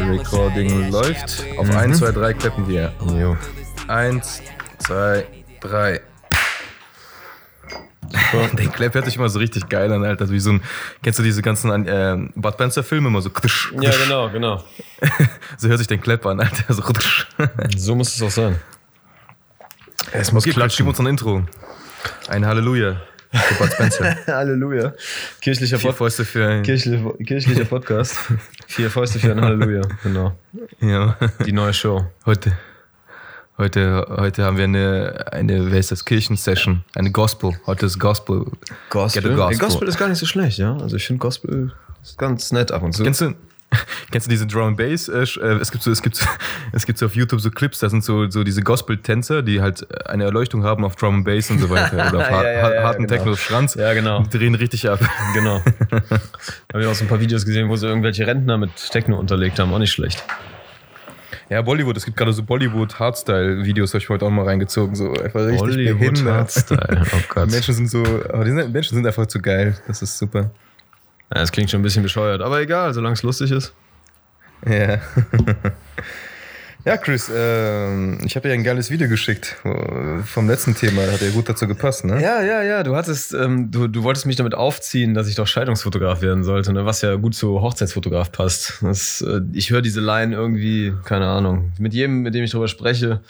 Recording läuft. Auf 1, 2, 3 klappen wir. Jo. 1, 2, 3. Der Clap hört sich immer so richtig geil an, Alter. Wie so ein, kennst du diese ganzen äh, Bud Spencer Filme immer so? Ktusch, Ja, ktusch. genau, genau. So hört sich der Clap an, Alter. So. So muss es auch sein. es muss klatschen. Gib uns ein Intro. Ein Halleluja. Für Bud Spencer. Halleluja. Kirchlicher, Vier Pod Fäuste für ein. Kirchlicher, kirchlicher Podcast. Vier Fäuste für ein Halleluja. Genau. Ja. Die neue Show. Heute, heute, heute haben wir eine, eine, wer ist das? Kirchensession. Eine Gospel. Heute ist Gospel. Gospel. Gospel. Ey, Gospel ist gar nicht so schlecht, ja. Also ich finde Gospel ist ganz nett ab und zu. Kennst du, kennst du diese Drum and Bass? Äh, äh, es gibt so, es gibt, es gibt so auf YouTube so Clips, da sind so, so diese Gospel-Tänzer, die halt eine Erleuchtung haben auf Drum and Bass und so weiter. Oder auf Ja, ja, ja, harten genau. Techno auf Schranz. Ja, genau. Und drehen richtig ab. Genau. Habe ich auch so ein paar Videos gesehen, wo sie irgendwelche Rentner mit Techno unterlegt haben. Auch nicht schlecht. Ja, Bollywood, es gibt gerade so Bollywood-Hardstyle-Videos, habe ich heute auch mal reingezogen. So einfach richtig Hollywood behindert. Hardstyle. Oh Gott. Die Menschen sind so, aber die Menschen sind einfach zu geil. Das ist super. Das klingt schon ein bisschen bescheuert, aber egal, solange es lustig ist. Ja. Ja, Chris, ähm, ich habe dir ein geiles Video geschickt vom letzten Thema. Hat ja gut dazu gepasst, ne? Ja, ja, ja. Du hattest, ähm, du, du wolltest mich damit aufziehen, dass ich doch Scheidungsfotograf werden sollte, ne? was ja gut zu Hochzeitsfotograf passt. Das, äh, ich höre diese Line irgendwie, keine Ahnung. Mit jedem, mit dem ich darüber spreche,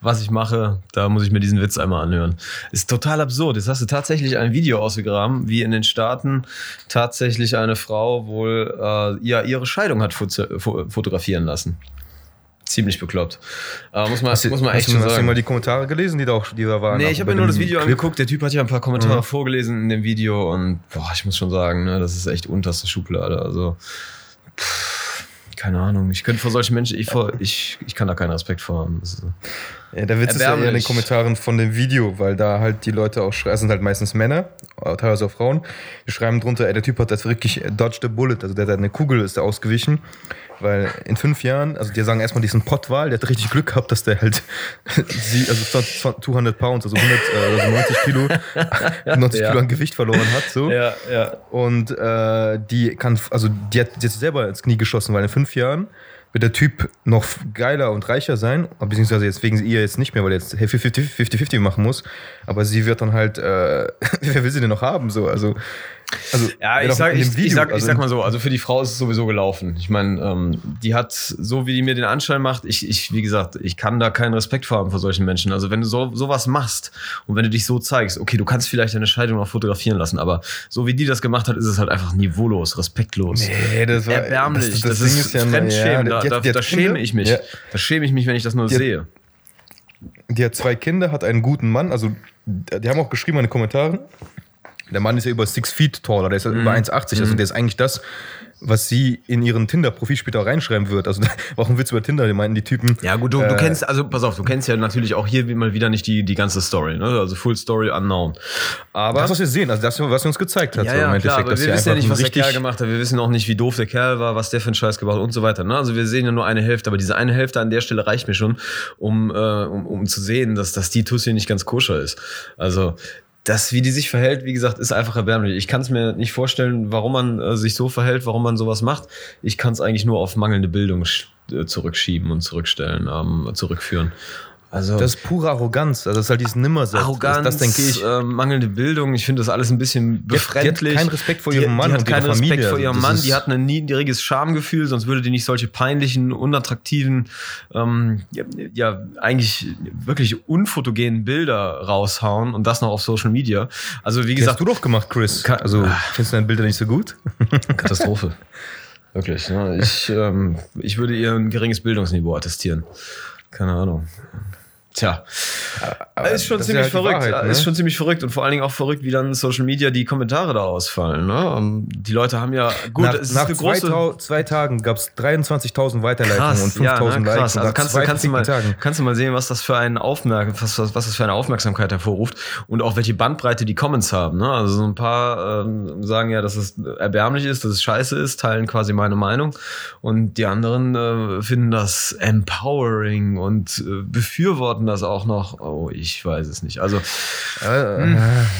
was ich mache, da muss ich mir diesen Witz einmal anhören. Ist total absurd. Jetzt hast du tatsächlich ein Video ausgegraben, wie in den Staaten tatsächlich eine Frau wohl äh, ja, ihre Scheidung hat foto fotografieren lassen. Ziemlich bekloppt. Aber muss man, Hast muss man hast echt du, schon hast du sagen. mal die Kommentare gelesen, die da auch die da waren? Nee, ich habe mir nur das Video Clip? angeguckt. Der Typ hat ja ein paar Kommentare Mhm. vorgelesen in dem Video und boah, ich muss schon sagen, ne, das ist echt unterste Schublade. Also, pff, keine Ahnung. Ich könnte vor solchen Menschen, ich, vor, ich, ich kann da keinen Respekt vor haben. Ja, der Witz ist ja eher in den. Kommentaren von dem Video, weil da halt die Leute auch schreiben, es sind halt meistens Männer, äh, teilweise auch Frauen, die schreiben drunter, ey, der Typ hat das wirklich dodged a bullet, also der hat eine Kugel ist da ausgewichen, weil in fünf Jahren, also die sagen erstmal diesen Pottwahl, der hat richtig Glück gehabt, dass der halt, sie, also 200 Pounds, also 100, äh, also 90 Kilo, 90 Ja. Kilo an Gewicht verloren hat, so. ja, ja. Und äh, die kann, also die hat jetzt selber ins Knie geschossen, weil in fünf Jahren wird der Typ noch geiler und reicher sein, beziehungsweise jetzt wegen ihr jetzt nicht mehr, weil er jetzt 50-50 machen muss. Aber sie wird dann halt, äh, wer will sie denn noch haben? So, also, also Ja, ich sag, ich, ich, sag, ich also sag mal so, also für die Frau ist es sowieso gelaufen. Ich meine, ähm, die hat, so wie die mir den Anschein macht, ich, ich, wie gesagt, ich kann da keinen Respekt vor haben vor solchen Menschen. Also wenn du so sowas machst und wenn du dich so zeigst, okay, du kannst vielleicht deine Scheidung auch fotografieren lassen, aber so wie die das gemacht hat, ist es halt einfach niveaulos, respektlos. Nee, das war, Erbärmlich, das, Ding ist, Fremdschämen, ja, da, die da, hat- die hat da schäme ich mich. Ja. Da schäme ich mich, wenn ich das nur Die hat- sehe. Die hat zwei Kinder, hat einen guten Mann. Also, die haben auch geschrieben in den Kommentaren. Der Mann ist ja über six feet taller, der ist ja Mhm. über 1,80. Also, der ist eigentlich das, was sie in ihren Tinder-Profil später reinschreiben wird. Also, auch ein Witz über Tinder, die meinten die Typen. Ja, gut, du, du äh, kennst, also pass auf, du kennst ja natürlich auch hier mal wieder nicht die, die ganze Story, ne? Also Full Story unknown. Aber. Das, was wir sehen, also das, was er uns gezeigt hat. Ja, so im ja, klar, aber wir sie wissen ja nicht, was der Kerl gemacht hat. Wir wissen auch nicht, wie doof der Kerl war, was der für einen Scheiß gebracht hat und so weiter. Ne? Also wir sehen ja nur eine Hälfte, aber diese eine Hälfte an der Stelle reicht mir schon, um, äh, um, um zu sehen, dass, dass die Tussi nicht ganz koscher ist. Also das, wie die sich verhält, wie gesagt, ist einfach erbärmlich. Ich kann es mir nicht vorstellen, warum man äh, sich so verhält, warum man sowas macht. Ich kann es eigentlich nur auf mangelnde Bildung äh, zurückschieben und zurückstellen, ähm, zurückführen. Also Das ist pure Arroganz. Also das ist halt dieses Nimmersatt. Arroganz, Das, das denke ich. äh, mangelnde Bildung. Ich finde das alles ein bisschen Die hat- die hat befremdlich. keinen Respekt vor Die- ihrem Mann Die hat keinen Respekt Familie. vor ihrem Das Mann. Die hat ein niedriges Schamgefühl, sonst würde die nicht solche peinlichen, unattraktiven, ähm, ja, ja, eigentlich wirklich unfotogenen Bilder raushauen und das noch auf Social Media. Also wie Die hast gesagt, du doch gemacht, Chris. Also findest du deine Bilder nicht so gut? Katastrophe. Wirklich. Ne? Ich, ähm, ich würde ihr ein geringes Bildungsniveau attestieren. Keine Ahnung. Tja, Aber ist schon ziemlich halt die verrückt. Wahrheit, ne? Ist schon ziemlich verrückt und vor allen Dingen auch verrückt, wie dann Social Media die Kommentare da ausfallen. Ne? Ähm, Die Leute haben ja gut, nach es nach zwei, Tau- zwei Tagen gab es 23.000 Weiterleitungen und 5.000 ja, ne, Likes. krass. Also kannst, kannst, du mal, Tagen. kannst du mal sehen, was das für einen Aufmerk was, was, was das für eine Aufmerksamkeit hervorruft und auch welche Bandbreite die Comments haben. Ne? Also so ein paar ähm, sagen ja, dass es erbärmlich ist, dass es scheiße ist, teilen quasi meine Meinung und die anderen äh, finden das empowering und äh, befürworten befürworten das auch noch. Oh, ich weiß es nicht. Also Äh,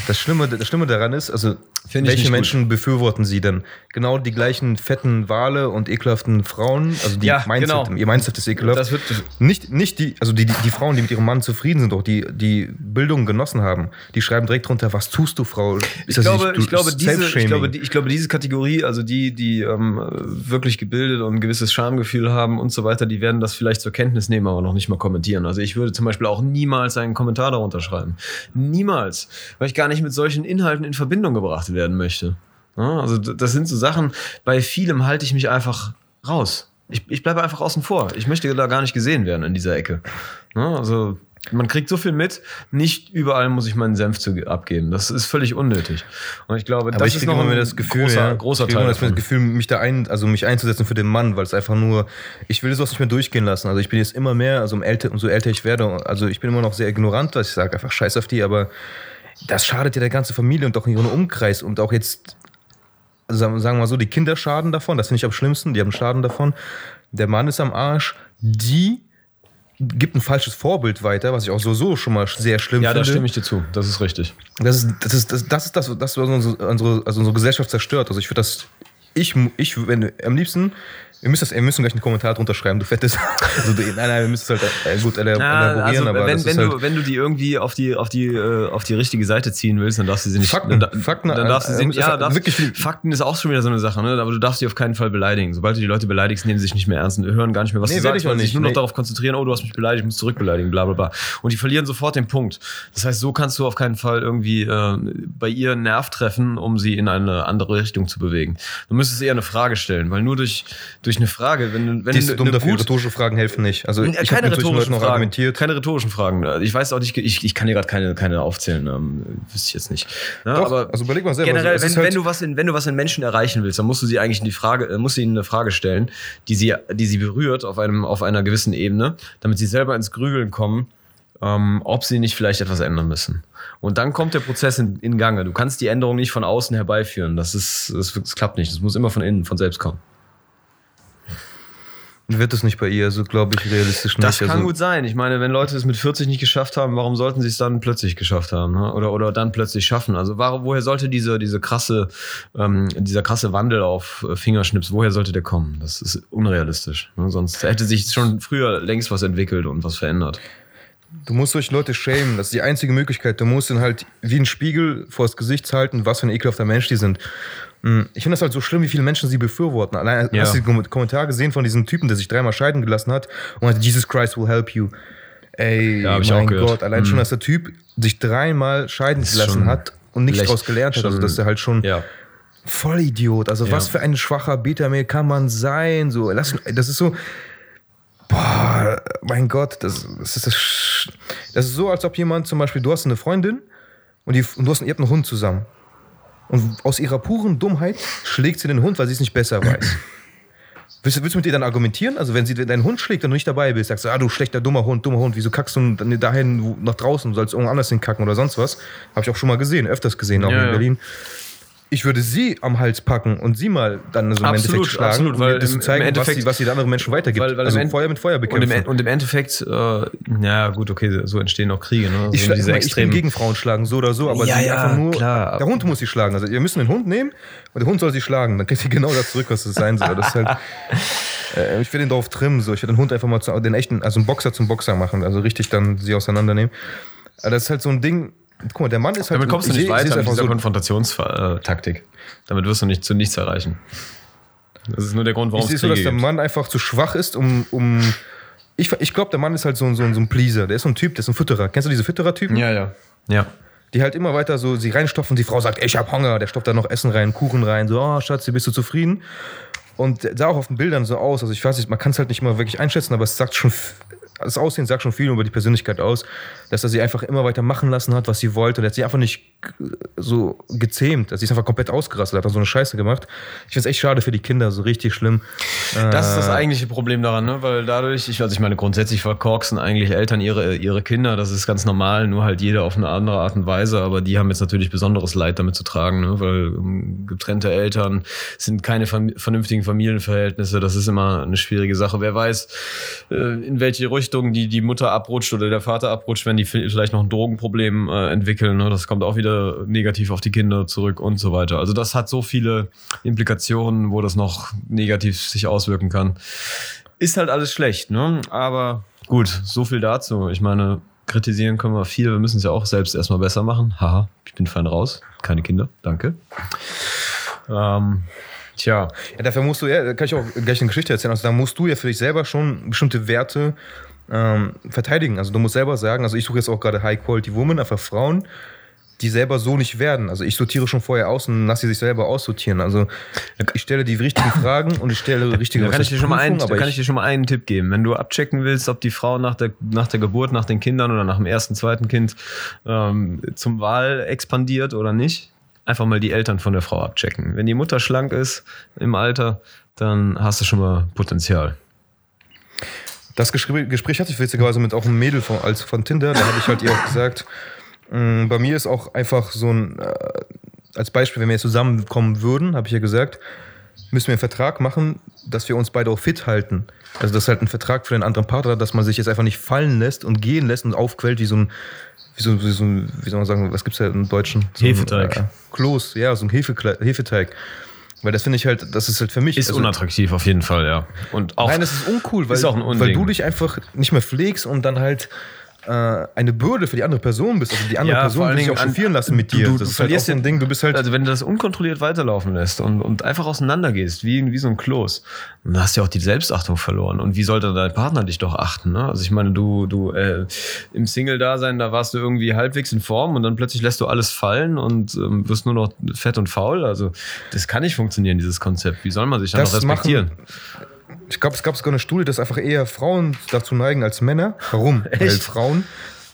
das, Schlimme, das Schlimme daran ist, also welche Menschen befürworten sie denn? Genau die gleichen fetten Wale und ekelhaften Frauen, also die Ja, Mindset, genau. ihr Mindset ist ekelhaft. das wird nicht, nicht die, also die, die, die Frauen, die mit ihrem Mann zufrieden sind, auch die, die Bildung genossen haben, die schreiben direkt drunter, was tust du, Frau? Ich glaube, nicht- ich glaube, diese, ich glaube, die, ich glaube, diese Kategorie, also die, die ähm, wirklich gebildet und ein gewisses Schamgefühl haben und so weiter, die werden das vielleicht zur Kenntnis nehmen, aber noch nicht mal kommentieren. Also ich würde zum Beispiel auch niemals einen Kommentar darunter schreiben. Niemals. Weil ich gar nicht mit solchen Inhalten in Verbindung gebracht werden möchte. Ja, also das sind so Sachen, bei vielem halte ich mich einfach raus. Ich, ich bleibe einfach außen vor. Ich möchte da gar nicht gesehen werden in dieser Ecke. Ja, also man kriegt so viel mit, nicht überall muss ich meinen Senf zu abgeben. Das ist völlig unnötig. Und ich glaube, Aber das ich ist noch immer ein das Gefühl, großer, ja, großer ich Teil immer das davon. Gefühl, mich da ein, also mich einzusetzen für den Mann, weil es einfach nur, ich will sowas nicht mehr durchgehen lassen. Also ich bin jetzt immer mehr, also um älter, umso älter ich werde, also ich bin immer noch sehr ignorant, was ich sage, einfach scheiß auf die, aber das schadet ja der ganzen Familie und auch ihren Umkreis und auch jetzt, also sagen wir mal so, die Kinder schaden davon, das finde ich am schlimmsten, die haben Schaden davon. Der Mann ist am Arsch, die gibt ein falsches Vorbild weiter, was ich auch so, so schon mal sehr schlimm Ja, finde. da stimme ich dir zu. Das ist richtig. Das ist das, ist, das, das, ist das, das was unsere, unsere, also unsere Gesellschaft zerstört. Also ich würde das, ich, ich, wenn am liebsten, wir müssen, das, wir müssen gleich einen Kommentar drunter schreiben, du fettes. Also, nein, nein, wir müssen es halt äh, gut elaborieren, Ja, also, aber wenn, wenn, ist du, halt, wenn du die irgendwie auf die, auf, die, äh, auf die richtige Seite ziehen willst, dann darfst du sie nicht. Fakten, dann, Fakten, dann darfst du äh, sie, äh, ja, äh, darfst, wirklich- Fakten ist auch schon wieder so eine Sache, ne? aber du darfst sie auf keinen Fall beleidigen. Sobald du die Leute beleidigst, nehmen sie sich nicht mehr ernst und hören gar nicht mehr, was Nee, du sagst, weil sie sich nicht. nur noch Nee. darauf konzentrieren, oh, du hast mich beleidigt, ich muss zurückbeleidigen, bla bla bla. Und die verlieren sofort den Punkt. Das heißt, so kannst du auf keinen Fall irgendwie äh, bei ihr einen Nerv treffen, um sie in eine andere Richtung zu bewegen. Du müsstest eher eine Frage stellen, weil nur durch, durch eine Frage, wenn, wenn die ist du dumm dafür, gut- rhetorische Fragen helfen nicht. Also ich habe keine rhetorischen noch Fragen. argumentiert. Keine rhetorischen Fragen. Ich weiß auch nicht, ich, ich kann dir gerade keine, keine aufzählen, ähm, wüsste ich jetzt nicht. Ja, Doch, aber also überleg mal selber. generell, wenn, ist wenn, du was in, wenn du was in Menschen erreichen willst, dann musst du sie eigentlich in die Frage, äh, musst du ihnen eine Frage stellen, die sie, die sie berührt auf einem, auf einer gewissen Ebene, damit sie selber ins Grübeln kommen, ähm, ob sie nicht vielleicht etwas ändern müssen. Und dann kommt der Prozess in, in Gange. Du kannst die Änderung nicht von außen herbeiführen. Das ist, das, das klappt nicht. Das muss immer von innen, von selbst kommen. Wird es nicht bei ihr, so glaube ich realistisch nicht. Das kann also, gut sein. Ich meine, wenn Leute es mit 40 nicht geschafft haben, warum sollten sie es dann plötzlich geschafft haben? Ne? Oder, oder dann plötzlich schaffen? Also woher sollte diese, diese krasse, ähm, dieser krasse Wandel auf äh, Fingerschnips, woher sollte der kommen? Das ist unrealistisch. Ne? Sonst hätte sich schon früher längst was entwickelt und was verändert. Du musst solche Leute schämen. Das ist die einzige Möglichkeit. Du musst ihnen halt wie ein Spiegel vor das Gesicht halten, was für ein ekelhafter Mensch die sind. Mm, Ich finde das halt so schlimm, wie viele Menschen sie befürworten. Allein Ja. hast du den Kom- Kommentar gesehen von diesem Typen, der sich dreimal scheiden gelassen hat und hat, Jesus Christ will help you. Ey, Ja, mein. Gott, allein schon, Mhm. dass der Typ sich dreimal scheiden Ist gelassen schon hat und nichts daraus gelernt hat. Also, schon- dass er halt schon Ja. Vollidiot. Also, Ja. was für ein schwacher Beta-Mail kann man sein? So, lass, das ist so. Boah, mein Gott, das, das ist das. Das ist so, als ob jemand zum Beispiel, du hast eine Freundin und, die, und du hast, ihr habt einen Hund zusammen. Und aus ihrer puren Dummheit schlägt sie den Hund, weil sie es nicht besser weiß. Willst du, willst du mit ihr dann argumentieren? Also, wenn sie deinen Hund schlägt und du nicht dabei bist, sagst du, ah, du schlechter, dummer Hund, dummer Hund, wieso kackst du dahin nach draußen, du sollst irgendwo anders hinkacken oder sonst was? Habe ich auch schon mal gesehen, öfters gesehen, auch Ja, in ja. Ich würde sie am Hals packen und sie mal dann so im Absolut, Endeffekt schlagen, absolut, um weil ihr das im- zu zeigen, im Endeffekt- was, sie, was sie den anderen Menschen weitergibt. Weil- weil also End- Feuer mit Feuer Und bekämpfen. im, und im Endeffekt, äh, ja gut, okay, so entstehen auch Kriege. Ne? ich, so schlag, diese mal, ich bin gegen Frauen schlagen, so oder so, aber Ja, sie ja, einfach nur. klar. Der Hund muss sie schlagen. Also, ihr müsst den Hund nehmen und der Hund soll sie schlagen. Dann kriegt sie genau das zurück, was es sein soll. Das ist halt, äh, ich will den drauf trimmen. So. Ich will den Hund einfach mal zu, den echten, also einen Boxer zum Boxer machen. Also richtig dann sie auseinandernehmen. Aber das ist halt so ein Ding. Guck mal, der Mann ist halt. Damit kommst du ich nicht weiter mit dieser so, Konfrontationstaktik. Damit wirst du nicht zu nichts erreichen. Das ist nur der Grund, warum Ich es so, Kriege dass der. Mann einfach zu schwach ist, um. um ich ich glaube, der Mann ist halt so, ein- so, ein- so ein Pleaser. Der ist so ein Typ, der ist ein Fütterer. Kennst du diese Fütterer-Typen? Ja, ja. Ja. Die halt immer weiter so sie reinstopfen. Die Frau sagt, ich hab Hunger. Der stopft da noch Essen rein, Kuchen rein. So, oh, Schatzi, bist du zufrieden? Und sah auch auf den Bildern so aus. Also ich weiß nicht, man kann es halt nicht immer wirklich einschätzen, aber es sagt schon, das Aussehen sagt schon viel über die Persönlichkeit aus, dass er sie einfach immer weiter machen lassen hat, was sie wollte. Der hat sie einfach nicht so gezähmt. Also sie ist einfach komplett ausgerastet, hat dann so eine Scheiße gemacht. Ich finde es echt schade für die Kinder, so richtig schlimm. Das ist das eigentliche Problem daran, ne? weil dadurch, ich, also ich meine, grundsätzlich verkorksen eigentlich Eltern ihre, ihre Kinder, das ist ganz normal, nur halt jeder auf eine andere Art und Weise, aber die haben jetzt natürlich besonderes Leid damit zu tragen, ne? weil um, getrennte Eltern sind keine vernünftigen Familienverhältnisse, das ist immer eine schwierige Sache. Wer weiß, äh, in welche Richtung die, die Mutter abrutscht oder der Vater abrutscht, wenn die vielleicht noch ein Drogenproblem äh, entwickeln, ne? das kommt auch wieder negativ auf die Kinder zurück und so weiter. Also das hat so viele Implikationen, wo das noch negativ sich auswirken kann. Ist halt alles schlecht, ne? Aber gut, so viel dazu. Ich meine, kritisieren können wir viel, wir müssen es ja auch selbst erstmal besser machen. Haha, ich bin fein raus. Keine Kinder, danke. Ähm, tja. Ja, dafür musst du, ja, da kann ich auch gleich eine Geschichte erzählen. Also da musst du ja für dich selber schon bestimmte Werte ähm, verteidigen. Also du musst selber sagen, also ich suche jetzt auch gerade High Quality Women, einfach Frauen, die selber so nicht werden. Also ich sortiere schon vorher aus und lasse sie sich selber aussortieren. Also ich stelle die richtigen Fragen und ich stelle richtige da kann ich dir schon mal einen, Da kann ich dir schon mal einen Tipp geben. Wenn du abchecken willst, ob die Frau nach der, nach der Geburt, nach den Kindern oder nach dem ersten, zweiten Kind ähm, zum Wahl expandiert oder nicht, einfach mal die Eltern von der Frau abchecken. Wenn die Mutter schlank ist im Alter, dann hast du schon mal Potenzial. Das Gespräch hatte ich witzigerweise mit auch einem Mädel von, als von Tinder. Da habe ich halt ihr auch gesagt, bei mir ist auch einfach so ein, äh, als Beispiel, wenn wir jetzt zusammenkommen würden, habe ich ja gesagt, müssen wir einen Vertrag machen, dass wir uns beide auch fit halten. Also das ist halt ein Vertrag für den anderen Partner, dass man sich jetzt einfach nicht fallen lässt und gehen lässt und aufquellt wie so ein, wie so, wie, so, wie soll man sagen, was gibt es da im Deutschen? So Hefeteig. Ein, äh, Kloß, ja, so ein Hefekle Hefeteig. Weil das finde ich halt, das ist halt für mich. Ist also, unattraktiv auf jeden Fall, ja. Und auch, Nein, das ist uncool, weil, ist weil du dich einfach nicht mehr pflegst und dann halt eine Bürde für die andere Person bist. Also die andere ja, Person will sich auch chauffieren lassen mit dir. Du, du, das ist halt auch so ein Ding, du bist halt. Also wenn du das unkontrolliert weiterlaufen lässt und, und einfach auseinandergehst, wie, wie so ein Kloß, dann hast du ja auch die Selbstachtung verloren. Und wie sollte dein Partner dich doch achten? Ne? Also ich meine, du, du äh, im Single-Dasein, da warst du irgendwie halbwegs in Form und dann plötzlich lässt du alles fallen und ähm, wirst nur noch fett und faul. Also das kann nicht funktionieren, dieses Konzept. Wie soll man sich dann noch respektieren? Machen ich glaube, es gab sogar eine Studie, dass einfach eher Frauen dazu neigen als Männer. Warum? Weil Frauen,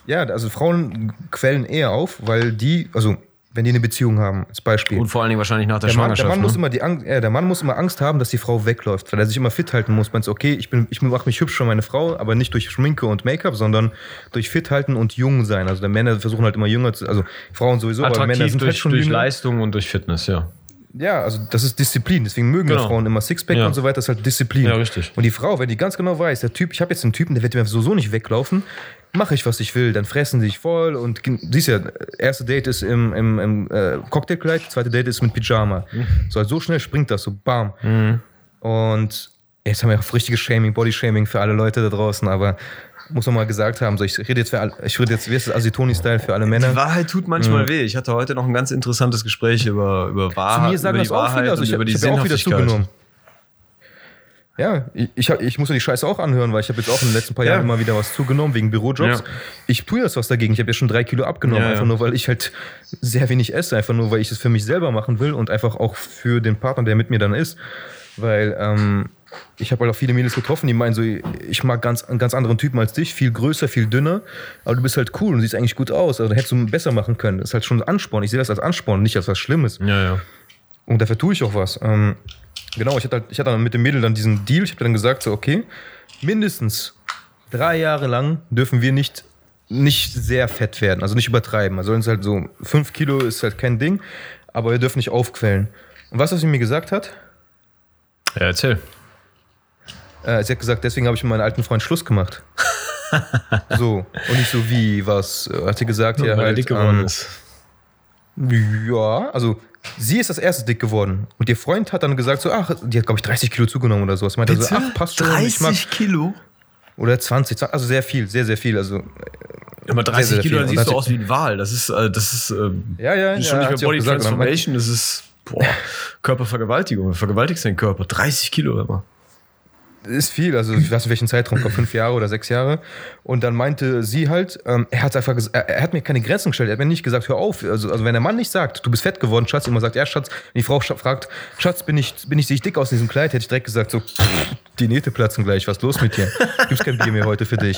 ja, also Frauen quellen eher auf, weil die, also wenn die eine Beziehung haben, als Beispiel. Und vor allen Dingen wahrscheinlich nach der, der Schwangerschaft. Mann, der, Mann ne? muss immer die Angst, ja, der Mann muss immer Angst haben, dass die Frau wegläuft, weil er sich immer fit halten muss. Man okay, ich, bin, ich mache mich hübsch für meine Frau, aber nicht durch Schminke und Make-up, sondern durch fit halten und jung sein. Also der Männer versuchen halt immer jünger zu, also Frauen sowieso, Attraktiv aber Männer sind durch, halt schon durch jünger. Leistung und durch Fitness, ja. Ja, also das ist Disziplin. Deswegen mögen genau. Frauen immer Sixpack Ja. und so weiter. Das ist halt Disziplin. Ja, richtig. Und die Frau, wenn die ganz genau weiß, der Typ, ich habe jetzt einen Typen, der wird mir sowieso nicht weglaufen, mache ich, was ich will. Dann fressen sie sich voll und siehst ja, erste Date ist im, im, im äh, Cocktailkleid, zweite Date ist mit Pyjama. So, halt so schnell springt das, so bam. Und jetzt haben wir auch richtiges Shaming, Body-Shaming für alle Leute da draußen, aber muss man mal gesagt haben, so ich rede jetzt für alle, ich rede jetzt, wie ist das, Asitoni-Style für alle Die Männer. Wahrheit tut manchmal weh. Ich hatte heute noch ein ganz interessantes Gespräch über, über Zu Wahrheit, mir sagen über das die auch viele, also ich, über die ich habe auch wieder zugenommen. Ja, ich, ich, ich muss ja die Scheiße auch anhören, weil ich habe jetzt auch in den letzten paar Ja. Jahren immer wieder was zugenommen wegen Bürojobs. Ja. Ich tue jetzt was dagegen. Ich habe ja schon drei Kilo abgenommen, ja. einfach nur, weil ich halt sehr wenig esse, einfach nur, weil ich es für mich selber machen will und einfach auch für den Partner, der mit mir dann ist. Weil ähm, ich habe halt auch viele Mädels getroffen, die meinen so, ich mag ganz, einen ganz anderen Typen als dich, viel größer, viel dünner, aber du bist halt cool und siehst eigentlich gut aus. Also hättest du besser machen können. Das ist halt schon ein Ansporn. Ich sehe das als Ansporn, nicht als was Schlimmes. Ja, ja. Und dafür tue ich auch was. Ähm, genau, ich hatte, halt, ich hatte dann mit dem Mädel dann diesen Deal. Ich habe dann gesagt, so, okay, mindestens drei Jahre lang dürfen wir nicht, nicht sehr fett werden, also nicht übertreiben. Also uns halt so, fünf Kilo ist halt kein Ding, aber wir dürfen nicht aufquellen. Und was, was sie mir gesagt hat? Ja, erzähl. Äh, sie hat gesagt, deswegen habe ich mit meinem alten Freund Schluss gemacht. so, und nicht so wie, was, äh, hat sie gesagt, ja, er halt, dick geworden ähm, ist. Ja, also sie ist das erste dick geworden. Und ihr Freund hat dann gesagt, so, ach, die hat, glaube ich, 30 Kilo zugenommen oder so. Meinte so, ach, passt schon. ich mag, Kilo? oder 20, 20, also sehr viel, sehr, sehr viel. Also, Aber 30 sehr, sehr Kilo, dann siehst du aus wie ein Wal. Das ist, äh, das ist, ähm, ja, ja, das ist ja, schon hat nicht mehr Body gesagt. Transformation, das ist boah, Körpervergewaltigung. Vergewaltigst deinen Körper. 30 Kilo immer. Ist viel, also ich weiß nicht welchen Zeitraum, glaub, fünf Jahre oder sechs Jahre. Und dann meinte sie halt, ähm, er hat einfach, er, er hat mir keine Grenzen gestellt, er hat mir nicht gesagt, hör auf. Also, also wenn der Mann nicht sagt, du bist fett geworden, Schatz, immer sagt, ja, Schatz, wenn die Frau fragt, Schatz, bin ich, bin ich, sehe ich dick aus in diesem Kleid, hätte ich direkt gesagt, so, die Nähte platzen gleich, was ist los mit dir? Gibt's kein Bier mehr heute für dich.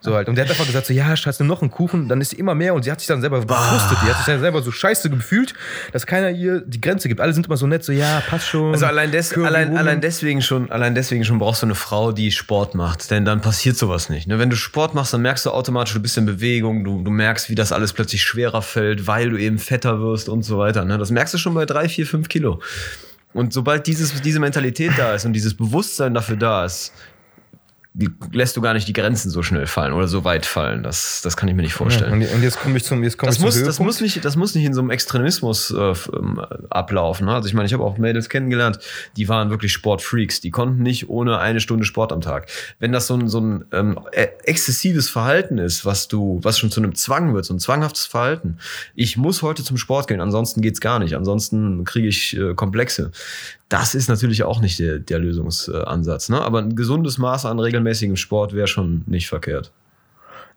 So halt. Und der hat einfach gesagt, so, ja, Schatz, nimm noch einen Kuchen, dann ist sie immer mehr und sie hat sich dann selber gefrustet. Die hat sich dann selber so scheiße gefühlt, dass keiner ihr die Grenze gibt. Alle sind immer so nett, so, ja, passt schon. Also allein, des, allein, allein, deswegen schon, allein deswegen schon brauchst du eine Frau, die Sport macht. Denn dann passiert sowas nicht. Ne? Wenn du Sport machst, dann merkst du automatisch, du bist in Bewegung, du, du merkst, wie das alles plötzlich schwerer fällt, weil du eben fetter wirst und so weiter. Ne? Das merkst du schon bei drei, vier, fünf Kilo. Und sobald dieses, diese Mentalität da ist und dieses Bewusstsein dafür da ist, lässt du gar nicht die Grenzen so schnell fallen oder so weit fallen. Das, das kann ich mir nicht Ja, vorstellen. und, und jetzt komme ich zum, jetzt komme Das ich zum muss, das, Höhepunkt. muss nicht, das muss nicht in so einem Extremismus äh, ähm, ablaufen. Ne? Also ich meine, ich habe auch Mädels kennengelernt, die waren wirklich Sportfreaks. Die konnten nicht ohne eine Stunde Sport am Tag. Wenn das so ein, so ein ähm, äh, exzessives Verhalten ist, was du, was schon zu einem Zwang wird, so ein zwanghaftes Verhalten. Ich muss heute zum Sport gehen, ansonsten geht's gar nicht. Ansonsten kriege ich äh, Komplexe. Das ist natürlich auch nicht der, der Lösungsansatz. Ne? Aber ein gesundes Maß an regelmäßigem Sport wäre schon nicht verkehrt.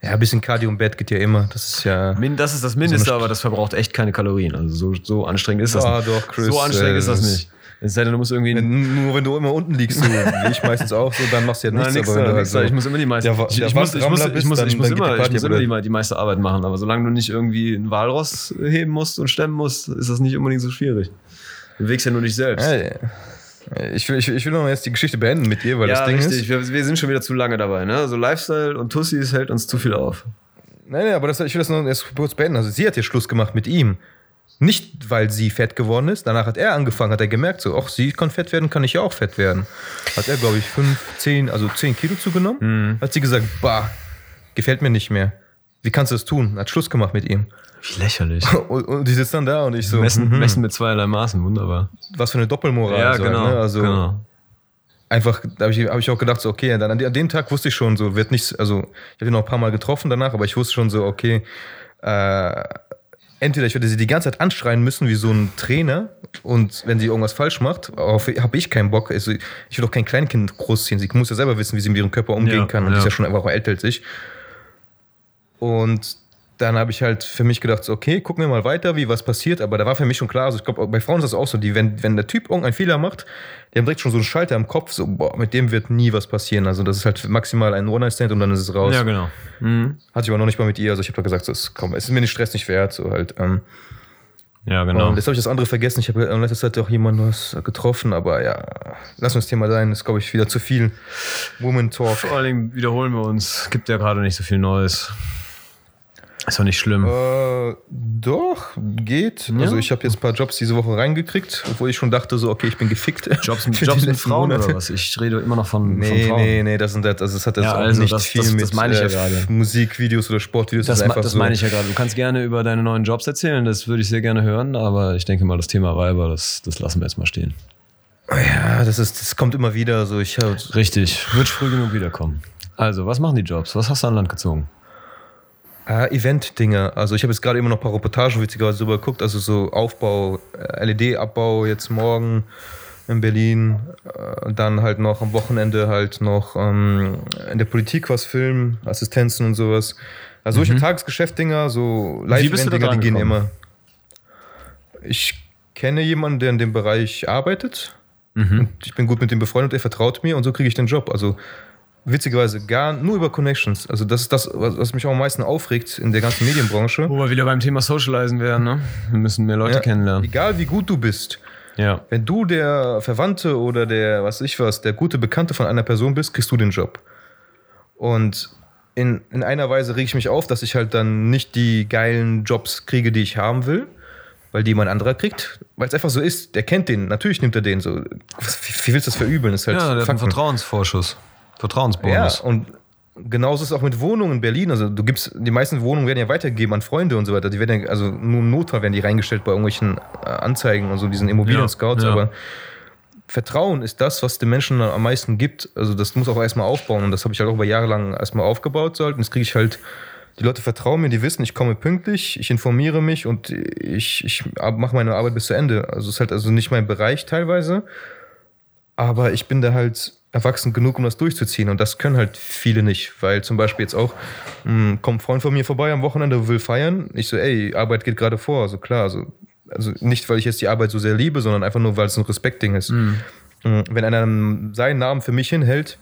Ja, ein bisschen Cardio im Bett geht ja immer. Das ist ja. Min, das ist das Mindeste, So aber das verbraucht echt keine Kalorien. Also so, so anstrengend ist das Ah, nicht. doch, Chris, so anstrengend äh, ist das das- nicht. Es sei denn, du musst irgendwie. Wenn, nur wenn du immer unten liegst, so, wie ich meistens auch, so, dann machst du ja nichts. Nein, nix aber da, nix halt da. Ich muss immer die meiste, Wa- ich, ich muss, ich muss, Wandrammler ich bist, muss, dann- ich muss dann geht die immer, ich Party muss aber immer die, meiste Arbeit machen. Aber solange du nicht irgendwie einen Walross heben musst und stemmen musst, ist das nicht unbedingt so schwierig. Du bewegst ja nur dich selbst. Ich will, ich, will- ich will noch jetzt die Geschichte beenden mit dir, weil ja, das Ding richtig. ist. Wir, wir sind schon wieder zu lange dabei. Ne? So Lifestyle und Tussis hält uns zu viel auf. Nein, nein, aber das, ich will das noch erst kurz beenden. Also sie hat ja Schluss gemacht mit ihm. Nicht, weil sie fett geworden ist. Danach hat er angefangen, hat er gemerkt, so, ach, sie kann fett werden, kann ich ja auch fett werden. Hat er, glaube ich, fünf, zehn, also zehn Kilo zugenommen. Mhm. Hat sie gesagt, bah, gefällt mir nicht mehr. Wie kannst du das tun? Hat Schluss gemacht mit ihm. Wie lächerlich. Und, und die sitzt dann da und ich so, Messen, mhm, messen mit zweierlei Maßen, wunderbar. was für eine Doppelmoral. so, genau. Ne? Also genau. einfach, da habe ich, hab ich auch gedacht, so, okay, dann an, de- an dem Tag wusste ich schon, so wird nichts, also ich habe ihn noch ein paar Mal getroffen danach, aber ich wusste schon so, okay, äh, entweder ich werde sie die ganze Zeit anschreien müssen wie so ein Trainer und wenn sie irgendwas falsch macht, habe ich keinen Bock. Also ich will doch kein Kleinkind großziehen. Sie muss ja selber wissen, wie sie mit ihrem Körper umgehen Ja, kann und ja. ist ja schon einfach auch älter als ich. Und dann habe ich halt für mich gedacht, so, okay, gucken wir mal weiter, wie was passiert. Aber da war für mich schon klar, also ich glaube, bei Frauen ist das auch so, die, wenn, wenn der Typ irgendeinen Fehler macht, die haben direkt schon so einen Schalter im Kopf, so, boah, mit dem wird nie was passieren. Also das ist halt maximal ein One-Night-Stand und dann ist es raus. Ja, genau. Mhm. Hatte ich aber noch nicht mal mit ihr. Also ich habe gesagt, so, es, komm, es ist mir den Stress nicht wert. So halt. Ähm, Ja, genau. Und jetzt habe ich das andere vergessen. Ich habe in letzter Zeit auch jemanden was getroffen, aber ja, lass uns das Thema sein. Das ist, glaube ich, wieder zu viel Woman Talk. Vor allen Dingen wiederholen wir uns. Gibt ja gerade nicht so viel Neues. Ist doch nicht schlimm. Äh, doch, geht. Ja? Also ich habe jetzt ein paar Jobs diese Woche reingekriegt, obwohl ich schon dachte, so, okay, ich bin gefickt. Jobs, Jobs mit Frauen Monate. oder was? Ich rede immer noch von, Nee, von Frauen. nee, nee, das sind das, also es hat jetzt Ja, auch also nicht das- viel das- mit das meine ich ja äh. Musikvideos oder Sportvideos. Das, einfach das so. meine ich ja gerade. Du kannst gerne über deine neuen Jobs erzählen, das würde ich sehr gerne hören, aber ich denke mal, das Thema Weiber, das, das lassen wir jetzt mal stehen. Ja, das ist, das kommt immer wieder. So, ich hab, Richtig, wird früh genug wiederkommen. Also, was machen die Jobs? Was hast du an Land gezogen? Äh, Event-Dinge. Also ich habe jetzt gerade immer noch ein paar Reportagen witzigerweise drüber geguckt. Also so Aufbau, äh, LED-Abbau jetzt morgen in Berlin. Äh, dann halt noch am Wochenende halt noch ähm, in der Politik was filmen, Assistenzen und sowas. Also solche Tagesgeschäft-Dinger, so Mhm. Live-Event-Dinger, die gehen gekommen? immer. Ich kenne jemanden, der in dem Bereich arbeitet. Mhm. Und ich bin gut mit dem befreundet, er vertraut mir und so kriege ich den Job. Also witzigerweise gar nur über Connections. Also das ist das, was mich auch am meisten aufregt in der ganzen Medienbranche. Wo wir wieder beim Thema Socializen wären, ne? Wir müssen mehr Leute Ja, kennenlernen. Egal wie gut du bist, Ja. wenn du der Verwandte oder der, was ich was, der gute Bekannte von einer Person bist, kriegst du den Job. Und in, in einer Weise reg ich mich auf, dass ich halt dann nicht die geilen Jobs kriege, die ich haben will, weil die jemand anderer kriegt, weil es einfach so ist. Der kennt den, natürlich nimmt er den so. Wie, wie willst du das verübeln? Das ist halt Ja, der hat einen Fakten. Vertrauensvorschuss. Ja, Vertrauensbonus. und genauso ist es auch mit Wohnungen in Berlin. Also du gibst, die meisten Wohnungen werden ja weitergegeben an Freunde und so weiter. Die werden ja, also nur im Notfall werden die reingestellt bei irgendwelchen äh, Anzeigen und so, diesen Immobilien-Scouts. Ja, ja. Aber Vertrauen ist das, was den Menschen am meisten gibt. Also das muss auch erstmal aufbauen. Und das habe ich halt auch über Jahre lang erstmal aufgebaut. So halt. Und jetzt kriege ich halt, die Leute vertrauen mir, die wissen, ich komme pünktlich, ich informiere mich und ich, ich mache meine Arbeit bis zu Ende. Also es ist halt also nicht mein Bereich teilweise. Aber ich bin da halt erwachsen genug, um das durchzuziehen. Und das können halt viele nicht. Weil zum Beispiel jetzt auch, mh, kommt ein Freund von mir vorbei am Wochenende, will feiern. Ich so, ey, Arbeit geht gerade vor. Also klar, also, also nicht, weil ich jetzt die Arbeit so sehr liebe, sondern einfach nur, weil es ein Respektding ist. Mh, Wenn einer seinen Namen für mich hinhält,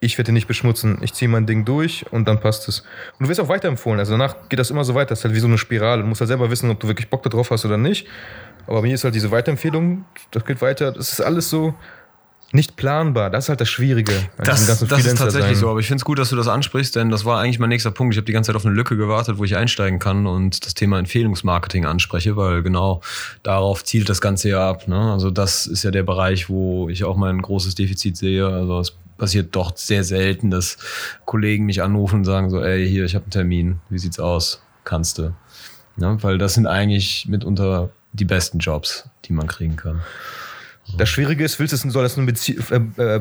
ich werde nicht beschmutzen, ich ziehe mein Ding durch und dann passt es. Und du wirst auch weiterempfohlen. Also danach geht das immer so weiter. Das ist halt wie so eine Spirale. Du musst halt selber wissen, ob du wirklich Bock darauf hast oder nicht. Aber bei mir ist halt diese Weiterempfehlung, das geht weiter. Das ist alles so nicht planbar. Das ist halt das Schwierige. Das, das ist tatsächlich sein. so, aber ich finde es gut, dass du das ansprichst, denn das war eigentlich mein nächster Punkt. Ich habe die ganze Zeit auf eine Lücke gewartet, wo ich einsteigen kann und das Thema Empfehlungsmarketing anspreche, weil genau darauf zielt das Ganze ja ab. Ne? Also das ist ja der Bereich, wo ich auch mein großes Defizit sehe. Also es passiert doch sehr selten, dass Kollegen mich anrufen und sagen so, ey, hier, ich habe einen Termin, wie sieht's aus? Kannst du? Ne? Weil das sind eigentlich mitunter die besten Jobs, die man kriegen kann. Das Schwierige ist, willst du, es- soll das eine Bezie äh, äh,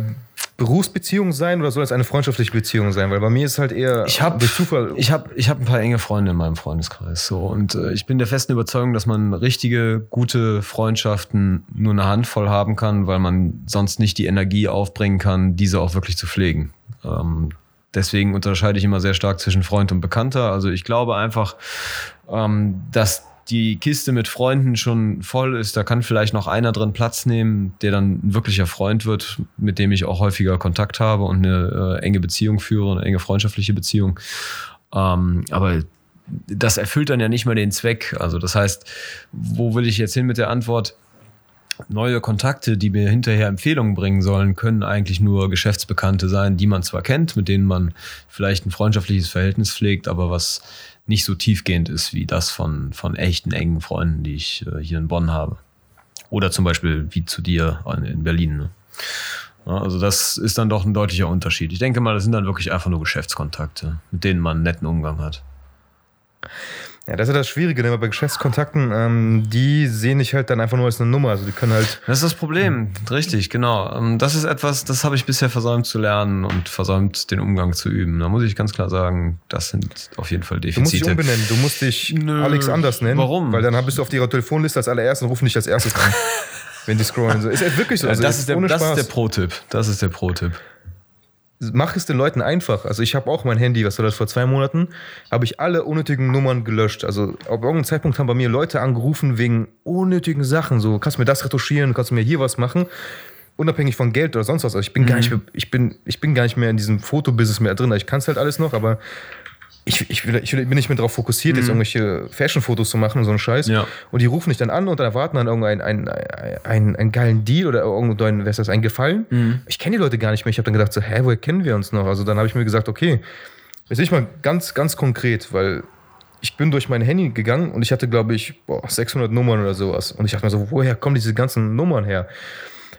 Berufsbeziehung sein oder soll das eine freundschaftliche Beziehung sein? Weil bei mir ist halt eher Ich habe durch Zufall. ich hab, ich hab ein paar enge Freunde in meinem Freundeskreis. So, und äh, ich bin der festen Überzeugung, dass man richtige, gute Freundschaften nur eine Handvoll haben kann, weil man sonst nicht die Energie aufbringen kann, diese auch wirklich zu pflegen. Ähm, deswegen unterscheide ich immer sehr stark zwischen Freund und Bekannter. Also ich glaube einfach, ähm, dass die Kiste mit Freunden schon voll ist, da kann vielleicht noch einer drin Platz nehmen, der dann ein wirklicher Freund wird, mit dem ich auch häufiger Kontakt habe und eine äh, enge Beziehung führe, eine enge freundschaftliche Beziehung. Ähm, aber das erfüllt dann ja nicht mehr den Zweck. Also das heißt, wo will ich jetzt hin mit der Antwort? Neue Kontakte, die mir hinterher Empfehlungen bringen sollen, können eigentlich nur Geschäftsbekannte sein, die man zwar kennt, mit denen man vielleicht ein freundschaftliches Verhältnis pflegt, aber was nicht so tiefgehend ist wie das von, von echten engen Freunden, die ich äh, hier in Bonn habe. Oder zum Beispiel wie zu dir in- in Berlin. Ne? Ja, also das ist dann doch ein deutlicher Unterschied. Ich denke mal, das sind dann wirklich einfach nur Geschäftskontakte, mit denen man einen netten Umgang hat. Ja, das ist ja das Schwierige, denn bei Geschäftskontakten, ähm, die sehen dich halt dann einfach nur als eine Nummer. Also die können halt. Das ist das Problem, richtig, genau. Ähm, Das ist etwas, das habe ich bisher versäumt zu lernen und versäumt, den Umgang zu üben. Da muss ich ganz klar sagen, das sind auf jeden Fall Du musst dich Defizite. umbenennen, du musst dich Nö. Alex anders nennen. Warum? Weil dann bist du auf ihrer Telefonliste als allererstes und rufen dich als erstes an. wenn die scrollen. So. Ist halt wirklich so. Äh, Also das, ist der, das ist der Pro-Tipp. Das ist der Pro-Tipp. Mach es den Leuten einfach. Also ich habe auch mein Handy, was war das, vor zwei Monaten, habe ich alle unnötigen Nummern gelöscht. Also auf irgendeinem Zeitpunkt haben bei mir Leute angerufen wegen unnötigen Sachen. So, kannst du mir das retuschieren, kannst du mir hier was machen. Unabhängig von Geld oder sonst was. Also ich bin, gar, nicht, mehr- ich bin, ich bin gar nicht mehr in diesem Fotobusiness mehr drin. Ich kann es halt alles noch, aber ich, ich, will, ich will, bin nicht mehr darauf fokussiert, jetzt irgendwelche Fashion-Fotos zu machen und so einen Scheiß. Ja. Und die rufen dich dann an und dann erwarten dann irgendeinen einen, einen, einen geilen Deal oder irgendeinen, wer ist das, einen Gefallen. Ich kenne die Leute gar nicht mehr. Ich habe dann gedacht, so, hä, woher kennen wir uns noch? Also dann habe ich mir gesagt, okay, jetzt nicht mal ganz, ganz konkret, weil ich bin durch mein Handy gegangen und ich hatte, glaube ich, boah, 600 Nummern oder sowas. Und ich dachte mir so, woher kommen diese ganzen Nummern her?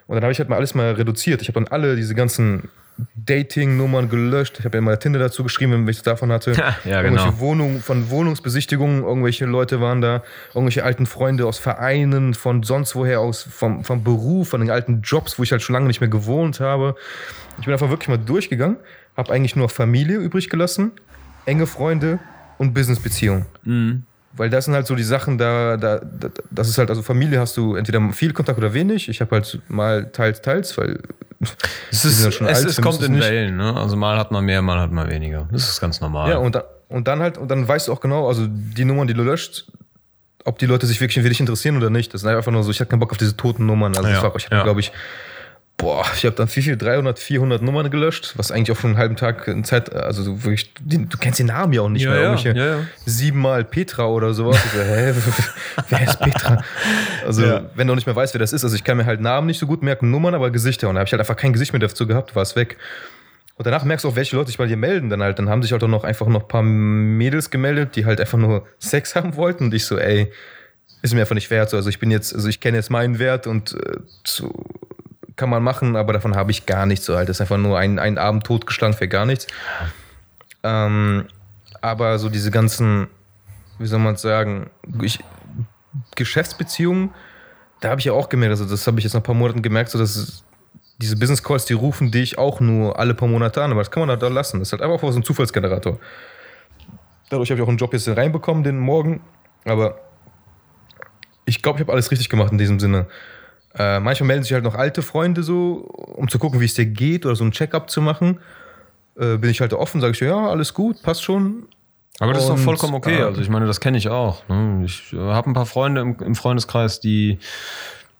Und dann habe ich halt mal alles mal reduziert. Ich habe dann alle diese ganzen Dating-Nummern gelöscht. Ich habe ja mal Tinder dazu geschrieben, wenn ich davon hatte. Ja, irgendwelche genau. Wohnungen, von Wohnungsbesichtigungen, irgendwelche Leute waren da, irgendwelche alten Freunde aus Vereinen, von sonst woher aus, vom, vom Beruf, von den alten Jobs, wo ich halt schon lange nicht mehr gewohnt habe. Ich bin einfach wirklich mal durchgegangen, habe eigentlich nur Familie übrig gelassen, enge Freunde und Businessbeziehungen. Mhm. Weil das sind halt so die Sachen, da, da, da, das ist halt, also Familie hast du entweder viel Kontakt oder wenig. Ich habe halt mal teils, teils, weil Es, ist, ja schon es, alt, es kommt in Wellen. Ne? Also mal hat man mehr, mal hat man weniger. Das ist ganz normal. Ja, und, da, und dann halt, und dann weißt du auch genau, also die Nummern, die du löscht, ob die Leute sich wirklich für dich interessieren oder nicht. Das ist einfach nur so, ich hatte keinen Bock auf diese toten Nummern. Also Ja, ich, war- ich habe, ja. glaube ich, boah, ich habe dann viel, viel, 300, 400 Nummern gelöscht, was eigentlich auch schon einen halben Tag in Zeit, also so wirklich, du kennst den Namen ja auch nicht Ja, mehr. ja, ja, ja. Siebenmal Petra oder sowas. Ich so, hä, wer ist Petra? Also, Ja. wenn du nicht mehr weißt, wer das ist, also ich kann mir halt Namen nicht so gut merken, Nummern, aber Gesichter. Und da habe ich halt einfach kein Gesicht mehr dazu gehabt, war es weg. Und danach merkst du auch, welche Leute sich bei dir melden dann halt. Dann haben sich halt auch noch einfach noch ein paar Mädels gemeldet, die halt einfach nur Sex haben wollten. Und ich so, ey, ist mir einfach nicht wert. So, Also ich bin jetzt, also ich kenne jetzt meinen Wert und äh, so kann man machen, aber davon habe ich gar nichts. So halt. Das ist einfach nur ein, ein Abend totgeschlagen für gar nichts. Ähm, aber so diese ganzen, wie soll man es sagen, ich, Geschäftsbeziehungen, da habe ich ja auch gemerkt, also das habe ich jetzt nach ein paar Monaten gemerkt, so dass es- diese Business Calls, die rufen dich auch nur alle paar Monate an, aber das kann man halt da lassen. Das ist halt einfach so ein Zufallsgenerator. Dadurch habe ich auch einen Job jetzt reinbekommen, den morgen, aber ich glaube, ich habe alles richtig gemacht in diesem Sinne. Äh, manchmal melden sich halt noch alte Freunde so, um zu gucken, wie es dir geht oder so ein Check-up zu machen. Äh, bin ich halt offen, sage ich, ja, alles gut, passt schon. Aber das ist doch Und, vollkommen okay. Also ich meine, das kenne ich auch. Ne? Ich äh, habe ein paar Freunde im, im Freundeskreis, die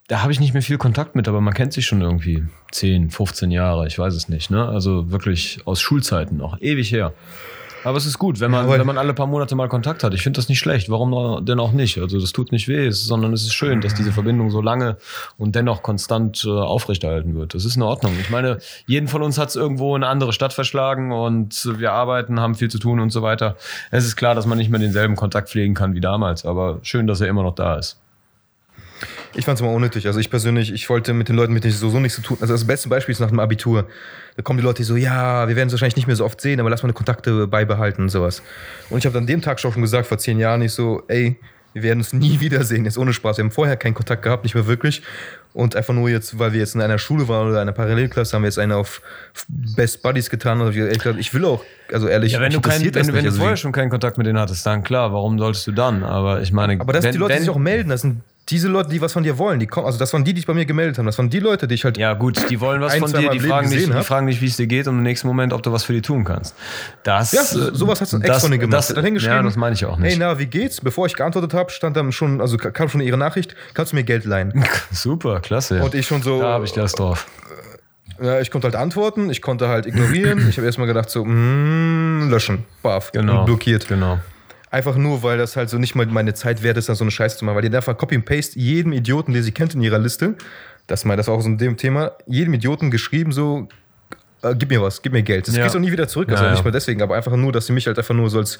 da habe ich nicht mehr viel Kontakt mit, aber man kennt sich schon irgendwie 10, 15 Jahre, ich weiß es nicht. Ne? Also wirklich aus Schulzeiten noch, ewig her. Aber es ist gut, wenn man, Ja, wenn man alle paar Monate mal Kontakt hat. Ich finde das nicht schlecht. Warum denn auch nicht? Also das tut nicht weh, sondern es ist schön, dass diese Verbindung so lange und dennoch konstant äh, aufrechterhalten wird. Das ist in Ordnung. Ich meine, jeden von uns hat es irgendwo in eine andere Stadt verschlagen und wir arbeiten, haben viel zu tun und so weiter. Es ist klar, dass man nicht mehr denselben Kontakt pflegen kann wie damals, aber schön, dass er immer noch da ist. Ich fand es immer unnötig. Also ich persönlich, ich wollte mit den Leuten, mit denen ich sowieso nichts zu tun. Also das beste Beispiel ist nach dem Abitur. Da kommen die Leute, die so, ja, wir werden es wahrscheinlich nicht mehr so oft sehen, aber lass mal eine Kontakte beibehalten und sowas. Und ich habe dann dem Tag schon gesagt, vor zehn Jahren, ich so, ey, wir werden uns nie wiedersehen, jetzt ohne Spaß. Wir haben vorher keinen Kontakt gehabt, nicht mehr wirklich. Und einfach nur jetzt, weil wir jetzt in einer Schule waren oder einer Parallelklasse, haben wir jetzt eine auf Best Buddies getan. Und ich, gesagt, ich will auch, also ehrlich, Ja, wenn du, kein, wenn, wenn nicht. du Also vorher schon keinen Kontakt mit denen hattest, dann klar, warum solltest du dann? Aber ich meine, aber das sind wenn, die Leute, wenn, die sich auch melden. Das sind diese Leute, die was von dir wollen. Die kommen, also das waren die, die sich bei mir gemeldet haben. Das waren die Leute, die ich halt Ja, gut, die wollen was ein, von dir, die fragen, gesehen die fragen nicht, wie es dir geht und im nächsten Moment, ob du was für die tun kannst. Das, Ja, so- sowas hat's ein Ex von dir gemacht. Das, Hat hingeschrieben, ja, das meine ich auch nicht. Hey, na, wie geht's? Bevor ich geantwortet habe, stand dann schon, also kam schon ihre Nachricht, kannst du mir Geld leihen? Super, klasse. Und ich schon so, da habe ich das drauf. ja, ich konnte halt antworten, ich konnte halt ignorieren. ich habe erstmal gedacht so, mm, löschen, baff, Genau. blockiert. Genau. Einfach nur, weil das halt so nicht mal meine Zeit wert ist, da so eine Scheiße zu machen. Weil die einfach Copy and Paste jedem Idioten, den sie kennt in ihrer Liste, das mal, das auch so ein dem Thema, jedem Idioten geschrieben so, äh, gib mir was, gib mir Geld. Das Ja. kriegst du auch nie wieder zurück, also Ja, nicht mal deswegen, aber einfach nur, dass sie mich halt einfach nur so als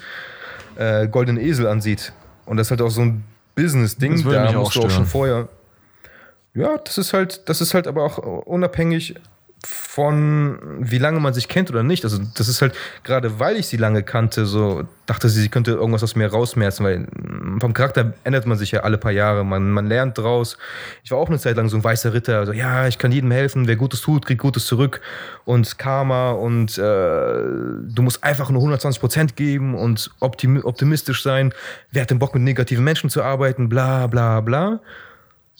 äh, goldenen Esel ansieht. Und das ist halt auch so ein Business-Ding, da mich auch musst du auch schon vorher. Ja, das ist halt, das ist halt aber auch unabhängig von wie lange man sich kennt oder nicht. Also das ist halt, gerade weil ich sie lange kannte, so dachte sie, sie könnte irgendwas aus mir rausmerzen, weil vom Charakter ändert man sich ja alle paar Jahre. Man, man lernt draus. Ich war auch eine Zeit lang so ein weißer Ritter. Also ja, ich kann jedem helfen, wer Gutes tut, kriegt Gutes zurück. Und Karma und äh, du musst einfach nur 120 Prozent geben und optimi optimistisch sein. Wer hat den Bock, mit negativen Menschen zu arbeiten? Bla bla bla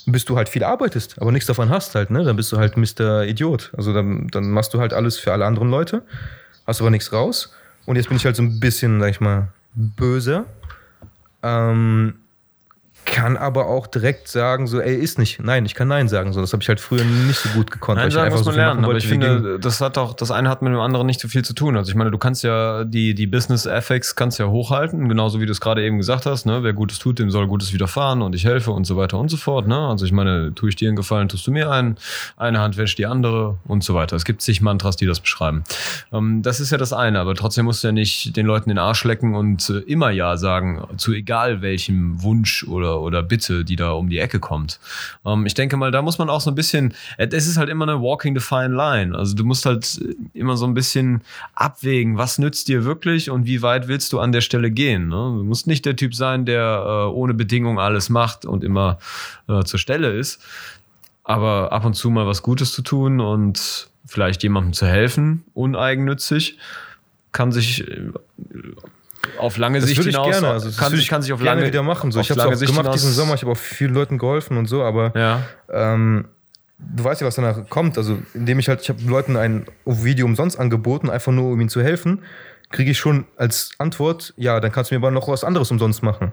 bis du halt viel arbeitest, aber nichts davon hast halt, ne? Dann bist du halt Mr. Idiot. Also dann, dann machst du halt alles für alle anderen Leute, hast aber nichts raus. Und jetzt bin ich halt so ein bisschen, sag ich mal, böser. Ähm, kann aber auch direkt sagen, so, ey, ist nicht. Nein, ich kann Nein sagen. So, das habe ich halt früher nicht so gut gekonnt. weil Nein, ich sagen einfach muss so man viel lernen, aber ich finde, das hat auch, das eine hat mit dem anderen nicht so viel zu tun. Also ich meine, du kannst ja die, die Business Ethics kannst ja hochhalten, genauso wie du es gerade eben gesagt hast, ne? Wer Gutes tut, dem soll Gutes widerfahren und ich helfe und so weiter und so fort, ne? Also ich meine, tue ich dir einen Gefallen, tust du mir einen, eine Hand wäscht die andere und so weiter. Es gibt zig Mantras, die das beschreiben. Ähm, das ist ja das eine, aber trotzdem musst du ja nicht den Leuten den Arsch lecken und äh, immer Ja sagen, zu egal welchem Wunsch oder, oder Bitte, die da um die Ecke kommt. Ähm, ich denke mal, da muss man auch so ein bisschen, es ist halt immer eine walking the fine line. Also du musst halt äh, immer so ein bisschen abwägen, was nützt dir wirklich und wie weit willst du an der Stelle gehen. Ne? Du musst nicht der Typ sein, der äh, ohne Bedingung alles macht und immer äh, zur Stelle ist. Aber ab und zu mal was Gutes zu tun und vielleicht jemandem zu helfen, uneigennützig, kann sich äh, auf lange Das Sicht hinaus, gerne, also das kann, ich kann sich auf lange wieder machen. So, ich habe es auch gemacht diesen Sommer. Ich habe auch vielen Leuten geholfen und so, aber Ja. ähm, du weißt ja, was danach kommt. Also, indem ich halt, ich habe Leuten ein Video umsonst angeboten, einfach nur, um ihnen zu helfen, kriege ich schon als Antwort, ja, dann kannst du mir aber noch was anderes umsonst machen.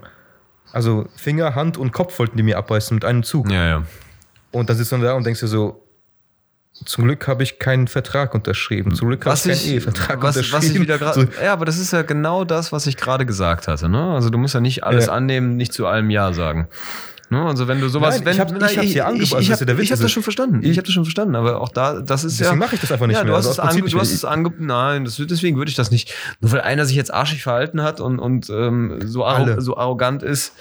Also Finger, Hand und Kopf wollten die mir abbeißen mit einem Zug. Ja, ja. Und dann sitzt du da und denkst dir so, zum Glück habe ich keinen Vertrag unterschrieben. Zum Glück habe ich keinen ich, Ehevertrag was, unterschrieben. was ich wieder so, Ja, aber das ist ja genau das, was ich gerade gesagt hatte. Ne? Also du musst ja nicht alles Ja. annehmen, nicht zu allem Ja sagen. Ne? Also wenn du sowas, Nein, wenn ich hab- ich ja ich, also ich, ja der hab- ich habe also das schon verstanden. Ich, ich- habe das schon verstanden, aber auch da, das ist Deswegen ja. mache ich das einfach nicht ja, mehr. Du hast Also es, ange, du hast es angeboten. Nein, das, deswegen würde ich das nicht. Nur weil einer sich jetzt arschig verhalten hat und, und ähm, so, arro so arrogant ist.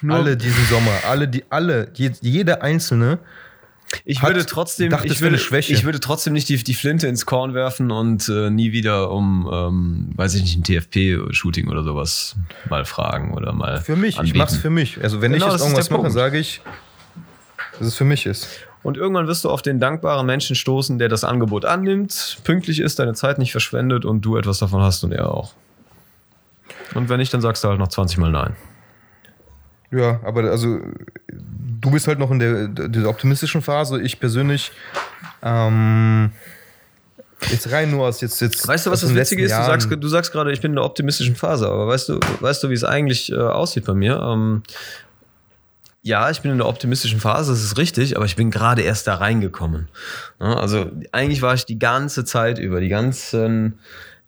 Nur, alle diesen Sommer, alle, die, alle, je- jeder Einzelne Ich würde trotzdem, gedacht, ich würde, ich würde trotzdem nicht die, die Flinte ins Korn werfen und äh, nie wieder um, ähm, weiß ich nicht, ein TFP-Shooting oder sowas mal fragen oder mal. Für mich, anbieten. ich mach's für mich. Also wenn Genau, ich jetzt irgendwas mache, sage ich, dass es für mich ist. Und irgendwann wirst du auf den dankbaren Menschen stoßen, der das Angebot annimmt, pünktlich ist, deine Zeit nicht verschwendet und du etwas davon hast und er auch. Und wenn nicht, dann sagst du halt noch 20 Mal Nein. Ja, aber also du bist halt noch in der, der optimistischen Phase. Ich persönlich ähm, jetzt rein nur aus jetzt jetzt. Weißt du, was das Witzige ist? Du sagst, du sagst gerade, ich bin in der optimistischen Phase, aber weißt du, weißt du, wie es eigentlich äh, aussieht bei mir? Ähm, ja, ich bin in der optimistischen Phase, das ist richtig, aber ich bin gerade erst da reingekommen. Also eigentlich war ich die ganze Zeit über, die ganzen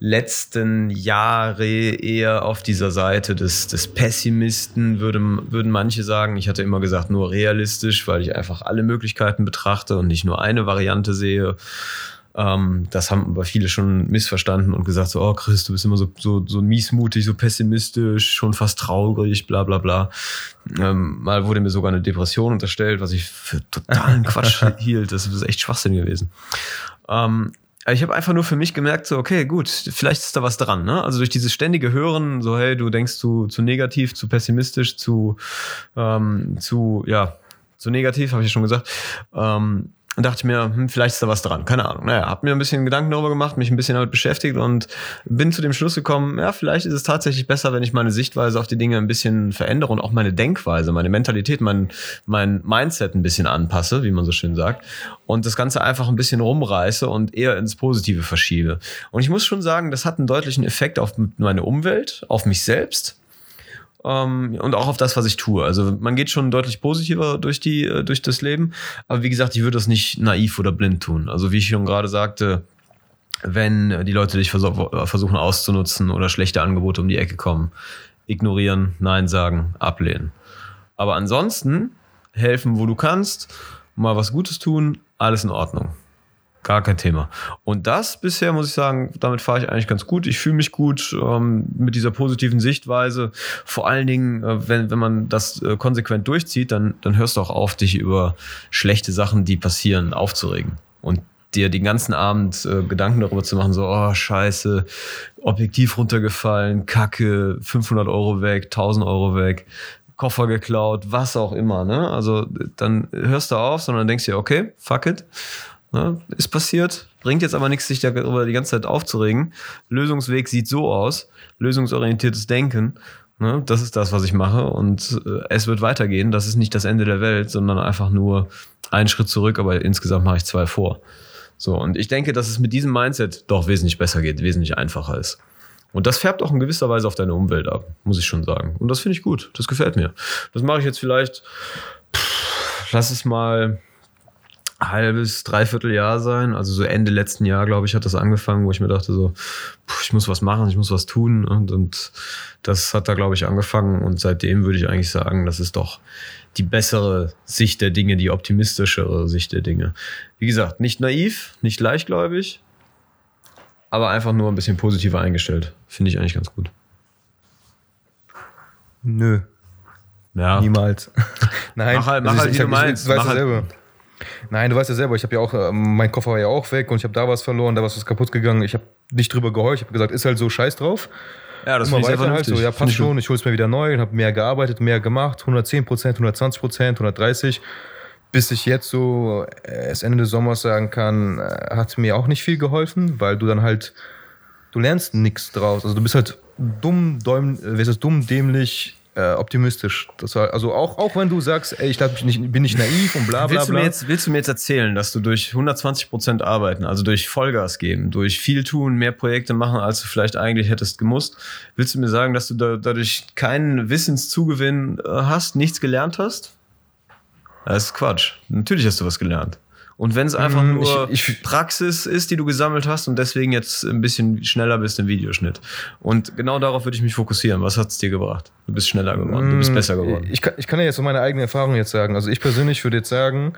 letzten Jahre eher auf dieser Seite des, des Pessimisten, würde, würden manche sagen. Ich hatte immer gesagt, nur realistisch, weil ich einfach alle Möglichkeiten betrachte und nicht nur eine Variante sehe. Ähm, das haben aber viele schon missverstanden und gesagt so, oh Chris, du bist immer so, so, so miesmutig, so pessimistisch, schon fast traurig, bla bla bla. Ähm, mal wurde mir sogar eine Depression unterstellt, was ich für totalen Quatsch hielt. Das ist echt Schwachsinn gewesen. Ähm, ich habe einfach nur für mich gemerkt, so, okay, gut, vielleicht ist da was dran. Ne? Also durch dieses ständige Hören, so, hey, du denkst zu, zu negativ, zu pessimistisch, zu, ähm, zu, ja, zu negativ, habe ich ja schon gesagt. Ähm, und dachte mir, hm, vielleicht ist da was dran, keine Ahnung. Naja, habe mir ein bisschen Gedanken darüber gemacht, mich ein bisschen damit beschäftigt und bin zu dem Schluss gekommen, ja, vielleicht ist es tatsächlich besser, wenn ich meine Sichtweise auf die Dinge ein bisschen verändere und auch meine Denkweise, meine Mentalität, mein, mein Mindset ein bisschen anpasse, wie man so schön sagt, und das Ganze einfach ein bisschen rumreiße und eher ins Positive verschiebe. Und ich muss schon sagen, das hat einen deutlichen Effekt auf meine Umwelt, auf mich selbst ähm, und auch auf das, was ich tue. Also man geht schon deutlich positiver durch die äh, durch das Leben, aber wie gesagt, ich würde das nicht naiv oder blind tun. Also wie ich schon gerade sagte, wenn die Leute dich vers versuchen auszunutzen oder schlechte Angebote um die Ecke kommen, ignorieren, nein sagen, ablehnen. Aber ansonsten helfen, wo du kannst, mal was Gutes tun, alles in Ordnung. Gar kein Thema. Und das bisher, muss ich sagen, damit fahre ich eigentlich ganz gut. Ich fühle mich gut ähm, mit dieser positiven Sichtweise. Vor allen Dingen, äh, wenn, wenn man das äh, konsequent durchzieht, dann, dann hörst du auch auf, dich über schlechte Sachen, die passieren, aufzuregen. Und dir den ganzen Abend äh, Gedanken darüber zu machen, so, oh, scheiße, Objektiv runtergefallen, Kacke, 500 Euro weg, 1000 Euro weg, Koffer geklaut, was auch immer, ne? Also, dann hörst du auf, sondern denkst dir, okay, fuck it Ne? Ist passiert, bringt jetzt aber nichts, sich darüber die ganze Zeit aufzuregen. Lösungsweg sieht so aus, lösungsorientiertes Denken. Ne? Das ist das, was ich mache und äh, es wird weitergehen. Das ist nicht das Ende der Welt, sondern einfach nur einen Schritt zurück, aber insgesamt mache ich zwei vor. So, und ich denke, dass es mit diesem Mindset doch wesentlich besser geht, wesentlich einfacher ist. Und das färbt auch in gewisser Weise auf deine Umwelt ab, muss ich schon sagen. Und das finde ich gut. Das gefällt mir. Das mache ich jetzt vielleicht, pff, lass es mal halbes, dreiviertel Jahr sein. Also so Ende letzten Jahr, glaube ich, hat das angefangen, wo ich mir dachte so, puh, ich muss was machen, ich muss was tun. Und, und das hat da, glaube ich, angefangen. Und seitdem würde ich eigentlich sagen, das ist doch die bessere Sicht der Dinge, die optimistischere Sicht der Dinge. Wie gesagt, nicht naiv, nicht leichtgläubig, aber einfach nur ein bisschen positiver eingestellt. Finde ich eigentlich ganz gut. Nö. Ja. Niemals. Nein, mach halt, mach halt wie du meinst. Mach halt, selber. Nein, du weißt ja selber, ich habe ja auch, äh, mein Koffer war ja auch weg und ich habe da was verloren, da war was kaputt gegangen. Ich habe nicht drüber geheult, ich habe gesagt, ist halt so scheiß drauf. Ja, das ist halt so, ja, passt schon, ich hole es mir wieder neu und habe mehr gearbeitet, mehr gemacht, 110 Prozent, 120 Prozent, 130, bis ich jetzt so äh, das Ende des Sommers sagen kann, äh, hat mir auch nicht viel geholfen, weil du dann halt, du lernst nichts draus. Also du bist halt dumm, däum, dumm, dämlich, äh, optimistisch. Das war, also auch, auch wenn du sagst, ey, ich glaub, ich nicht, bin nicht naiv und bla bla willst bla. Du mir jetzt, willst du mir jetzt erzählen, dass du durch 120 Prozent arbeiten, also durch Vollgas geben, durch viel tun, mehr Projekte machen, als du vielleicht eigentlich hättest gemusst, willst du mir sagen, dass du da, dadurch keinen Wissenszugewinn äh, hast, nichts gelernt hast? Das ist Quatsch. Natürlich hast du was gelernt. Und wenn es einfach mm, nur ich, ich, Praxis ist, die du gesammelt hast und deswegen jetzt ein bisschen schneller bist im Videoschnitt. Und genau darauf würde ich mich fokussieren. Was hat es dir gebracht? Du bist schneller geworden, du bist mm, besser geworden. Ich kann, ich kann ja jetzt so meine eigene Erfahrung jetzt sagen. Also ich persönlich würde jetzt sagen,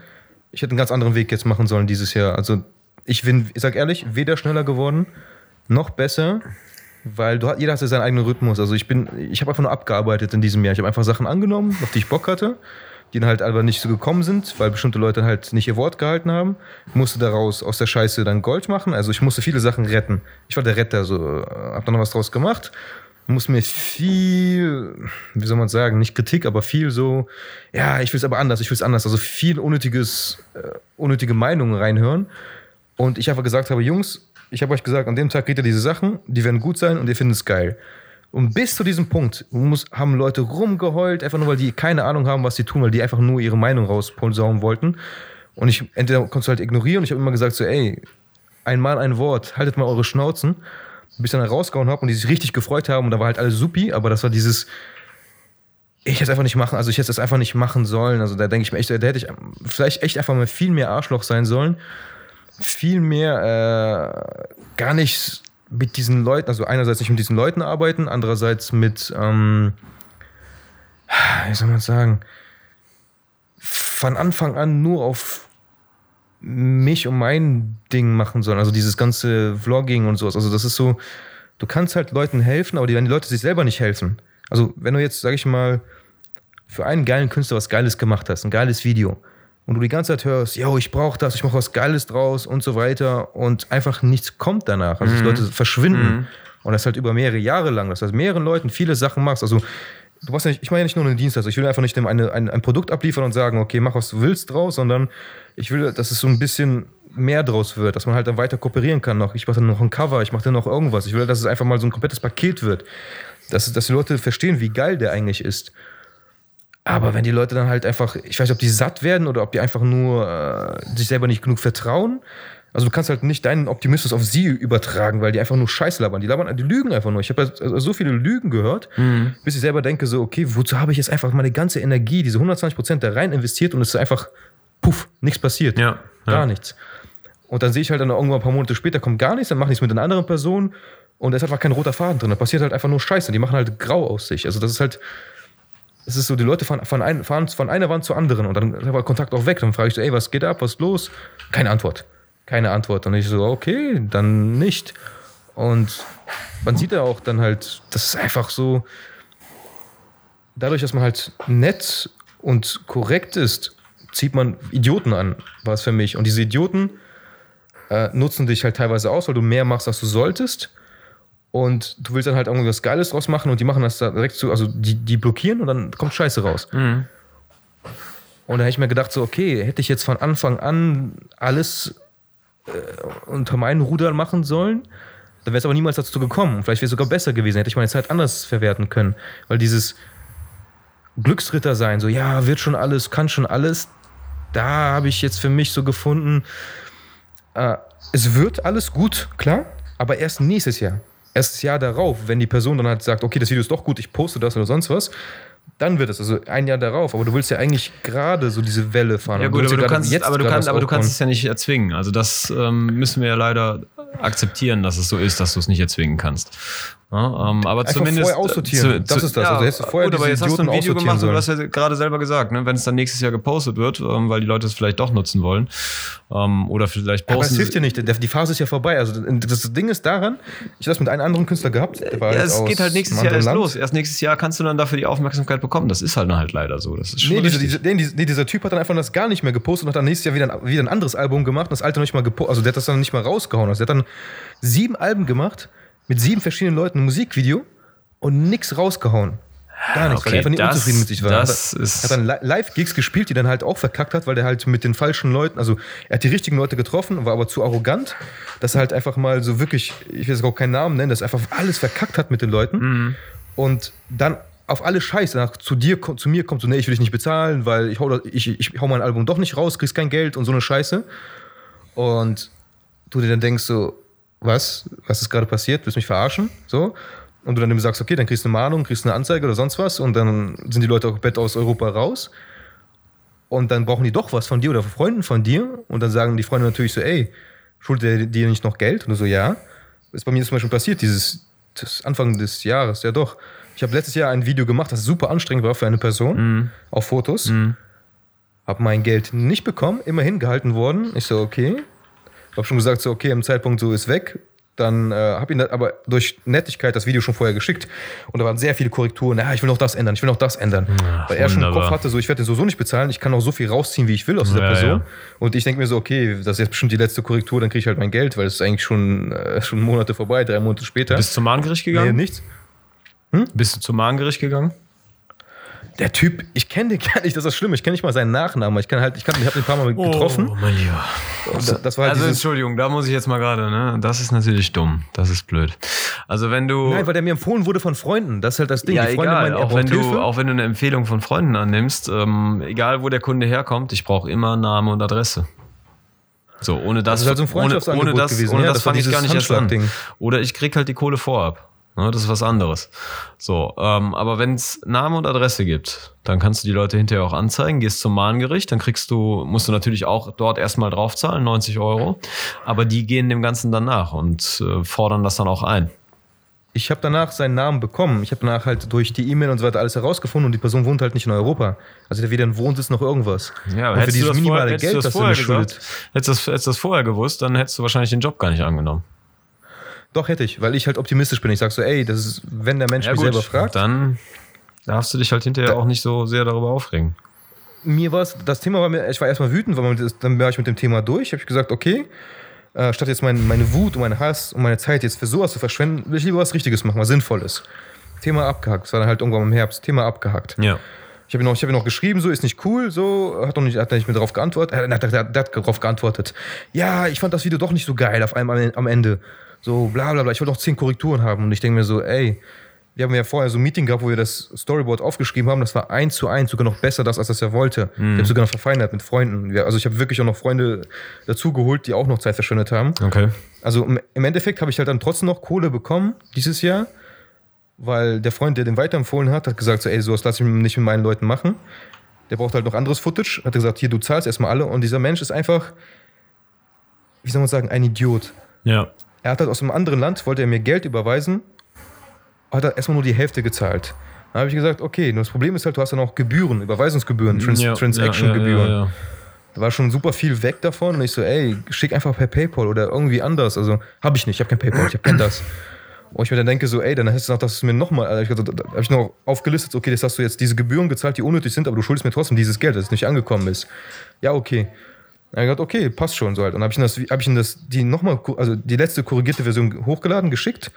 ich hätte einen ganz anderen Weg jetzt machen sollen dieses Jahr. Also ich bin, ich sag ehrlich, weder schneller geworden, noch besser, weil du, jeder hat ja seinen eigenen Rhythmus. Also ich bin, ich habe einfach nur abgearbeitet in diesem Jahr. Ich habe einfach Sachen angenommen, auf die ich Bock hatte die dann halt aber nicht so gekommen sind, weil bestimmte Leute halt nicht ihr Wort gehalten haben. Ich musste daraus aus der Scheiße dann Gold machen. Also ich musste viele Sachen retten. Ich war der Retter, so hab dann noch was draus gemacht. Muss mir viel, wie soll man sagen, nicht Kritik, aber viel so, ja, ich will es aber anders, ich will es anders. Also viel unnötiges, äh, unnötige Meinungen reinhören. Und ich einfach gesagt habe, Jungs, ich habe euch gesagt, an dem Tag geht ihr diese Sachen, die werden gut sein und ihr findet es geil. Und bis zu diesem Punkt muss, haben Leute rumgeheult, einfach nur, weil die keine Ahnung haben, was sie tun, weil die einfach nur ihre Meinung rausposaunen wollten. Und ich, entweder konntest du halt ignorieren und ich habe immer gesagt so, ey, ein Mal ein Wort, haltet mal eure Schnauzen. Bis ich dann rausgehauen habe und die sich richtig gefreut haben und da war halt alles supi, aber das war dieses, ich hätte es einfach nicht machen, also ich hätte es einfach nicht machen sollen. Also da denke ich mir echt, da hätte ich vielleicht echt einfach mal viel mehr Arschloch sein sollen. Viel mehr äh, gar nicht mit diesen Leuten, also einerseits nicht mit diesen Leuten arbeiten, andererseits mit, ähm, wie soll man sagen, von Anfang an nur auf mich und mein Ding machen sollen. Also dieses ganze Vlogging und sowas. Also das ist so, du kannst halt Leuten helfen, aber die, wenn die Leute sich selber nicht helfen. Also wenn du jetzt, sag ich mal, für einen geilen Künstler was Geiles gemacht hast, ein geiles Video, und du die ganze Zeit hörst, yo, ich brauche das, ich mache was Geiles draus und so weiter und einfach nichts kommt danach. Also mhm. die Leute verschwinden. Mhm. Und das halt über mehrere Jahre lang, dass du mehreren Leuten viele Sachen machst. Also du machst ja nicht, ich meine ja nicht nur einen Dienstleister, ich will einfach nicht eine, ein, ein Produkt abliefern und sagen, okay, mach was du willst draus, sondern ich will, dass es so ein bisschen mehr draus wird, dass man halt dann weiter kooperieren kann noch. Ich mache dann noch ein Cover, ich mache dann noch irgendwas. Ich will, dass es einfach mal so ein komplettes Paket wird. Dass, dass die Leute verstehen, wie geil der eigentlich ist. Aber wenn die Leute dann halt einfach, ich weiß nicht, ob die satt werden oder ob die einfach nur äh, sich selber nicht genug vertrauen. Also du kannst halt nicht deinen Optimismus auf sie übertragen, weil die einfach nur Scheiße labern. Die labern, die lügen einfach nur. Ich habe also so viele Lügen gehört, mhm. bis ich selber denke so, okay, wozu habe ich jetzt einfach meine ganze Energie, diese 120 Prozent da rein investiert und es ist einfach, puff, nichts passiert. Ja, gar ja. nichts. Und dann sehe ich halt dann irgendwann ein paar Monate später kommt gar nichts, dann mache ich es mit einer anderen Person und da ist einfach kein roter Faden drin. Da passiert halt einfach nur Scheiße. Die machen halt grau aus sich. Also das ist halt, es ist so, die Leute fahren von, ein, fahren von einer Wand zur anderen und dann aber Kontakt auch weg. Dann frage ich so, ey, was geht ab, was ist los? Keine Antwort. Keine Antwort. Und ich so, okay, dann nicht. Und man sieht ja auch dann halt, das ist einfach so, dadurch, dass man halt nett und korrekt ist, zieht man Idioten an, war es für mich. Und diese Idioten äh, nutzen dich halt teilweise aus, weil du mehr machst, als du solltest und du willst dann halt irgendwas Geiles draus machen und die machen das direkt zu, also die, die blockieren und dann kommt Scheiße raus. Mhm. Und da hätte ich mir gedacht, so, okay, hätte ich jetzt von Anfang an alles äh, unter meinen Rudern machen sollen, dann wäre es aber niemals dazu gekommen. Vielleicht wäre es sogar besser gewesen, hätte ich meine Zeit anders verwerten können. Weil dieses Glücksritter sein, so, ja, wird schon alles, kann schon alles, da habe ich jetzt für mich so gefunden, äh, es wird alles gut, klar, aber erst nächstes Jahr erst das Jahr darauf, wenn die Person dann halt sagt, okay, das Video ist doch gut, ich poste das oder sonst was, dann wird es, also ein Jahr darauf. Aber du willst ja eigentlich gerade so diese Welle fahren. Ja, gut, aber du, kannst, aber, du kannst, aber du kannst es ja nicht erzwingen. Also das ähm, müssen wir ja leider akzeptieren, dass es so ist, dass du es nicht erzwingen kannst. Ja, ähm, aber Einfach zumindest. Vorher aussortieren. Zu, das ist das. Ja, also jetzt vorher gut, aber jetzt hast du ein Video gemacht sollen. und du hast ja gerade selber gesagt, ne, wenn es dann nächstes Jahr gepostet wird, ähm, weil die Leute es vielleicht doch nutzen wollen. Ähm, oder vielleicht posten. Aber es hilft dir nicht. Die Phase ist ja vorbei. Also das Ding ist daran, ich habe das mit einem anderen Künstler gehabt. ja, es geht halt nächstes Jahr erst los. Erst nächstes Jahr kannst du dann dafür die Aufmerksamkeit bekommen. Das ist halt, halt leider so. Das ist nee, diese, diese, nee, dieser Typ hat dann einfach das gar nicht mehr gepostet und hat dann nächstes Jahr wieder ein, wieder ein anderes Album gemacht und das alte noch nicht mal gepostet. Also der hat das dann nicht mal rausgehauen. Also der hat dann sieben Alben gemacht mit sieben verschiedenen Leuten ein Musikvideo und nichts rausgehauen. Gar nichts, okay, weil er einfach nicht das, unzufrieden mit sich war. Das er ist hat dann Live-Gigs gespielt, die dann halt auch verkackt hat, weil der halt mit den falschen Leuten, also er hat die richtigen Leute getroffen, war aber zu arrogant, dass er halt einfach mal so wirklich, ich will jetzt auch keinen Namen nennen, dass er einfach alles verkackt hat mit den Leuten mhm. und dann auf alle Scheiße nach zu dir, zu mir kommt so, nee, ich will dich nicht bezahlen, weil ich hau, ich, ich hau mein Album doch nicht raus, kriegst kein Geld und so eine Scheiße. Und du dir dann denkst so, was, was ist gerade passiert, willst du mich verarschen? So und du dann dem sagst, okay, dann kriegst du eine Mahnung, kriegst eine Anzeige oder sonst was und dann sind die Leute auch komplett aus Europa raus und dann brauchen die doch was von dir oder von Freunden von dir und dann sagen die Freunde natürlich so, ey, schuldet ihr dir nicht noch Geld? Und du so, ja. ist bei mir zum Beispiel passiert, dieses Anfang des Jahres, ja doch. Ich habe letztes Jahr ein Video gemacht, das super anstrengend war für eine Person, mhm. auf Fotos. Mhm. Habe mein Geld nicht bekommen, immerhin gehalten worden. Ich so, okay. Habe schon gesagt, so, okay, im Zeitpunkt so ist weg dann äh, habe ihn aber durch Nettigkeit das Video schon vorher geschickt und da waren sehr viele Korrekturen. Ja, ich will noch das ändern, ich will noch das ändern. Ach, Weil er schon im Kopf hatte, so ich werde den so nicht bezahlen, ich kann auch so viel rausziehen, wie ich will aus dieser ja, Person. Ja. Und ich denke mir so, okay, das ist jetzt bestimmt die letzte Korrektur, dann kriege ich halt mein Geld, weil es ist eigentlich schon, äh, schon Monate vorbei, drei Monate später. Bist du zum Mahngericht gegangen? Nee, nichts. Hm? Bist du zum Mahngericht gegangen? Der Typ, ich kenne den gar nicht, das ist das Schlimme, ich kenne nicht mal seinen Nachnamen. Ich kann halt, ich, kann, ich habe ihn ein paar Mal getroffen. Oh, mein Lieber. Das, das war halt also Entschuldigung, da muss ich jetzt mal gerade, ne? Das ist natürlich dumm. Das ist blöd. Also wenn du. Nein, weil der mir empfohlen wurde von Freunden. Das ist halt das Ding. Ja, egal. Meinen, auch, wenn du, auch wenn du eine Empfehlung von Freunden annimmst, ähm, egal wo der Kunde herkommt, ich brauche immer Name und Adresse. So, ohne das, das ist halt so ein ohne, ohne das, gewesen. ohne ja, das, das fange ich gar nicht erst an. Oder ich krieg halt die Kohle vorab. Ne, das ist was anderes. So, ähm, aber wenn es Name und Adresse gibt, dann kannst du die Leute hinterher auch anzeigen, gehst zum Mahngericht, dann kriegst du, musst du natürlich auch dort erstmal draufzahlen, 90 Euro. Aber die gehen dem Ganzen dann nach und äh, fordern das dann auch ein. Ich habe danach seinen Namen bekommen. Ich habe danach halt durch die E-Mail und so weiter alles herausgefunden und die Person wohnt halt nicht in Europa. Also der weder ein Wohnsitz noch irgendwas. Ja, aber und für dieses minimale vorher, Geld, das das du mir schuldet. hättest du das, hättest du das vorher gewusst, dann hättest du wahrscheinlich den Job gar nicht angenommen. Doch hätte ich, weil ich halt optimistisch bin. Ich sag so, ey, das ist, wenn der Mensch mich selber fragt. dann darfst du dich halt hinterher Da- auch nicht so sehr darüber aufregen. mir war es, das Thema war mir, ich war erstmal wütend, weil man dann war ich mit dem Thema durch. Habe ich gesagt, okay, äh, statt jetzt mein, meine Wut und meinen Hass und meine Zeit jetzt für sowas zu verschwenden, will ich lieber was Richtiges machen, was Sinnvolles. Thema abgehakt. Das war dann halt irgendwann im Herbst. Thema abgehakt. Ja. Ich habe ihm, hab ihm noch geschrieben, so ist nicht cool, so, hat, noch nicht, hat er nicht mehr darauf geantwortet. Er hat, er hat, er hat darauf geantwortet. Ja, ich fand das Video doch nicht so geil auf einmal am Ende. So, bla bla bla. Ich wollte noch zehn Korrekturen haben. Und ich denke mir so, ey, wir haben ja vorher so ein Meeting gehabt, wo wir das Storyboard aufgeschrieben haben. Das war eins zu eins, sogar noch besser das, als das er wollte. Ich habe sogar noch verfeinert mit Freunden. Also ich habe wirklich auch noch Freunde dazugeholt, die auch noch Zeit verschwendet haben. Okay. Also im, im Endeffekt habe ich halt dann trotzdem noch Kohle bekommen dieses Jahr, weil der Freund, der den weiterempfohlen hat, hat gesagt so, ey, sowas lasse ich nicht mit meinen Leuten machen. Der braucht halt noch anderes Footage. Hat gesagt, hier, du zahlst erstmal alle. Und dieser Mensch ist einfach, wie soll man sagen, ein Idiot. Ja. Er hat halt aus einem anderen Land, wollte er mir Geld überweisen, hat er erstmal nur die Hälfte gezahlt. Dann habe ich gesagt, okay, nur das Problem ist halt, du hast dann auch Gebühren, Überweisungsgebühren, Trans ja, Transaction-Gebühren. Ja, ja, Da war schon super viel weg davon und ich so, ey, schick einfach per PayPal oder irgendwie anders. Also, habe ich nicht, ich habe kein PayPal, ich habe kein das. Und ich mir dann denke so, ey, dann hättest du noch, dass du mir nochmal, also ich, da habe ich noch aufgelistet, okay, jetzt hast du jetzt diese Gebühren gezahlt, die unnötig sind, aber du schuldest mir trotzdem dieses Geld, das nicht angekommen ist. Ja, okay. Hab ich gesagt, okay, passt schon so halt. Und dann habe ich ihm das, hab ich ihm das, die nochmal, also die letzte korrigierte Version hochgeladen, geschickt.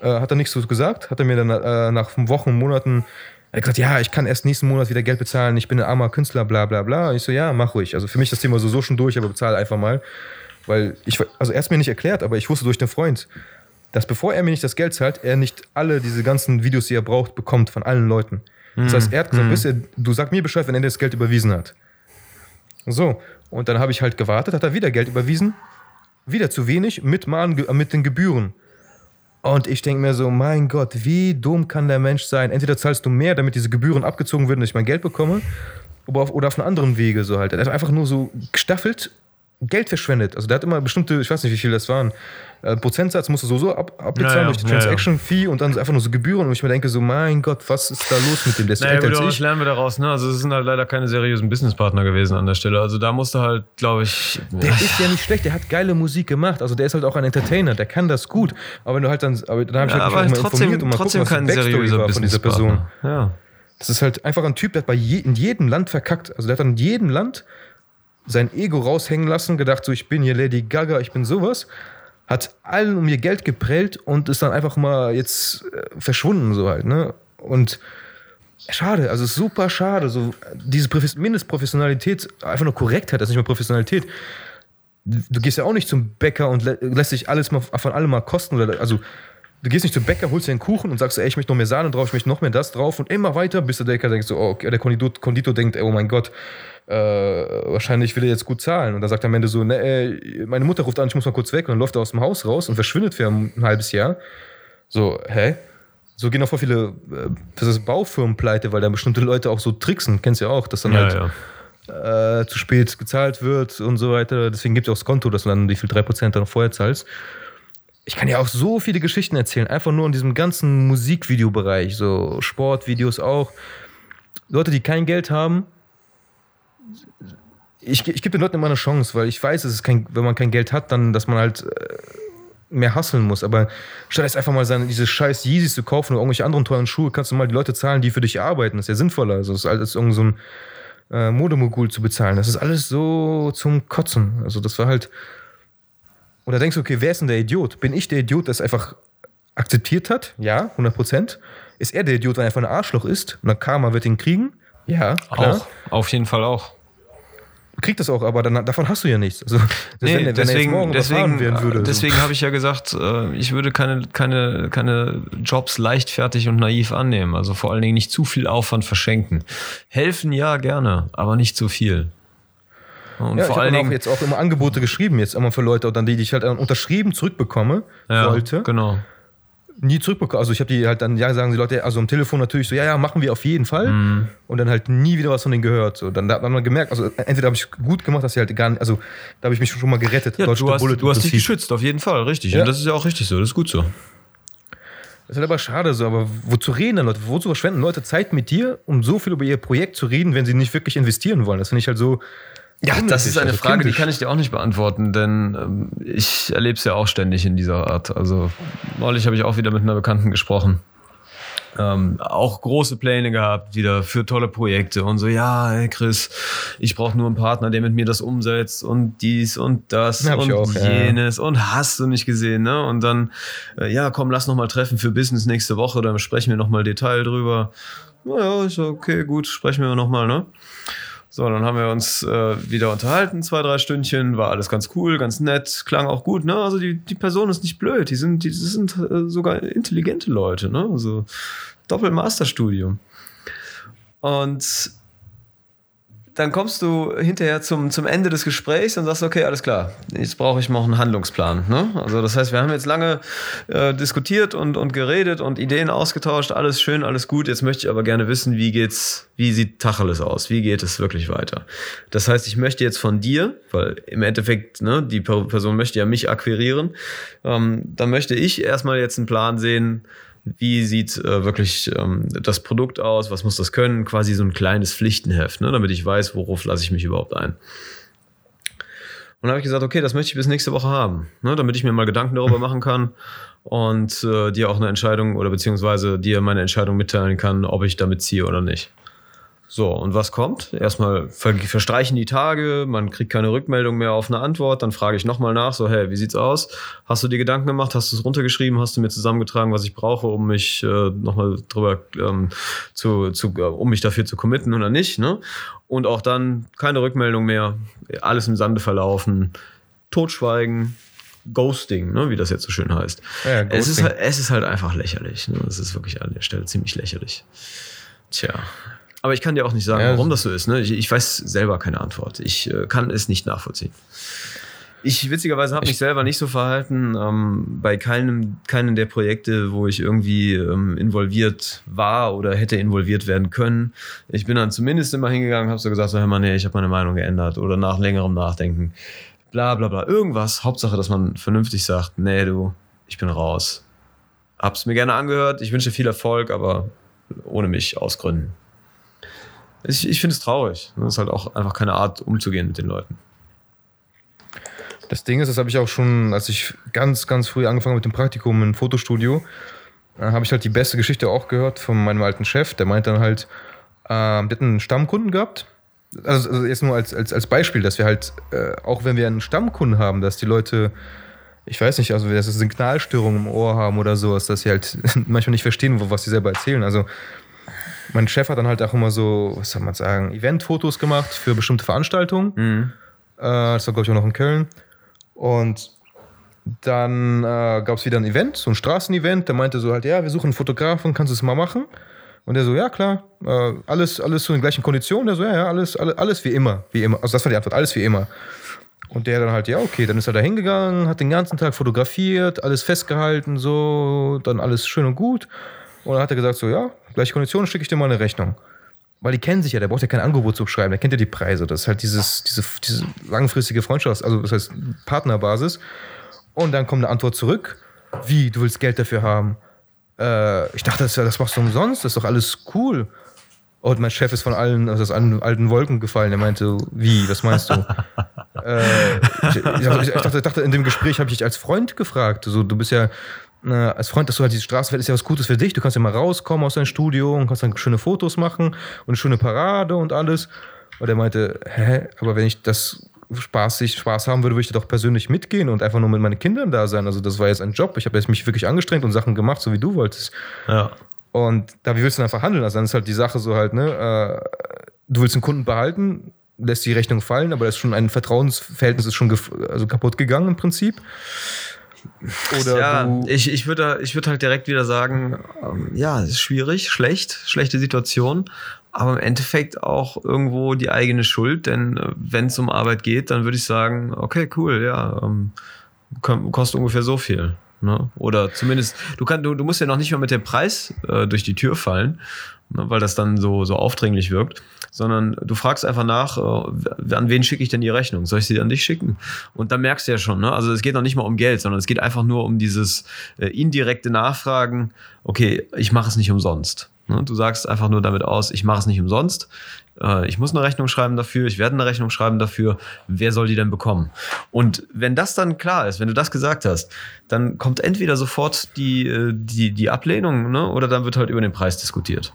Äh, hat er nichts so gesagt, hat er mir dann äh, nach Wochen, Monaten er hat gesagt, ja, ich kann erst nächsten Monat wieder Geld bezahlen, ich bin ein armer Künstler, bla bla bla. Und ich so, ja, mach ruhig. Also für mich ist das Thema so schon durch, aber bezahle einfach mal. Weil ich, also er hat mir nicht erklärt, aber ich wusste durch den Freund, dass bevor er mir nicht das Geld zahlt, er nicht alle diese ganzen Videos, die er braucht, bekommt von allen Leuten. Das heißt, er hat gesagt, bis er, du sag mir Bescheid, wenn er dir das Geld überwiesen hat. So, und dann habe ich halt gewartet, hat er wieder Geld überwiesen, wieder zu wenig, mit, Mahn, mit den Gebühren. Und ich denke mir so, mein Gott, wie dumm kann der Mensch sein? Entweder zahlst du mehr, damit diese Gebühren abgezogen werden, dass ich mein Geld bekomme, oder auf, oder auf einen anderen Wege so halt. Er hat einfach nur so gestaffelt Geld verschwendet. Also der hat immer bestimmte, ich weiß nicht, wie viel das waren, äh, Prozentsatz musst du sowieso ab, abbezahlen Ja, ja, durch die ja, ja. Transaction-Fee und dann einfach nur so Gebühren. Und ich mir denke so, mein Gott, was ist da los mit dem? Der ist Naja, gut, was lernen wir daraus? Ne? Also es sind halt leider keine seriösen Businesspartner gewesen an der Stelle. Also da musste halt, glaube ich, Der ist ja nicht schlecht, der hat geile Musik gemacht. Also der ist halt auch ein Entertainer, der kann das gut. Aber wenn du halt dann, aber dann habe ich ja, halt mich aber auch trotzdem, informiert und mal trotzdem gucken, was kein seriöser war von dieser Person. Businesspartner. Ja. Das ist halt einfach ein Typ, der hat bei je, in jedem Land verkackt. Also der hat dann in jedem Land sein Ego raushängen lassen, gedacht, so ich bin hier Lady Gaga, ich bin sowas. Hat allen um ihr Geld geprellt und ist dann einfach mal jetzt äh, verschwunden, so halt, ne? Und schade, also super schade. So, diese Profes- Mindestprofessionalität, einfach nur Korrektheit, das ist nicht mehr Professionalität. Du gehst ja auch nicht zum Bäcker und lä lässt dich alles mal von allem mal kosten. Oder, also Du gehst nicht zum Bäcker, holst dir einen Kuchen und sagst, ey, ich möchte noch mehr Sahne drauf, ich möchte noch mehr das drauf und immer weiter, bis der Bäcker denkt so, oh, der Konditor, Konditor denkt, ey, oh mein Gott, äh, wahrscheinlich will er jetzt gut zahlen. Und dann sagt er am Ende so, ne, ey, meine Mutter ruft an, ich muss mal kurz weg und dann läuft er aus dem Haus raus und verschwindet für ein halbes Jahr. So, hä? So gehen auch voll viele, äh, das ist Baufirmen pleite, weil da bestimmte Leute auch so tricksen, kennst du ja auch, dass dann Ja, halt ja. äh, zu spät gezahlt wird und so weiter. Deswegen gibt es auch das Konto, dass du dann wie viel 3% dann vorher zahlst. Ich kann ja auch so viele Geschichten erzählen, einfach nur in diesem ganzen Musikvideobereich, so Sportvideos auch. Leute, die kein Geld haben, ich, ich gebe den Leuten immer eine Chance, weil ich weiß, es ist kein, wenn man kein Geld hat, dann, dass man halt äh, mehr hasseln muss. Aber statt jetzt einfach mal seine, diese scheiß Yeezys zu kaufen oder irgendwelche anderen teuren Schuhe, kannst du mal die Leute zahlen, die für dich arbeiten. Das ist ja sinnvoller. Also, als irgend so äh, Modemogul zu bezahlen. Das ist alles so zum Kotzen. Also, das war halt. Oder denkst du, okay, wer ist denn der Idiot? Bin ich der Idiot, der es einfach akzeptiert hat? Ja, 100 Prozent. Ist er der Idiot, weil er einfach ein Arschloch ist? Und dann Karma wird ihn kriegen? Ja, klar. Auch. Auf jeden Fall auch. Kriegt das auch, aber dann, davon hast du ja nichts. Also, Nee, wenn, er- wenn deswegen, morgen überfahren deswegen, würde. deswegen habe ich ja gesagt, äh, ich würde keine, keine, keine Jobs leichtfertig und naiv annehmen. Also vor allen Dingen nicht zu viel Aufwand verschenken. Helfen ja gerne, aber nicht zu viel. Und ja, vor ich allen habe auch Dingen. jetzt auch immer Angebote geschrieben, jetzt immer für Leute, dann die, die ich halt unterschrieben zurückbekomme, ja, wollte. Genau. Nie zurückbekommen. Also ich habe die halt dann, ja, sagen die Leute, also am Telefon natürlich so, ja, ja, machen wir auf jeden Fall. Mhm. Und dann halt nie wieder was von denen gehört. So, dann hat man gemerkt, also entweder habe ich gut gemacht, dass sie halt gar nicht, also da habe ich mich schon mal gerettet. Ja, du hast, bullet du hast dich geschützt, auf jeden Fall, richtig. Ja. Und das ist ja auch richtig so, das ist gut so. Das ist halt aber schade so, aber wozu reden dann Leute? Wozu verschwenden Leute Zeit mit dir, um so viel über ihr Projekt zu reden, wenn sie nicht wirklich investieren wollen? Das finde ich halt so. Ja, das ist eine also Frage, die kindisch. kann ich dir auch nicht beantworten, denn ähm, ich erlebe es ja auch ständig in dieser Art. Also neulich habe ich auch wieder mit einer Bekannten gesprochen. Ähm, auch große Pläne gehabt, wieder für tolle Projekte und so, ja, hey Chris, ich brauche nur einen Partner, der mit mir das umsetzt und dies und das Hab und auch, ja. jenes und hast du nicht gesehen, ne? Und dann, äh, ja, komm, lass noch mal treffen für Business nächste Woche, dann sprechen wir noch mal Detail drüber. Naja, ist okay, gut, sprechen wir noch mal, ne? So, dann haben wir uns äh, wieder unterhalten, zwei, drei Stündchen, war alles ganz cool, ganz nett, klang auch gut, ne? Also die, die Person ist nicht blöd, die sind, die sind äh, sogar intelligente Leute, ne? Also Doppel-Masterstudium. Und dann kommst du hinterher zum, zum Ende des Gesprächs und sagst, okay, alles klar, jetzt brauche ich noch einen Handlungsplan. Ne? Also das heißt, wir haben jetzt lange äh, diskutiert und, und geredet und Ideen ausgetauscht, alles schön, alles gut. Jetzt möchte ich aber gerne wissen, wie geht's, wie sieht Tacheles aus? Wie geht es wirklich weiter? Das heißt, ich möchte jetzt von dir, weil im Endeffekt, ne, die Per- Person möchte ja mich akquirieren, ähm, dann möchte ich erstmal jetzt einen Plan sehen, wie sieht äh, wirklich ähm, das Produkt aus, was muss das können, quasi so ein kleines Pflichtenheft, ne, damit ich weiß, worauf lasse ich mich überhaupt ein. Und dann habe ich gesagt, okay, das möchte ich bis nächste Woche haben, ne, damit ich mir mal Gedanken darüber machen kann und äh, dir auch eine Entscheidung oder beziehungsweise dir meine Entscheidung mitteilen kann, ob ich damit ziehe oder nicht. So, und was kommt? Erstmal ver verstreichen die Tage, man kriegt keine Rückmeldung mehr auf eine Antwort, dann frage ich nochmal nach, so, hey, wie sieht's aus? Hast du dir Gedanken gemacht, hast du es runtergeschrieben, hast du mir zusammengetragen, was ich brauche, um mich äh, nochmal drüber ähm, zu, zu, äh, um mich dafür zu committen oder nicht, ne? Und auch dann keine Rückmeldung mehr, alles im Sande verlaufen, Totschweigen, Ghosting, ne, wie das jetzt so schön heißt. Ja, es, ist halt, es ist halt einfach lächerlich. Ne? Es ist wirklich an der Stelle ziemlich lächerlich. Tja. Aber ich kann dir auch nicht sagen, Ja, warum das so ist. Ne? Ich, ich weiß selber keine Antwort. Ich äh, kann es nicht nachvollziehen. Ich witzigerweise habe mich selber nicht so verhalten. Ähm, bei keinem, keinem der Projekte, wo ich irgendwie ähm, involviert war oder hätte involviert werden können. Ich bin dann zumindest immer hingegangen, habe so gesagt, so, hör mal, nee, ich habe meine Meinung geändert oder nach längerem Nachdenken. Bla bla bla. Irgendwas. Hauptsache, dass man vernünftig sagt, nee, du, ich bin raus. Hab's mir gerne angehört. Ich wünsche dir viel Erfolg, aber ohne mich aus Gründen. Ich, ich finde es traurig. Das ist halt auch einfach keine Art, umzugehen mit den Leuten. Das Ding ist, das habe ich auch schon, als ich ganz, ganz früh angefangen habe mit dem Praktikum im Fotostudio, dann habe ich halt die beste Geschichte auch gehört von meinem alten Chef. Der meint dann halt, ähm, der hat einen Stammkunden gehabt. Also, also jetzt nur als, als, als Beispiel, dass wir halt, äh, auch wenn wir einen Stammkunden haben, dass die Leute, ich weiß nicht, also dass sie Signalstörungen im Ohr haben oder sowas, dass sie halt manchmal nicht verstehen, was sie selber erzählen. Also mein Chef hat dann halt auch immer so, was soll man sagen, Eventfotos gemacht für bestimmte Veranstaltungen. Mhm. Äh, das war, glaube ich, auch noch in Köln. Und dann äh, gab es wieder ein Event, so ein Straßenevent. Der meinte so halt, ja, wir suchen einen Fotografen, kannst du es mal machen? Und der so, ja, klar, äh, alles, alles so in gleichen Konditionen. Der so, ja, ja, alles, alles, alles wie immer, wie immer. Also das war die Antwort, alles wie immer. Und der dann halt, ja, okay, dann ist er da hingegangen, hat den ganzen Tag fotografiert, alles festgehalten, so, dann alles schön und gut. Und dann hat er gesagt, so, ja, gleiche Konditionen, schicke ich dir mal eine Rechnung. Weil die kennen sich ja, der braucht ja kein Angebot zu schreiben, der kennt ja die Preise. Das ist halt dieses, diese, diese langfristige Freundschaft, also das heißt Partnerbasis. Und dann kommt eine Antwort zurück. Wie, du willst Geld dafür haben? Äh, ich dachte, das, das machst du umsonst, das ist doch alles cool. Und mein Chef ist von allen, also aus allen alten Wolken gefallen. Er meinte, wie, was meinst du? äh, ich, ich, dachte, ich dachte, in dem Gespräch habe ich dich als Freund gefragt. So, du bist ja als Freund, dass du halt diese Straße fährst, ist ja was Gutes für dich. Du kannst ja mal rauskommen aus deinem Studio und kannst dann schöne Fotos machen und eine schöne Parade und alles. Und er meinte, hä, aber wenn ich das Spaß, ich Spaß haben würde, würde ich da doch persönlich mitgehen und einfach nur mit meinen Kindern da sein. Also das war jetzt ein Job. Ich habe jetzt mich wirklich angestrengt und Sachen gemacht, so wie du wolltest. Ja. Und da, wie willst du dann verhandeln? Also dann ist halt die Sache so halt, ne, äh, du willst den Kunden behalten, lässt die Rechnung fallen, aber das ist schon ein Vertrauensverhältnis ist schon also kaputt gegangen im Prinzip. Oder ja, ich, ich würde ich würd halt direkt wieder sagen, ähm, ja, es ist schwierig, schlecht, schlechte Situation, aber im Endeffekt auch irgendwo die eigene Schuld, denn äh, wenn es um Arbeit geht, dann würde ich sagen, okay, cool, ja, ähm, kostet ungefähr so viel. Ne? Oder zumindest, du, kann, du, du musst ja noch nicht mal mit dem Preis äh, durch die Tür fallen, ne? weil das dann so, so aufdringlich wirkt, sondern du fragst einfach nach, äh, an wen schicke ich denn die Rechnung? Soll ich sie an dich schicken? Und dann merkst du ja schon, ne? also es geht noch nicht mal um Geld, sondern es geht einfach nur um dieses äh, indirekte Nachfragen, okay, ich mache es nicht umsonst. Ne? Du sagst einfach nur damit aus, ich mache es nicht umsonst. Äh, ich muss eine Rechnung schreiben dafür, ich werde eine Rechnung schreiben dafür. Wer soll die denn bekommen? Und wenn das dann klar ist, wenn du das gesagt hast, dann kommt entweder sofort die, die, die Ablehnung ne? oder dann wird halt über den Preis diskutiert.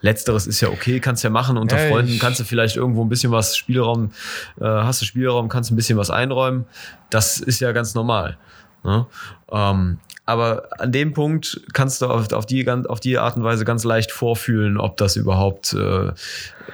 Letzteres ist ja okay, kannst ja machen unter Ja, Freunden, kannst du vielleicht irgendwo ein bisschen was Spielraum, äh, hast du Spielraum, kannst ein bisschen was einräumen. Das ist ja ganz normal. Ne? Ähm, aber an dem Punkt kannst du auf, auf, die, auf die Art und Weise ganz leicht vorfühlen, ob das überhaupt äh,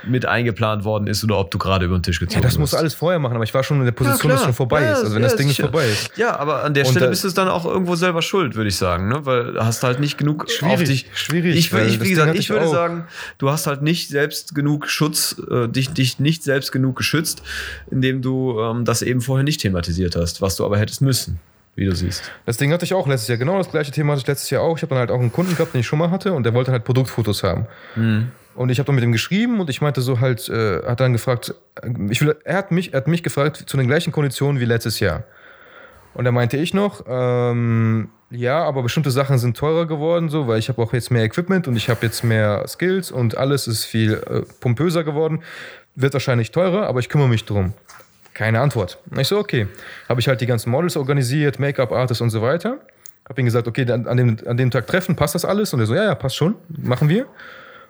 mit eingeplant worden ist oder ob du gerade über den Tisch gezogen Ja, das musst du alles vorher machen, aber ich war schon in der Position, dass es schon vorbei Ja, ist. Also wenn ja, das Ding sicher. vorbei ist. Ja, aber an der Und Stelle bist du es dann auch irgendwo selber schuld, würde ich sagen, ne? Weil du hast halt nicht genug auf Schwierig, dich. schwierig, Ich, ich, wie gesagt, ich würde auch. sagen, du hast halt nicht selbst genug Schutz, äh, dich, dich nicht selbst genug geschützt, indem du ähm, das eben vorher nicht thematisiert hast, was du aber hättest müssen, wie du siehst. Das Ding hatte ich auch letztes Jahr. Genau das gleiche Thema hatte ich letztes Jahr auch. Ich habe dann halt auch einen Kunden gehabt, den ich schon mal hatte und der wollte halt Produktfotos haben. Und ich habe dann mit ihm geschrieben und ich meinte so halt, äh, hat dann gefragt, äh, ich will, er hat mich, er hat mich gefragt zu den gleichen Konditionen wie letztes Jahr. Und da meinte ich noch, ähm, ja, aber bestimmte Sachen sind teurer geworden, so, weil ich habe auch jetzt mehr Equipment und ich habe jetzt mehr Skills und alles ist viel äh, pompöser geworden. Wird wahrscheinlich teurer, aber ich kümmere mich drum. Keine Antwort. Ich so, okay. Habe ich halt die ganzen Models organisiert, Make-up-Artists und so weiter. Habe ihm gesagt, okay, an dem, an dem Tag treffen, passt das alles? Und er so, ja, ja, passt schon, machen wir.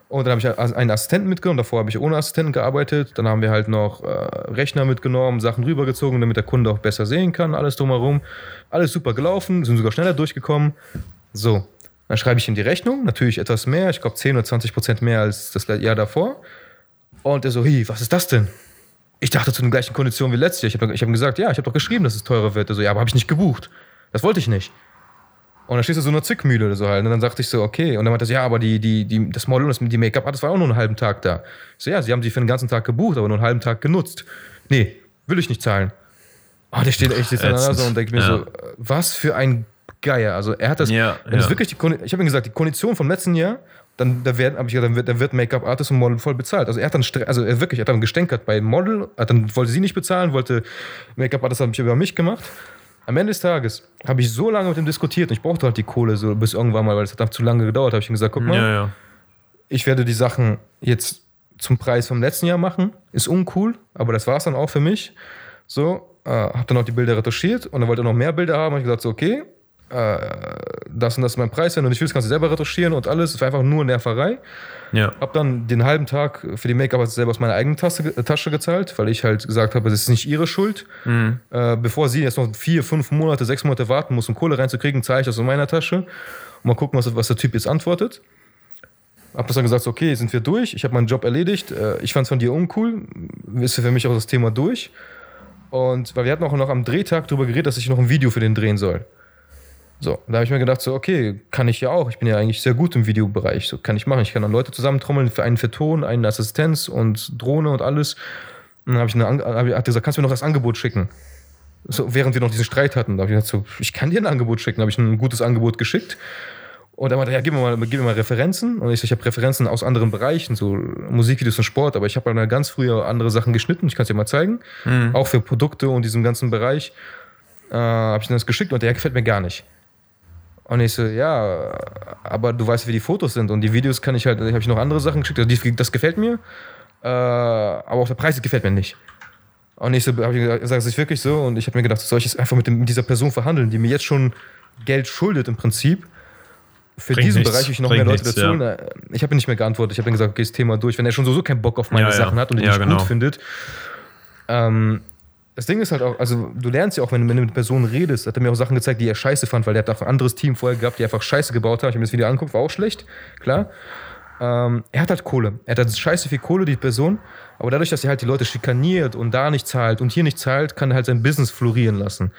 Und dann habe ich einen Assistenten mitgenommen. Davor habe ich ohne Assistenten gearbeitet. Dann haben wir halt noch äh, Rechner mitgenommen, Sachen rübergezogen, damit der Kunde auch besser sehen kann, alles drumherum. Alles super gelaufen, sind sogar schneller durchgekommen. So, dann schreibe ich ihm die Rechnung, natürlich etwas mehr, ich glaube 10 oder 20 Prozent mehr als das Jahr davor. Und er so, hi, was ist das denn? Ich dachte zu den gleichen Konditionen wie letztes Jahr. Ich habe ich hab gesagt, ja, ich habe doch geschrieben, dass es teurer wird. Er so, ja, aber habe ich nicht gebucht. Das wollte ich nicht. Und dann stehst du so in einer Zwickmühle oder so halt. Und dann sagte ich so, okay. Und dann meinte so, ja, aber die, die, die, das Model und das, die Make-up, das war auch nur einen halben Tag da. Ich so, ja, sie haben sie für den ganzen Tag gebucht, aber nur einen halben Tag genutzt. Nee, will ich nicht zahlen. Oh, der steht echt jetzt Ätzend. so und denkt mir Ja. so, was für ein Geier. Also er hat das, Ja, wenn ja. wirklich die Kondi- ich habe ihm gesagt, die Kondition vom letzten Jahr, dann da werden, habe ich gesagt, dann wird, dann wird Make-up-Artist und Model voll bezahlt. Also er hat dann, also er wirklich, er hat dann gestänkert bei Model, hat dann wollte sie nicht bezahlen, wollte Make-up-Artist habe ich über mich gemacht. Am Ende des Tages habe ich so lange mit ihm diskutiert und ich brauchte halt die Kohle so bis irgendwann mal, weil es hat dann zu lange gedauert. Habe ich ihm gesagt, guck mal, Ja, ja. ich werde die Sachen jetzt zum Preis vom letzten Jahr machen. Ist uncool, aber das war es dann auch für mich. So, äh, habe dann auch die Bilder retuschiert und dann wollte er noch mehr Bilder haben. Hab ich gesagt, so, okay, äh, das und das ist mein Preis. Wenn du nicht willst, kannst du selber retuschieren und alles. Es war einfach nur Nerverei. ja. Hab dann den halben Tag für die Make-up selber aus meiner eigenen Tasche, Tasche gezahlt, weil ich halt gesagt habe, es ist nicht ihre Schuld. Äh, bevor sie jetzt noch vier, fünf Monate, sechs Monate warten muss, um Kohle reinzukriegen, zahle ich das aus meiner Tasche. Und mal gucken, was, was der Typ jetzt antwortet. Hab das dann gesagt, okay, sind wir durch. Ich habe meinen Job erledigt. Äh, Ich fand's von dir uncool. Ist für mich auch das Thema durch. Und weil wir hatten auch noch am Drehtag darüber geredet, dass ich noch ein Video für den drehen soll. So, da habe ich mir gedacht, so, okay, kann ich ja auch. Ich bin ja eigentlich sehr gut im Videobereich. So kann ich machen. Ich kann dann Leute zusammentrommeln für einen für Ton, einen Assistenz und Drohne und alles. Und dann habe ich, eine, hab hat gesagt, kannst du mir noch das Angebot schicken? So, während wir noch diesen Streit hatten, da habe ich gesagt, so, ich kann dir ein Angebot schicken. Da habe ich ein gutes Angebot geschickt. Und er meinte, ja, gib mir mal, gib mir mal Referenzen. Und ich so, ich habe Referenzen aus anderen Bereichen, so Musikvideos und Sport, aber ich habe halt ganz früher andere Sachen geschnitten. Ich kann es dir mal zeigen. Auch für Produkte und diesem ganzen Bereich. Äh, habe ich ihm das geschickt und der gefällt mir gar nicht. Und ich so, ja, aber du weißt, wie die Fotos sind und die Videos kann ich halt, habe ich noch andere Sachen geschickt, also die, das gefällt mir, äh, aber auch der Preis gefällt mir nicht. Und ich so, habe ich gesagt, das ist wirklich so und ich habe mir gedacht, soll ich jetzt einfach mit, dem, mit dieser Person verhandeln, die mir jetzt schon Geld schuldet im Prinzip, für Bringt diesen nichts, Bereich ich noch mehr Leute nichts, dazu. ja. Äh, Ich habe nicht mehr geantwortet. Ich habe dann gesagt, okay, das Thema durch. Wenn er schon sowieso keinen Bock auf meine Ja, ja. Sachen hat und die Ja, nicht genau. gut findet. Ähm, das Ding ist halt auch, also du lernst ja auch, wenn du mit einer Person redest, hat er mir auch Sachen gezeigt, die er scheiße fand, weil der hat auch ein anderes Team vorher gehabt, die einfach scheiße gebaut haben. Ich habe mir das Video angeguckt, war auch schlecht, klar. Ähm, er hat halt Kohle. Er hat halt scheiße viel Kohle, die Person. Aber dadurch, dass er halt die Leute schikaniert und da nicht zahlt und hier nicht zahlt, kann er halt sein Business florieren lassen.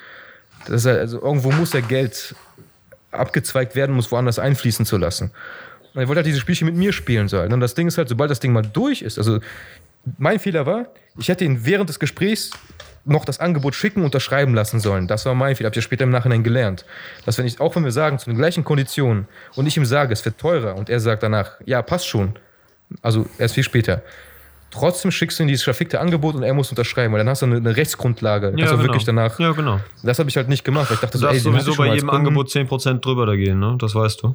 Das halt, also irgendwo muss er Geld abgezweigt werden, muss woanders einfließen zu lassen. Und er wollte halt diese Spielchen mit mir spielen sollen. Und das Ding ist halt, sobald das Ding mal durch ist, also mein Fehler war, ich hätte ihn während des Gesprächs noch das Angebot schicken, unterschreiben lassen sollen. Das war mein Fehler, habe ich ja später im Nachhinein gelernt. Dass wenn ich, auch wenn wir sagen, zu den gleichen Konditionen und ich ihm sage, es wird teurer und er sagt danach, ja, passt schon, also erst viel später, trotzdem schickst du ihm dieses verfickte Angebot und er muss unterschreiben, weil dann hast du eine, eine Rechtsgrundlage. Dann Ja, genau. wirklich danach. Ja, genau. Das habe ich halt nicht gemacht, weil ich dachte Du so, ey, darfst ich sowieso bei jedem Kunden. Angebot 10% drüber da gehen, ne? Das weißt du.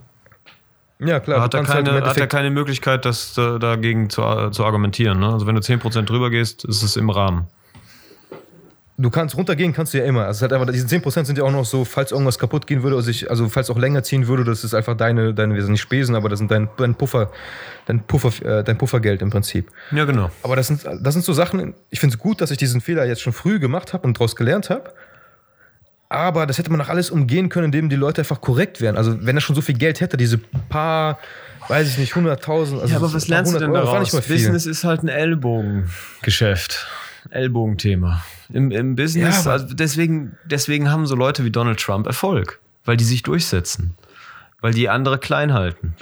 Ja, klar. hat, er halt keine, im hat er keine Möglichkeit, das äh, dagegen zu, zu argumentieren. Ne? Also wenn du 10% drüber gehst, ist es im Rahmen. Du kannst runtergehen, kannst du ja immer. Also es halt einfach, diese 10% sind ja auch noch so, falls irgendwas kaputt gehen würde oder sich, also falls auch länger ziehen würde, das ist einfach deine, deine, wir sind nicht Spesen, aber das sind dein, dein Puffer, dein Puffer, äh, dein Puffergeld im Prinzip. Ja, genau. Aber das sind, das sind so Sachen, ich finde es gut, dass ich diesen Fehler jetzt schon früh gemacht habe und daraus gelernt habe. Aber das hätte man auch alles umgehen können, indem die Leute einfach korrekt wären. Also wenn er schon so viel Geld hätte, diese paar, weiß ich nicht, 100.000. Also Ja, aber was lernst du denn 100 Euro war daraus? Business ist halt ein Ellbogengeschäft. Ellbogenthema. Im, im Business, Ja, also deswegen, deswegen haben so Leute wie Donald Trump Erfolg, weil die sich durchsetzen, weil die andere klein halten.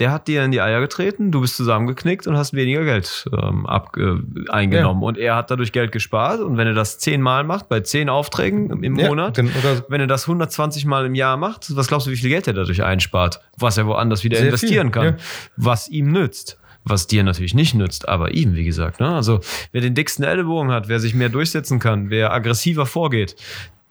Der hat dir in die Eier getreten, du bist zusammengeknickt und hast weniger Geld ähm, ab, äh, eingenommen. Und er hat dadurch Geld gespart. Und wenn er das zehnmal macht, bei zehn Aufträgen im Ja, Monat, gen- oder- wenn er das 120 Mal im Jahr macht, was glaubst du, wie viel Geld er dadurch einspart? Was er woanders wieder Sehr investieren viel, kann. ja. Was ihm nützt. Was dir natürlich nicht nützt, aber ihm, wie gesagt. Ne? Also, wer den dicksten Ellenbogen hat, wer sich mehr durchsetzen kann, wer aggressiver vorgeht,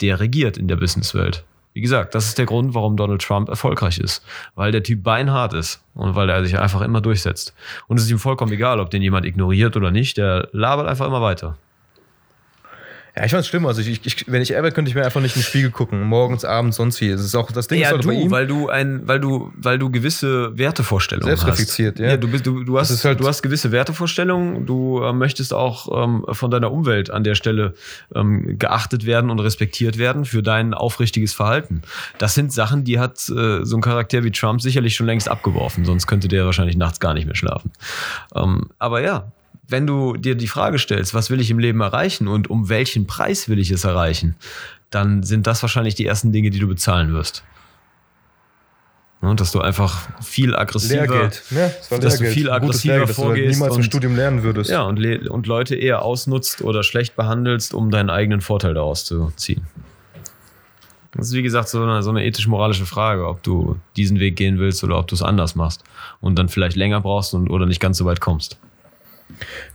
der regiert in der Businesswelt. Wie gesagt, das ist der Grund, warum Donald Trump erfolgreich ist. Weil der Typ beinhart ist und weil er sich einfach immer durchsetzt. Und es ist ihm vollkommen egal, ob den jemand ignoriert oder nicht. Der labert einfach immer weiter. Ja, ich fand's schlimm. Also ich, ich, wenn ich ever könnte ich mir einfach nicht in den Spiegel gucken. Morgens, abends, sonst wie. Das ist auch das Ding ist Ja, halt du, bei ihm. weil du ein, weil du, weil du gewisse Wertevorstellungen Selbstreflektiert, hast. ja. ja. Du bist, du, du hast, ist halt- du hast gewisse Wertevorstellungen. Du äh, möchtest auch ähm, von deiner Umwelt an der Stelle ähm, geachtet werden und respektiert werden für dein aufrichtiges Verhalten. Das sind Sachen, die hat äh, so ein Charakter wie Trump sicherlich schon längst abgeworfen. Sonst könnte der wahrscheinlich nachts gar nicht mehr schlafen. Ähm, aber ja. Wenn du dir die Frage stellst, was will ich im Leben erreichen und um welchen Preis will ich es erreichen, dann sind das wahrscheinlich die ersten Dinge, die du bezahlen wirst. Ne, dass du einfach viel aggressiver, Lehrgeld. Ja, das dass du viel aggressiver Lehrgeld, das du halt vorgehst niemals im und- Studium lernen würdest. ja, und, und Leute eher ausnutzt oder schlecht behandelst, um deinen eigenen Vorteil daraus zu ziehen. Das ist wie gesagt so eine, so eine ethisch-moralische Frage, ob du diesen Weg gehen willst oder ob du es anders machst und dann vielleicht länger brauchst und, oder nicht ganz so weit kommst.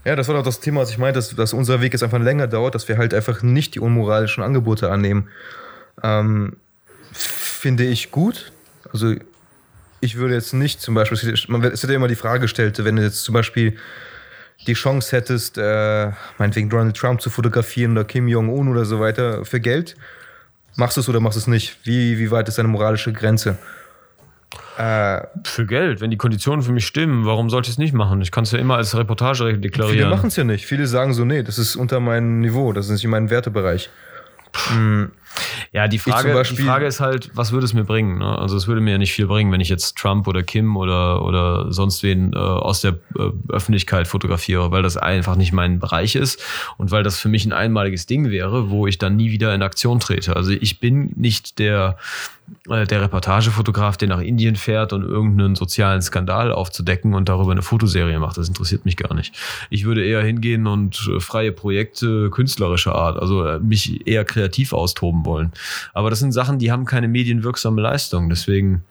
Ja, das war doch das Thema, was ich meinte, dass, dass unser Weg jetzt einfach länger dauert, dass wir halt einfach nicht die unmoralischen Angebote annehmen. Ähm, finde ich gut. Also ich würde jetzt nicht zum Beispiel, man es wird ja immer die Frage gestellt, wenn du jetzt zum Beispiel die Chance hättest, äh, meinetwegen Donald Trump zu fotografieren oder Kim Jong-un oder so weiter für Geld, machst du es oder machst du es nicht? Wie, wie weit ist deine moralische Grenze? Äh, Für Geld, wenn die Konditionen für mich stimmen, warum sollte ich es nicht machen? Ich kann es ja immer als Reportage viele deklarieren. machen es ja nicht. Viele sagen so, nee, das ist unter meinem Niveau, das ist nicht in meinem Wertebereich. Ja, die Frage, die Beispiel- Frage ist halt, was würde es mir bringen? Ne? Also es würde mir ja nicht viel bringen, wenn ich jetzt Trump oder Kim oder, oder sonst wen äh, aus der äh, Öffentlichkeit fotografiere, weil das einfach nicht mein Bereich ist und weil das für mich ein einmaliges Ding wäre, wo ich dann nie wieder in Aktion trete. Also ich bin nicht der, der Reportagefotograf, der nach Indien fährt und irgendeinen sozialen Skandal aufzudecken und darüber eine Fotoserie macht. Das interessiert mich gar nicht. Ich würde eher hingehen und äh, freie Projekte künstlerischer Art, also äh, mich eher kreativ austoben wollen. Aber das sind Sachen, die haben keine medienwirksame Leistung. Deswegen,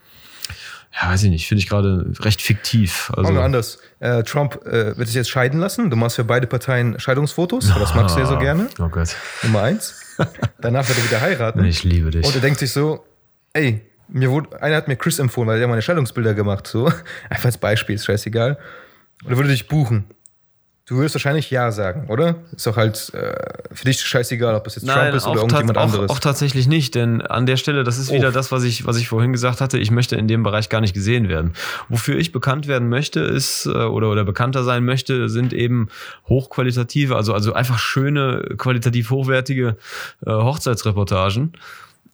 ja, weiß ich nicht, finde ich gerade recht fiktiv. Also, wir anders. Äh, Trump äh, wird sich jetzt scheiden lassen. Du machst für beide Parteien Scheidungsfotos. weil Das magst du ja so Ah, gerne. Oh Gott, Nummer eins. Danach wird er wieder heiraten. ich liebe dich. Und er denkt sich so, ey, mir wurde, einer hat mir Chris empfohlen, weil der meine Scheidungsbilder gemacht. So. Einfach als Beispiel, ist scheißegal. Und er würde dich buchen. Du würdest wahrscheinlich Ja sagen, oder? Ist doch halt äh, für dich scheißegal, ob das jetzt Trump ist oder auch, irgendjemand tats- anderes. auch, auch tatsächlich nicht, denn an der Stelle, das ist wieder Oh. das, was ich, was ich vorhin gesagt hatte, ich möchte in dem Bereich gar nicht gesehen werden. Wofür ich bekannt werden möchte, ist, äh, oder, oder bekannter sein möchte, sind eben hochqualitative, also, also einfach schöne, qualitativ hochwertige äh, Hochzeitsreportagen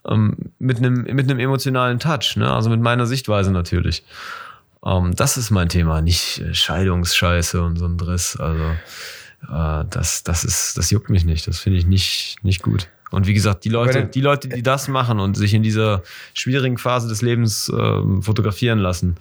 ähm, mit einem mit einem emotionalen Touch, ne? also mit meiner Sichtweise natürlich. Ähm, das ist mein Thema, nicht äh, Scheidungsscheiße und so ein Driss. Also äh, das, das ist, das juckt mich nicht. Das finde ich nicht, nicht gut. Und wie gesagt, die Leute, die Leute, die das machen und sich in dieser schwierigen Phase des Lebens ähm, fotografieren lassen,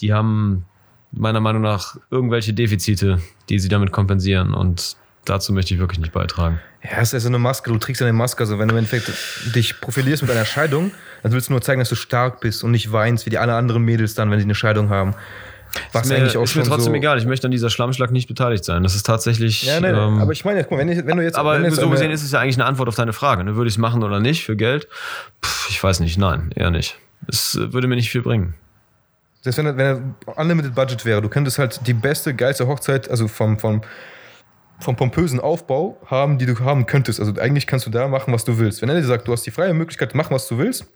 die haben meiner Meinung nach irgendwelche Defizite, die sie damit kompensieren. Und dazu möchte ich wirklich nicht beitragen. Ja, es ist ja so eine Maske, du trägst eine Maske. Also wenn du im Endeffekt dich profilierst mit einer Scheidung, dann willst du nur zeigen, dass du stark bist und nicht weinst, wie die alle anderen Mädels dann, wenn sie eine Scheidung haben. Was ist mir, eigentlich auch ist mir trotzdem so egal, ich möchte an dieser Schlammschlag nicht beteiligt sein. Das ist tatsächlich. Ja, nein, ähm, aber ich meine, guck mal, wenn, wenn, du jetzt. Aber jetzt so gesehen ist es ja eigentlich eine Antwort auf deine Frage. Ne? Würde ich es machen oder nicht für Geld? Puh, ich weiß nicht, nein, eher nicht. Es würde mir nicht viel bringen. Selbst wenn, wenn Unlimited Budget wäre, du könntest halt die beste, geilste Hochzeit, also vom, vom, vom pompösen Aufbau haben, die du haben könntest. Also eigentlich kannst du da machen, was du willst. Wenn er dir sagt, du hast die freie Möglichkeit, machen, was du willst,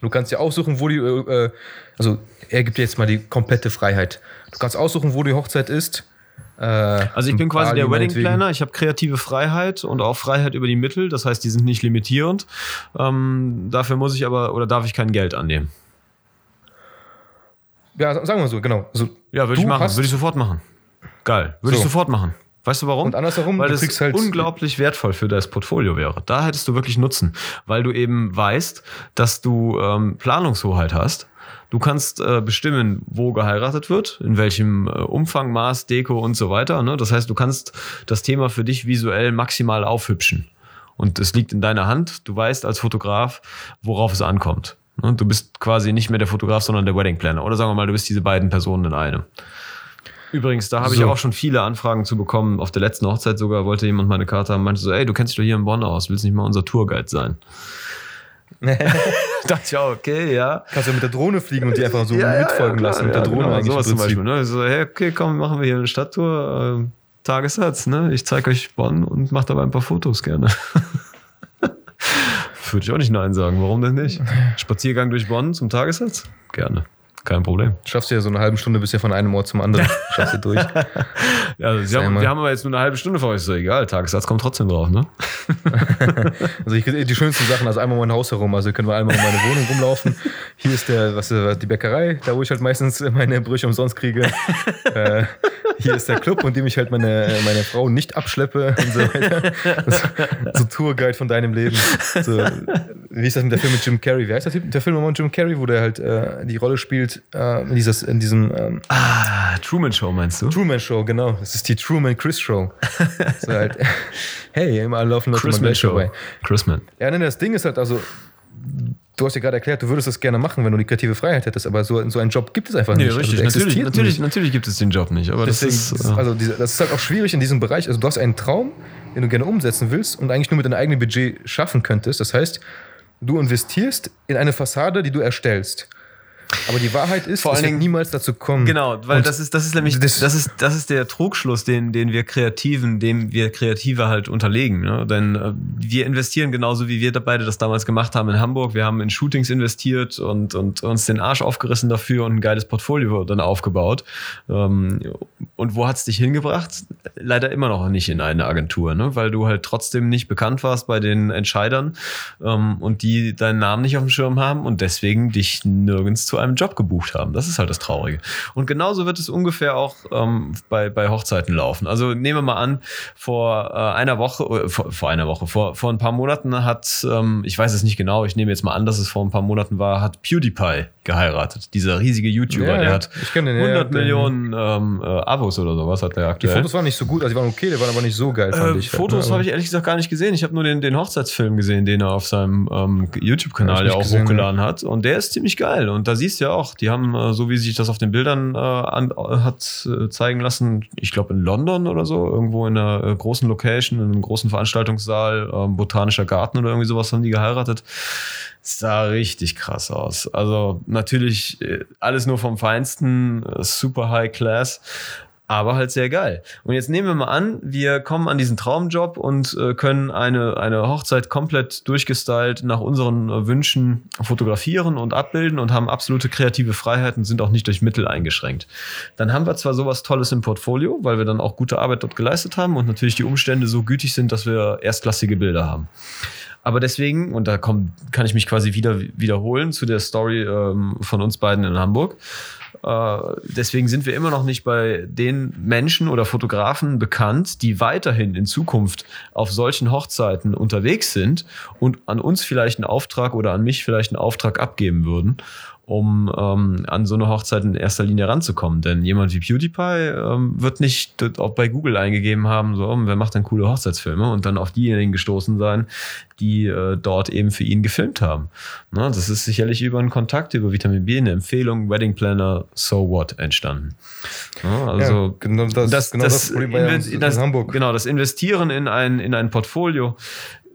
du kannst dir aussuchen, wo die, äh, also er gibt dir jetzt mal die komplette Freiheit. Du kannst aussuchen, wo die Hochzeit ist. Äh, also ich bin quasi der Wedding Planner. Ich habe kreative Freiheit und auch Freiheit über die Mittel. Das heißt, die sind nicht limitierend. Ähm, dafür muss ich aber oder darf ich kein Geld annehmen. Ja, sagen wir so, genau. Also, ja, würde ich machen. Würde ich sofort machen. Geil. Würde so. ich sofort machen. Weißt du warum? Und andersherum, weil es halt unglaublich wertvoll für das Portfolio wäre. Da hättest du wirklich Nutzen, weil du eben weißt, dass du ähm, Planungshoheit hast. Du kannst äh, bestimmen, wo geheiratet wird, in welchem äh, Umfang, Maß, Deko und so weiter. Ne? Das heißt, du kannst das Thema für dich visuell maximal aufhübschen. Und es liegt in deiner Hand. Du weißt als Fotograf, worauf es ankommt. Ne? Du bist quasi nicht mehr der Fotograf, sondern der Wedding Planner. Oder sagen wir mal, du bist diese beiden Personen in einem. Übrigens, da habe so. ich auch schon viele Anfragen zu bekommen. Auf der letzten Hochzeit sogar wollte jemand meine Karte haben, meinte so, ey, du kennst dich doch hier in Bonn aus, willst nicht mal unser Tourguide sein? dachte ich auch, okay, ja. Kannst du mit der Drohne fliegen und die einfach so ja, mitfolgen ja, lassen mit der Drohne genau, eigentlich. Sowas zum Beispiel. Ne? So, hey, okay, komm, machen wir hier eine Stadttour. Äh, Tagessatz, ne? Ich zeige euch Bonn und mache dabei ein paar Fotos gerne. Würde ich auch nicht Nein sagen. Warum denn nicht? Spaziergang durch Bonn zum Tagessatz? Gerne. Kein Problem. Schaffst du ja so eine halbe Stunde bis ja von einem Ort zum anderen. Schaffst du durch. ja, Sie haben, wir haben aber jetzt nur eine halbe Stunde vor euch. Ist so egal, Tagessatz kommt trotzdem drauf, ne? also ich die schönsten Sachen, also einmal mein Haus herum, also können wir einmal um meine Wohnung rumlaufen. Hier ist der, was, die Bäckerei, da wo ich halt meistens meine Brüche umsonst kriege. äh, hier ist der Club, und dem ich halt meine, meine Frau nicht abschleppe und so weiter. So, Tourguide von deinem Leben. So, wie ist das mit der Film mit Jim Carrey? Wie heißt das der Film mit Jim Carrey, wo der halt äh, die Rolle spielt äh, in, dieses, in diesem. Ähm, ah, Truman Show meinst du? Truman Show, genau. Das ist die Truman Chris Show. so halt, hey, immer laufen Leute Chrisman Show. Vorbei. Chrisman. Ja, nee, das Ding ist halt, also du hast ja gerade erklärt, du würdest das gerne machen, wenn du die kreative Freiheit hättest, aber so, so einen Job gibt es einfach nee, nicht. Richtig, also natürlich, natürlich, nicht. natürlich gibt es den Job nicht. Aber Deswegen, das ist, also diese, das ist halt auch schwierig in diesem Bereich. Also du hast einen Traum, den du gerne umsetzen willst und eigentlich nur mit deinem eigenen Budget schaffen könntest. Das heißt, du investierst in eine Fassade, die du erstellst. Aber die Wahrheit ist, Vor es wird niemals dazu kommen. Genau, weil das ist, das ist nämlich, das, das, ist, das ist der Trugschluss, den, den wir Kreativen, dem wir Kreative halt unterlegen. Ne? Denn äh, wir investieren genauso, wie wir beide das damals gemacht haben in Hamburg. Wir haben in Shootings investiert und, und uns den Arsch aufgerissen dafür und ein geiles Portfolio dann aufgebaut. Ähm, und wo hat's dich hingebracht? Leider immer noch nicht in eine Agentur, ne? weil du halt trotzdem nicht bekannt warst bei den Entscheidern ähm, und die deinen Namen nicht auf dem Schirm haben und deswegen dich nirgends zu zu einem Job gebucht haben. Das ist halt das Traurige. Und genauso wird es ungefähr auch ähm, bei, bei Hochzeiten laufen. Also nehmen wir mal an, vor äh, einer Woche, äh, vor, vor, einer Woche, vor, vor ein paar Monaten hat, ähm, ich weiß es nicht genau, ich nehme jetzt mal an, dass es vor ein paar Monaten war, hat PewDiePie geheiratet. Dieser riesige YouTuber, ja, der hat den, 100 ja, Millionen ähm, äh, Abos oder sowas hat der aktuell. Die Fotos waren nicht so gut, also die waren okay, die waren aber nicht so geil, fand äh, ich. Fotos habe ich ehrlich gesagt gar nicht gesehen. Ich habe nur den, den Hochzeitsfilm gesehen, den er auf seinem ähm, YouTube-Kanal ja, auch gesehen, hochgeladen hat. Und der ist ziemlich geil. Und da siehst ja auch, die haben, äh, so wie sich das auf den Bildern äh, an, hat äh, zeigen lassen, ich glaube in London oder so, irgendwo in einer äh, großen Location, in einem großen Veranstaltungssaal, ähm, botanischer Garten oder irgendwie sowas haben die geheiratet sah richtig krass aus. Also natürlich äh, alles nur vom Feinsten, äh, super High Class, aber halt sehr geil. Und jetzt nehmen wir mal an, wir kommen an diesen Traumjob und äh, können eine, eine Hochzeit komplett durchgestylt nach unseren äh, Wünschen fotografieren und abbilden und haben absolute kreative Freiheit und sind auch nicht durch Mittel eingeschränkt. Dann haben wir zwar sowas Tolles im Portfolio, weil wir dann auch gute Arbeit dort geleistet haben und natürlich die Umstände so gütig sind, dass wir erstklassige Bilder haben. Aber deswegen, und da komm, kann ich mich quasi wieder wiederholen zu der Story ähm, von uns beiden in Hamburg. Äh, deswegen sind wir immer noch nicht bei den Menschen oder Fotografen bekannt, die weiterhin in Zukunft auf solchen Hochzeiten unterwegs sind und an uns vielleicht einen Auftrag oder an mich vielleicht einen Auftrag abgeben würden. Um ähm, an so eine Hochzeit in erster Linie ranzukommen. Denn jemand wie PewDiePie ähm, wird nicht auch bei Google eingegeben haben, so, wer macht denn coole Hochzeitsfilme und dann auf diejenigen gestoßen sein, die äh, dort eben für ihn gefilmt haben. Na, das ist sicherlich über einen Kontakt, über Vitamin B, eine Empfehlung, Wedding Planner, So What entstanden. Na, also ja, genau das, das, genau das, das Problem bei uns in Hamburg. Genau, das Investieren in ein, in ein Portfolio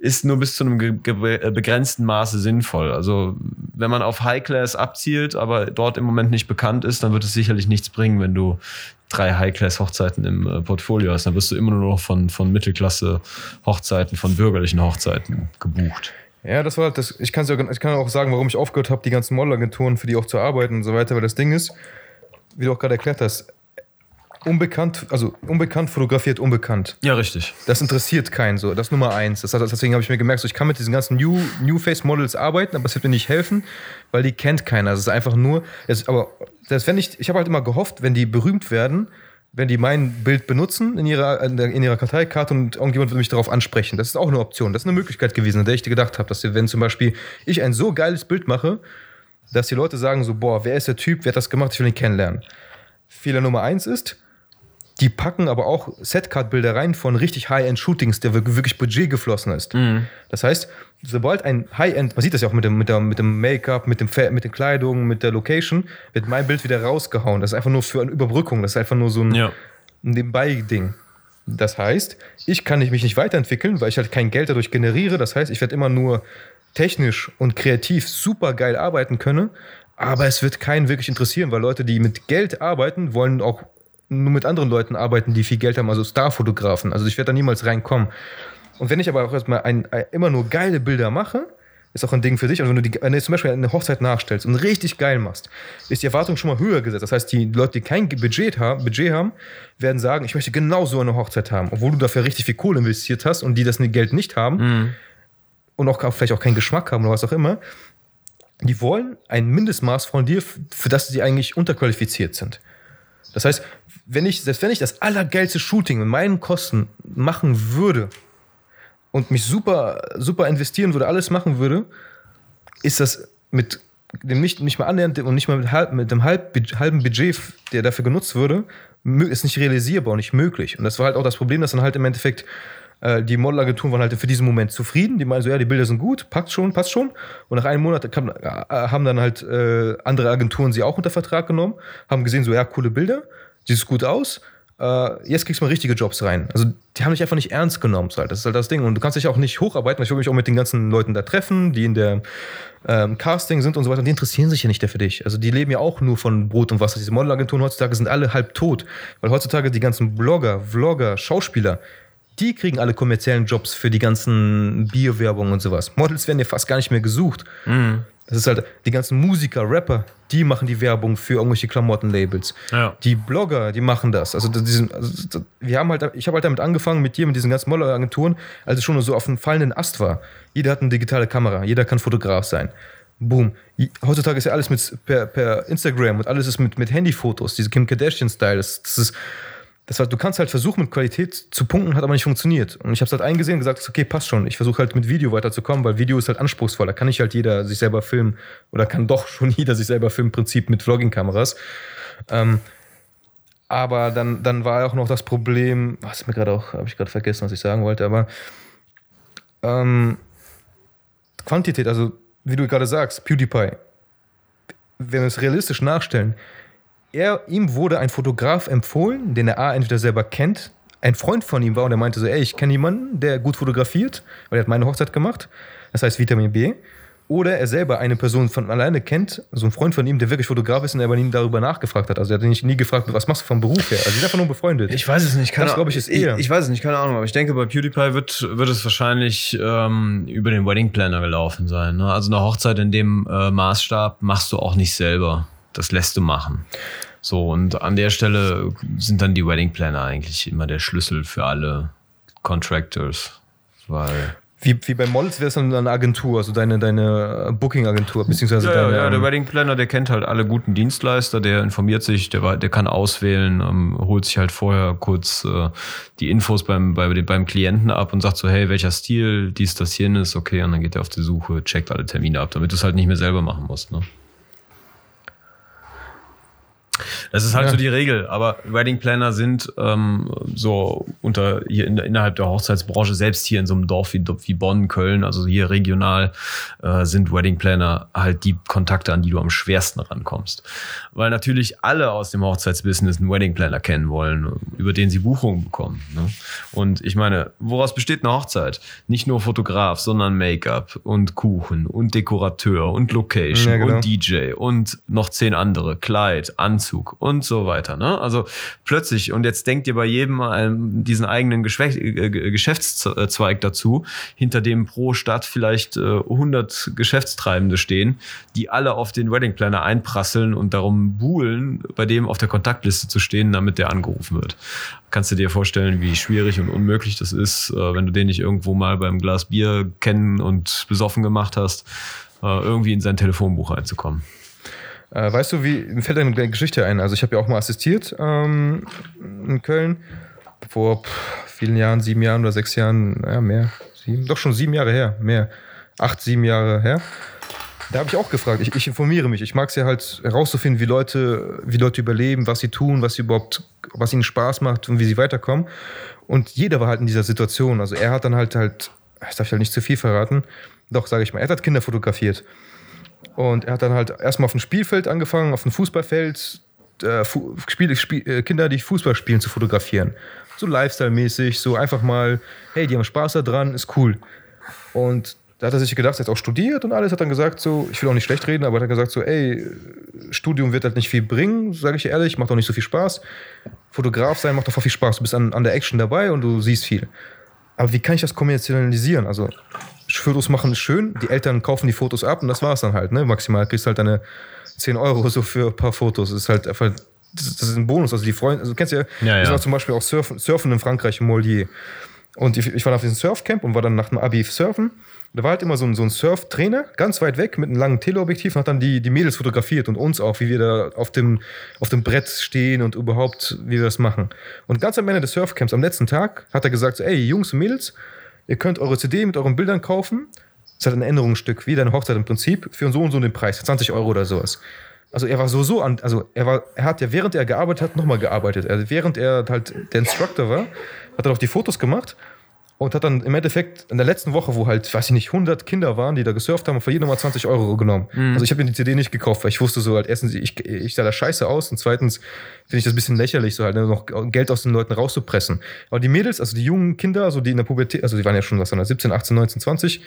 ist nur bis zu einem äh, begrenzten Maße sinnvoll. Also wenn man auf High Class abzielt, aber dort im Moment nicht bekannt ist, dann wird es sicherlich nichts bringen, wenn du drei High-Class-Hochzeiten im äh, Portfolio hast. Dann wirst du immer nur noch von, von Mittelklasse-Hochzeiten, von bürgerlichen Hochzeiten gebucht. Ja, das war halt das. Ich, kann's ja, ich kann auch sagen, warum ich aufgehört habe, die ganzen Modelagenturen für die auch zu arbeiten und so weiter. Weil das Ding ist, wie du auch gerade erklärt hast, unbekannt, also unbekannt fotografiert unbekannt. Ja, richtig. Das interessiert keinen so. Das ist Nummer eins. Das, deswegen habe ich mir gemerkt, so, ich kann mit diesen ganzen New, New Face Models arbeiten, aber es wird mir nicht helfen, weil die kennt keiner. Es ist einfach nur, es, aber das, wenn ich, ich habe halt immer gehofft, wenn die berühmt werden, wenn die mein Bild benutzen in ihrer, in ihrer Karteikarte und irgendjemand würde mich darauf ansprechen. Das ist auch eine Option. Das ist eine Möglichkeit gewesen, an der ich gedacht habe, dass wenn zum Beispiel ich ein so geiles Bild mache, dass die Leute sagen so, boah, wer ist der Typ, wer hat das gemacht, ich will ihn kennenlernen. Fehler Nummer eins ist, die packen aber auch Setcard-Bilder rein von richtig High-End-Shootings, der wirklich Budget geflossen ist. Mhm. Das heißt, sobald ein High-End, man sieht das ja auch mit dem, mit mit dem Make-up, mit, dem, mit den Kleidungen, mit der Location, wird mein Bild wieder rausgehauen. Das ist einfach nur für eine Überbrückung, das ist einfach nur so ein ja. Nebenbei-Ding. Das heißt, ich kann mich nicht weiterentwickeln, weil ich halt kein Geld dadurch generiere. Das heißt, ich werde immer nur technisch und kreativ super geil arbeiten können, aber es wird keinen wirklich interessieren, weil Leute, die mit Geld arbeiten, wollen auch nur mit anderen Leuten arbeiten, die viel Geld haben, also Starfotografen. Also ich werde da niemals reinkommen. Und wenn ich aber auch erstmal ein, ein, immer nur geile Bilder mache, ist auch ein Ding für sich. Also wenn du, die, wenn du zum Beispiel eine Hochzeit nachstellst und richtig geil machst, ist die Erwartung schon mal höher gesetzt. Das heißt, die Leute, die kein Budget haben, Budget haben werden sagen, ich möchte genau so eine Hochzeit haben, obwohl du dafür richtig viel Kohle investiert hast und die das Geld nicht haben mhm. und auch vielleicht auch keinen Geschmack haben oder was auch immer. Die wollen ein Mindestmaß von dir, für das sie eigentlich unterqualifiziert sind. Das heißt, wenn ich, selbst wenn ich das allergeilste Shooting mit meinen Kosten machen würde und mich super, super investieren würde, alles machen würde, ist das mit dem nicht, nicht mal annähernd und nicht mal mit, halb, mit dem halb, halben Budget, der dafür genutzt würde, ist nicht realisierbar und nicht möglich. Und das war halt auch das Problem, dass dann halt im Endeffekt äh, die Modelagenturen waren halt für diesen Moment zufrieden. Die meinen so, ja, die Bilder sind gut, passt schon, passt schon. Und nach einem Monat kam, äh, haben dann halt äh, andere Agenturen sie auch unter Vertrag genommen, haben gesehen, so, ja, coole Bilder, sieht gut aus. Äh, jetzt kriegst du mal richtige Jobs rein. Also die haben dich einfach nicht ernst genommen. Das ist halt das Ding. Und du kannst dich auch nicht hocharbeiten. Ich will mich auch mit den ganzen Leuten da treffen, die in der ähm, Casting sind und so weiter. Und die interessieren sich ja nicht für dich. Also die leben ja auch nur von Brot und Wasser. Diese Modelagenturen heutzutage sind alle halb tot. Weil heutzutage die ganzen Blogger, Vlogger, Schauspieler, die kriegen alle kommerziellen Jobs für die ganzen Bierwerbung und sowas. Models werden ja fast gar nicht mehr gesucht. Mhm. Das ist halt, die ganzen Musiker, Rapper, die machen die Werbung für irgendwelche Klamottenlabels. Ja. Die Blogger, die machen das. Also, diesen, also wir haben halt, ich habe halt damit angefangen mit dir, mit diesen ganzen Modelagenturen, als es schon so auf einem fallenden Ast war. Jeder hat eine digitale Kamera, jeder kann Fotograf sein. Boom. Heutzutage ist ja alles mit per, per Instagram und alles ist mit, mit Handyfotos, diese Kim Kardashian-Style. Das, das ist das war, du kannst halt versuchen, mit Qualität zu punkten, hat aber nicht funktioniert. Und ich habe es halt eingesehen und gesagt, okay, passt schon. Ich versuche halt mit Video weiterzukommen, weil Video ist halt anspruchsvoll. Da kann nicht halt jeder sich selber filmen oder kann doch schon jeder sich selber filmen, im Prinzip mit Vlogging-Kameras. Ähm, aber dann, dann war auch noch das Problem, was mir gerade auch, habe ich gerade vergessen, was ich sagen wollte, aber ähm, Quantität, also wie du gerade sagst, PewDiePie, wenn wir es realistisch nachstellen, er, ihm wurde ein Fotograf empfohlen, den er A entweder selber kennt, ein Freund von ihm war und er meinte so, ey, ich kenne jemanden, der gut fotografiert, weil er hat meine Hochzeit gemacht, das heißt Vitamin B. Oder er selber eine Person von alleine kennt, so ein Freund von ihm, der wirklich Fotograf ist und er aber nie darüber nachgefragt hat. Also er hat ihn nie gefragt, was machst du vom Beruf her? Also sie sind einfach nur befreundet. Ich weiß es nicht, keine Das glaube ich ist eher. Ich, ich, weiß es nicht, keine Ahnung, aber ich denke, bei PewDiePie wird, wird es wahrscheinlich ähm, über den Wedding Planner gelaufen sein. Ne? Also eine Hochzeit in dem äh, Maßstab machst du auch nicht selber. Das lässt du machen. So, und an der Stelle sind dann die Wedding Planner eigentlich immer der Schlüssel für alle Contractors. Weil wie, wie bei Models wäre es dann eine Agentur, also deine, deine Booking-Agentur, beziehungsweise ja, deine. Ja, der ähm, Wedding Planner, der kennt halt alle guten Dienstleister, der informiert sich, der, der kann auswählen, ähm, holt sich halt vorher kurz äh, die Infos beim, bei, beim Klienten ab und sagt so, hey, welcher Stil, dies, das, jenes, okay, und dann geht er auf die Suche, checkt alle Termine ab, damit du es halt nicht mehr selber machen musst. Ne? Das ist halt ja. so die Regel, aber Wedding Planner sind ähm, so unter hier in, innerhalb der Hochzeitsbranche, selbst hier in so einem Dorf wie, wie Bonn, Köln, also hier regional, äh, sind Wedding Planner halt die Kontakte, an die du am schwersten rankommst. Weil natürlich alle aus dem Hochzeitsbusiness einen Wedding Planner kennen wollen, über den sie Buchungen bekommen. Ne? Und ich meine, woraus besteht eine Hochzeit? Nicht nur Fotograf, sondern Make-up und Kuchen und Dekorateur und Location ja, genau. und DJ und noch zehn andere, Kleid, Anzug Anzug und so weiter. Ne? Also plötzlich, und jetzt denkt ihr bei jedem ähm, diesen eigenen äh, Geschäftszweig dazu, hinter dem pro Stadt vielleicht äh, 100 Geschäftstreibende stehen, die alle auf den Wedding Planner einprasseln und darum buhlen, bei dem auf der Kontaktliste zu stehen, damit der angerufen wird. Kannst du dir vorstellen, wie schwierig und unmöglich das ist, äh, wenn du den nicht irgendwo mal beim Glas Bier kennen und besoffen gemacht hast, äh, irgendwie in sein Telefonbuch einzukommen. Äh, weißt du, wie mir fällt eine Geschichte ein? Also ich habe ja auch mal assistiert ähm, in Köln vor pff, vielen Jahren, sieben Jahren oder sechs Jahren, ja mehr, sieben, doch schon sieben Jahre her, mehr, acht, sieben Jahre her. Da habe ich auch gefragt. Ich, ich informiere mich. Ich mag es ja halt herauszufinden, wie Leute, wie Leute überleben, was sie tun, was sie überhaupt, was ihnen Spaß macht und wie sie weiterkommen. Und jeder war halt in dieser Situation. Also er hat dann halt halt, das darf ich halt nicht zu viel verraten. Doch, sage ich mal, er hat Kinder fotografiert. Und er hat dann halt erstmal auf dem Spielfeld angefangen, auf dem Fußballfeld, äh, Fu Spiel, Spiel, äh, Kinder, die Fußball spielen, zu fotografieren. So Lifestyle-mäßig, so einfach mal, hey, die haben Spaß daran, ist cool. Und da hat er sich gedacht, er hat auch studiert und alles, hat dann gesagt so, ich will auch nicht schlecht reden, aber er hat gesagt so, ey, Studium wird halt nicht viel bringen, sage ich ehrlich, macht auch nicht so viel Spaß. Fotograf sein macht doch voll viel Spaß, du bist an, an der Action dabei und du siehst viel. Aber wie kann ich das kommerzialisieren? Also Fotos machen ist schön, die Eltern kaufen die Fotos ab und das war es dann halt. Ne? Maximal kriegst du halt deine 10 Euro so für ein paar Fotos. Das ist halt einfach, das ist ein Bonus. Also die Freunde, also du kennst ja, ja, ja. ich war zum Beispiel auch surfen, surfen in Frankreich, in Mollier. Und ich, ich war auf diesem Surfcamp und war dann nach dem Abi surfen. Da war halt immer so ein, so ein Surftrainer, ganz weit weg, mit einem langen Teleobjektiv und hat dann die, die Mädels fotografiert und uns auch, wie wir da auf dem, auf dem Brett stehen und überhaupt, wie wir das machen. Und ganz am Ende des Surfcamps, am letzten Tag, hat er gesagt, so, ey, Jungs und Mädels, Ihr könnt eure CD mit euren Bildern kaufen. Das ist halt ein Änderungsstück, wie deine Hochzeit im Prinzip, für so und so den Preis, 20 Euro oder sowas. Also er war so so an, also er war, er hat ja während er gearbeitet hat nochmal gearbeitet. Also während er halt der Instructor war, hat er noch die Fotos gemacht und hat dann im Endeffekt in der letzten Woche, wo halt, weiß ich nicht, 100 Kinder waren, die da gesurft haben, für jeden mal 20 Euro genommen. Mhm. Also ich habe mir die CD nicht gekauft, weil ich wusste so halt, erstens, ich, ich sah da scheiße aus und zweitens finde ich das ein bisschen lächerlich, so halt noch Geld aus den Leuten rauszupressen. Aber die Mädels, also die jungen Kinder, also die in der Pubertät, also die waren ja schon was, 17, 18, 19, 20,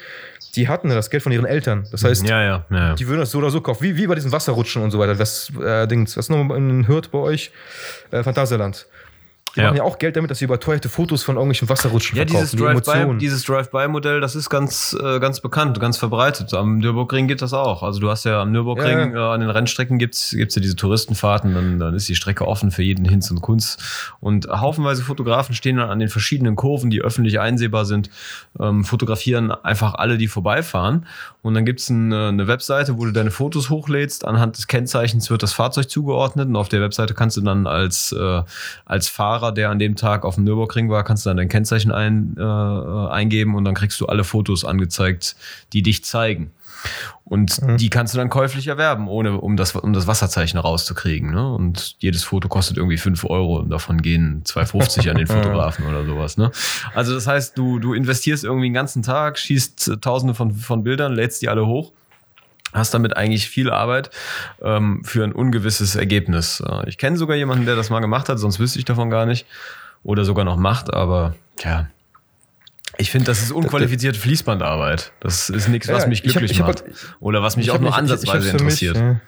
die hatten das Geld von ihren Eltern. Das heißt, ja, ja, ja, die würden das so oder so kaufen, wie, wie bei diesen Wasserrutschen und so weiter. Das äh, Dings, was noch in Hürth bei euch? Äh, Phantasialand. Die ja. machen ja auch Geld damit, dass sie überteuerte Fotos von irgendwelchen Wasserrutschen ja, verkaufen. Ja, dieses Drive-By dieses Drive Modell, das ist ganz, äh, ganz bekannt, ganz verbreitet. Am Nürburgring geht das auch. Also du hast ja am Nürburgring, ja. äh, an den Rennstrecken gibt's gibt's ja diese Touristenfahrten, dann, dann ist die Strecke offen für jeden Hinz und Kunst. Und haufenweise Fotografen stehen dann an den verschiedenen Kurven, die öffentlich einsehbar sind, ähm, fotografieren einfach alle, die vorbeifahren. Und dann gibt's ein, eine Webseite, wo du deine Fotos hochlädst. Anhand des Kennzeichens wird das Fahrzeug zugeordnet und auf der Webseite kannst du dann als, äh, als Fahrer Fahrer, der an dem Tag auf dem Nürburgring war, kannst du dann dein Kennzeichen ein, äh, eingeben und dann kriegst du alle Fotos angezeigt, die dich zeigen. Und mhm. die kannst du dann käuflich erwerben, ohne um das, um das Wasserzeichen rauszukriegen. Ne? Und jedes Foto kostet irgendwie 5 Euro und davon gehen 2,50 an den Fotografen oder sowas. Ne? Also das heißt, du, du investierst irgendwie den ganzen Tag, schießt tausende von, von Bildern, lädst die alle hoch hast damit eigentlich viel Arbeit ähm, für ein ungewisses Ergebnis. Äh, ich kenne sogar jemanden, der das mal gemacht hat, sonst wüsste ich davon gar nicht. Oder sogar noch macht, aber ja. Ich finde, das ist unqualifizierte Fließbandarbeit. Das ist nichts, was mich glücklich ich hab, ich hab, macht. Oder was mich auch nur ansatzweise interessiert. Mich, ja.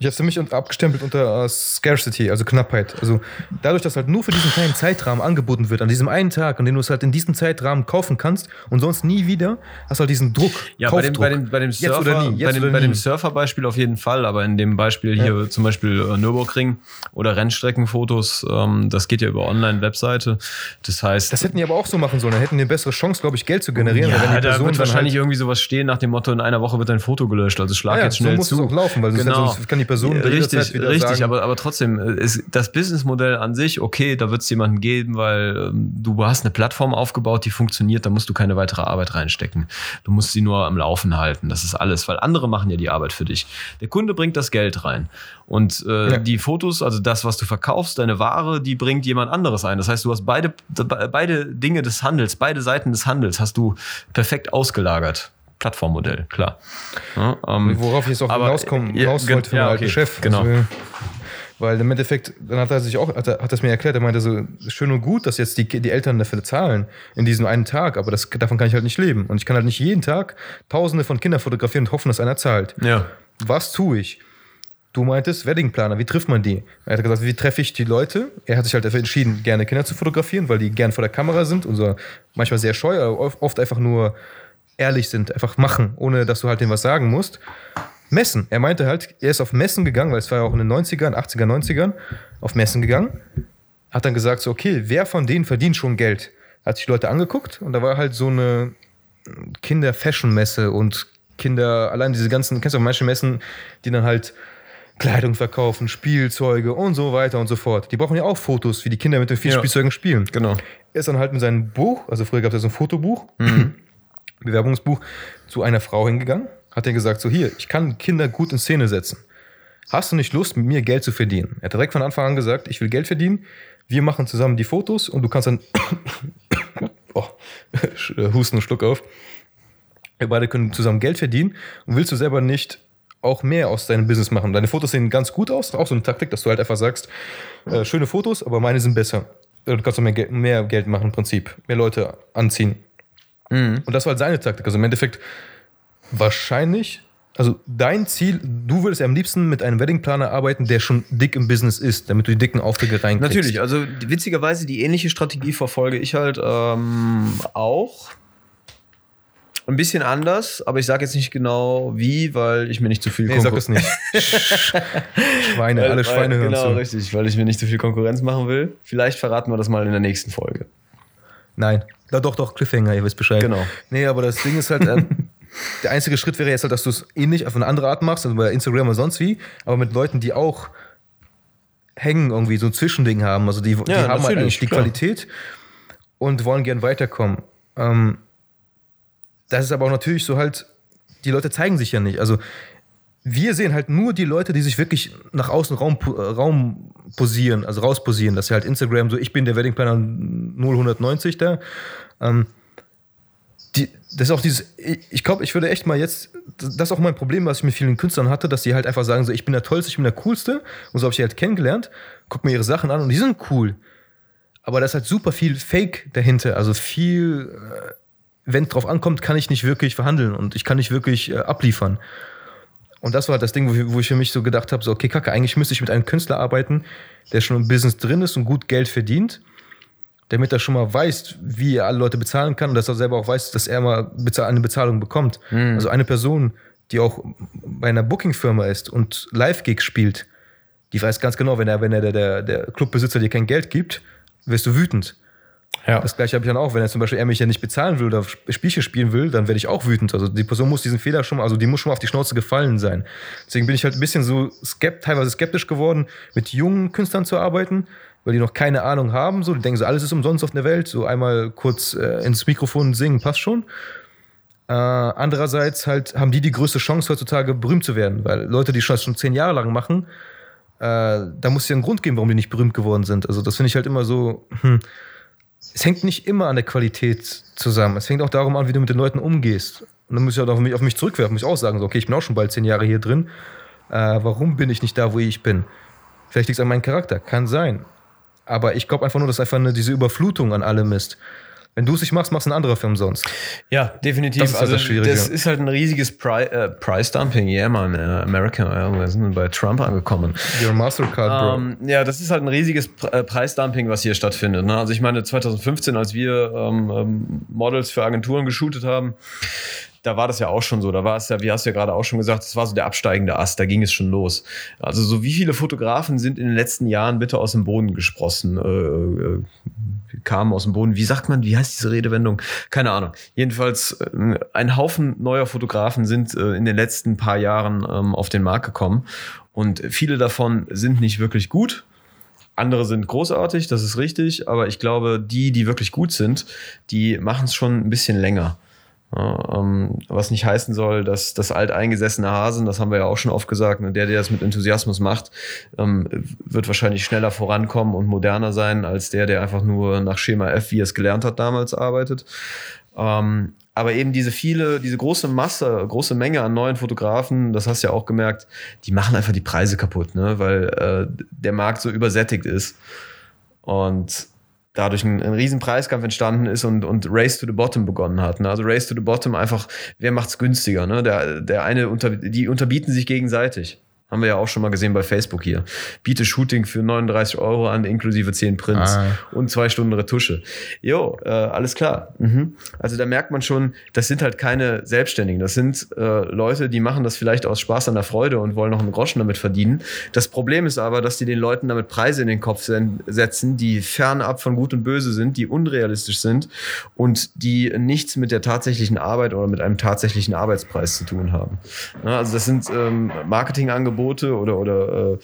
Ich habe es für mich abgestempelt unter uh, Scarcity, also Knappheit. Also dadurch, dass halt nur für diesen kleinen Zeitrahmen angeboten wird, an diesem einen Tag, an dem du es halt in diesem Zeitrahmen kaufen kannst und sonst nie wieder, hast du halt diesen Druck. Ja, bei dem, bei dem, bei dem Surfer, bei dem, bei dem Surfer-Beispiel auf jeden Fall, aber in dem Beispiel ja. hier zum Beispiel äh, Nürburgring oder Rennstreckenfotos, ähm, das geht ja über Online-Webseite. Das heißt. Das hätten die aber auch so machen sollen. Dann hätten die eine bessere Chance, glaube ich, Geld zu generieren. Ja, wenn da wird wahrscheinlich halt irgendwie sowas stehen nach dem Motto, in einer Woche wird dein Foto gelöscht. Also schlag ja, jetzt schnell so muss zu. Es auch laufen, weil genau. sonst kann die Person. Ja, richtig, richtig, sagen, aber, aber trotzdem, äh, ist das Businessmodell an sich, okay, da wird es jemanden geben, weil ähm, du hast eine Plattform aufgebaut, die funktioniert, da musst du keine weitere Arbeit reinstecken. Du musst sie nur am Laufen halten. Das ist alles, weil andere machen ja die Arbeit für dich. Der Kunde bringt das Geld rein. Und äh, Ja. die Fotos, also das, was du verkaufst, deine Ware, die bringt jemand anderes ein. Das heißt, du hast beide, beide Dinge des Handels, beide Seiten des Handels hast du perfekt ausgelagert. Plattformmodell, klar. Ja, ähm, worauf ich jetzt auch aber, hinauskommen, ja, hinaus gen- wollte für ja, meinen alten okay, Chef. genau. Also, weil im Endeffekt, dann hat er sich auch, hat er, hat das mir erklärt, er meinte so, schön und gut, dass jetzt die, die Eltern dafür zahlen in diesem einen Tag, aber das, davon kann ich halt nicht leben. Und ich kann halt nicht jeden Tag tausende von Kindern fotografieren und hoffen, dass einer zahlt. ja. Was tue ich? Du meintest Weddingplaner, wie trifft man die? Er hat gesagt, wie treffe ich die Leute? Er hat sich halt dafür entschieden, gerne Kinder zu fotografieren, weil die gern vor der Kamera sind und so manchmal sehr scheu, oft einfach nur ehrlich sind, einfach machen, ohne dass du halt denen was sagen musst. Messen. Er meinte halt, er ist auf Messen gegangen, weil es war ja auch in den 90ern, 80er, 90ern, auf Messen gegangen. Hat dann gesagt, so, okay, wer von denen verdient schon Geld? Hat sich die Leute angeguckt und da war halt so eine Kinder-Fashion-Messe und Kinder, allein diese ganzen, kennst du auch manche Messen, die dann halt Kleidung verkaufen, Spielzeuge und so weiter und so fort. Die brauchen ja auch Fotos, wie die Kinder mit den vier Ja. Spielzeugen spielen. Genau. Er ist dann halt mit seinem Buch, also früher gab es ja so ein Fotobuch, Bewerbungsbuch, zu einer Frau hingegangen, hat ihr gesagt, so hier, ich kann Kinder gut in Szene setzen. Hast du nicht Lust, mit mir Geld zu verdienen? Er hat direkt von Anfang an gesagt, ich will Geld verdienen, wir machen zusammen die Fotos und du kannst dann oh, Husten und Schluck auf. Wir beide können zusammen Geld verdienen und willst du selber nicht auch mehr aus deinem Business machen? Deine Fotos sehen ganz gut aus, auch so eine Taktik, dass du halt einfach sagst, äh, schöne Fotos, aber meine sind besser. Äh, Du kannst auch mehr, mehr Geld machen im Prinzip, mehr Leute anziehen. Und das war halt seine Taktik. Also im Endeffekt wahrscheinlich, also dein Ziel, du würdest ja am liebsten mit einem Weddingplaner arbeiten, der schon dick im Business ist, damit du die dicken Aufträge reinkriegst. Natürlich, also witzigerweise die ähnliche Strategie verfolge ich halt ähm, auch. Ein bisschen anders, aber ich sage jetzt nicht genau wie, weil ich mir nicht zu viel Nee, sag es nicht. Schweine, Weil- alle Schweine weil, hören Genau, zu. richtig, weil ich mir nicht zu viel Konkurrenz machen will. Vielleicht verraten wir das mal in der nächsten Folge. Nein. Ja, doch, doch, Cliffhanger, ihr wisst Bescheid. Genau. Nee, aber das Ding ist halt, äh, der einzige Schritt wäre jetzt halt, dass du es ähnlich auf eine andere Art machst, also bei Instagram oder sonst wie, aber mit Leuten, die auch hängen, irgendwie so ein Zwischending haben. Also die, die Ja, haben halt eigentlich die klar. Qualität und wollen gern weiterkommen. Ähm, das ist aber auch natürlich so halt, die Leute zeigen sich ja nicht. Also wir sehen halt nur die Leute, die sich wirklich nach außen Raum, äh, Raum posieren, also rausposieren, dass sie halt Instagram so, ich bin der Wedding Planner 0190 da. Ähm, die, das ist auch dieses, ich, glaube, ich würde echt mal jetzt, das das ist auch mein Problem, was ich mit vielen Künstlern hatte, dass die halt einfach sagen, so, ich bin der Tollste, ich bin der Coolste. Und so habe ich die halt kennengelernt, guck mir ihre Sachen an und die sind cool. Aber da ist halt super viel Fake dahinter, also viel, äh, wenn es drauf ankommt, kann ich nicht wirklich verhandeln und ich kann nicht wirklich äh, abliefern. Und das war halt das Ding, wo ich, wo ich für mich so gedacht habe, so, okay, kacke, eigentlich müsste ich mit einem Künstler arbeiten, der schon im Business drin ist und gut Geld verdient, damit er schon mal weiß, wie er alle Leute bezahlen kann und dass er selber auch weiß, dass er mal eine Bezahlung bekommt. Also eine Person, die auch bei einer Booking-Firma ist und Live-Gigs spielt, die weiß ganz genau, wenn er, wenn er der, der, der Clubbesitzer dir kein Geld gibt, wirst du wütend. Ja. Das gleiche habe ich dann auch, wenn er zum Beispiel er mich ja nicht bezahlen will oder Spielchen spielen will, dann werde ich auch wütend. Also die Person muss diesen Fehler schon also die muss schon mal auf die Schnauze gefallen sein. Deswegen bin ich halt ein bisschen so skept, teilweise skeptisch geworden, mit jungen Künstlern zu arbeiten, weil die noch keine Ahnung haben. So, die denken so, alles ist umsonst auf der Welt. So einmal kurz äh, ins Mikrofon singen, passt schon. Äh, andererseits halt haben die die größte Chance heutzutage berühmt zu werden, weil Leute, die schon schon zehn Jahre lang machen, äh, da muss es ja einen Grund geben, warum die nicht berühmt geworden sind. Also das finde ich halt immer so, hm, es hängt nicht immer an der Qualität zusammen. Es hängt auch darum an, wie du mit den Leuten umgehst. Und dann muss ich auch auf mich, auf mich zurückwerfen, muss ich auch sagen, so, okay, ich bin auch schon bald zehn Jahre hier drin. Äh, warum bin ich nicht da, wo ich bin? Vielleicht liegt es an meinem Charakter, kann sein. Aber ich glaube einfach nur, dass einfach eine, diese Überflutung an allem ist. Wenn du es nicht machst, machst ein anderer Film sonst. Ja, definitiv. Das ist halt also das Schwierige. das ist halt ein riesiges Pri äh, Price Dumping. Ja, man, äh, America, wir sind bei Trump angekommen. Your Mastercard, Bro. Ähm, ja, das ist halt ein riesiges Pre äh, Preisdumping, was hier stattfindet. Ne? Also ich meine, 2015, als wir ähm, ähm, Models für Agenturen geshootet haben, da war das ja auch schon so. Da war es ja, wie hast du ja gerade auch schon gesagt, das war so der absteigende Ast, da ging es schon los. Also so wie viele Fotografen sind in den letzten Jahren bitte aus dem Boden gesprossen? Äh, äh, kamen aus dem Boden. Wie sagt man, wie heißt diese Redewendung? Keine Ahnung. Jedenfalls, äh, ein Haufen neuer Fotografen sind äh, in den letzten paar Jahren ähm, auf den Markt gekommen. Und viele davon sind nicht wirklich gut. Andere sind großartig, das ist richtig. Aber ich glaube, die, die wirklich gut sind, die machen es schon ein bisschen länger. Ähm, was nicht heißen soll, dass das alteingesessene Hasen, das haben wir ja auch schon oft gesagt, ne, der, der das mit Enthusiasmus macht, ähm, wird wahrscheinlich schneller vorankommen und moderner sein als der, der einfach nur nach Schema F, wie er es gelernt hat, damals arbeitet. Ähm, aber eben diese viele, diese große Masse, große Menge an neuen Fotografen, das hast du ja auch gemerkt, die machen einfach die Preise kaputt, ne? weil äh, der Markt so übersättigt ist. Und dadurch ein, ein riesen Preiskampf entstanden ist und, und Race to the Bottom begonnen hat. Ne? Also Race to the Bottom einfach, wer macht's günstiger? Ne? Der, der eine, unter, die unterbieten sich gegenseitig. Haben wir ja auch schon mal gesehen bei Facebook hier. Biete Shooting für 39 Euro an, inklusive 10 Prints ah. und zwei Stunden Retusche. Jo, äh, alles klar. Mhm. Also da merkt man schon, das sind halt keine Selbstständigen. Das sind äh, Leute, die machen das vielleicht aus Spaß an der Freude und wollen noch einen Groschen damit verdienen. Das Problem ist aber, dass die den Leuten damit Preise in den Kopf setzen, die fernab von Gut und Böse sind, die unrealistisch sind und die nichts mit der tatsächlichen Arbeit oder mit einem tatsächlichen Arbeitspreis zu tun haben. Ja, also das sind ähm, Marketingangebote, Angebote oder, oder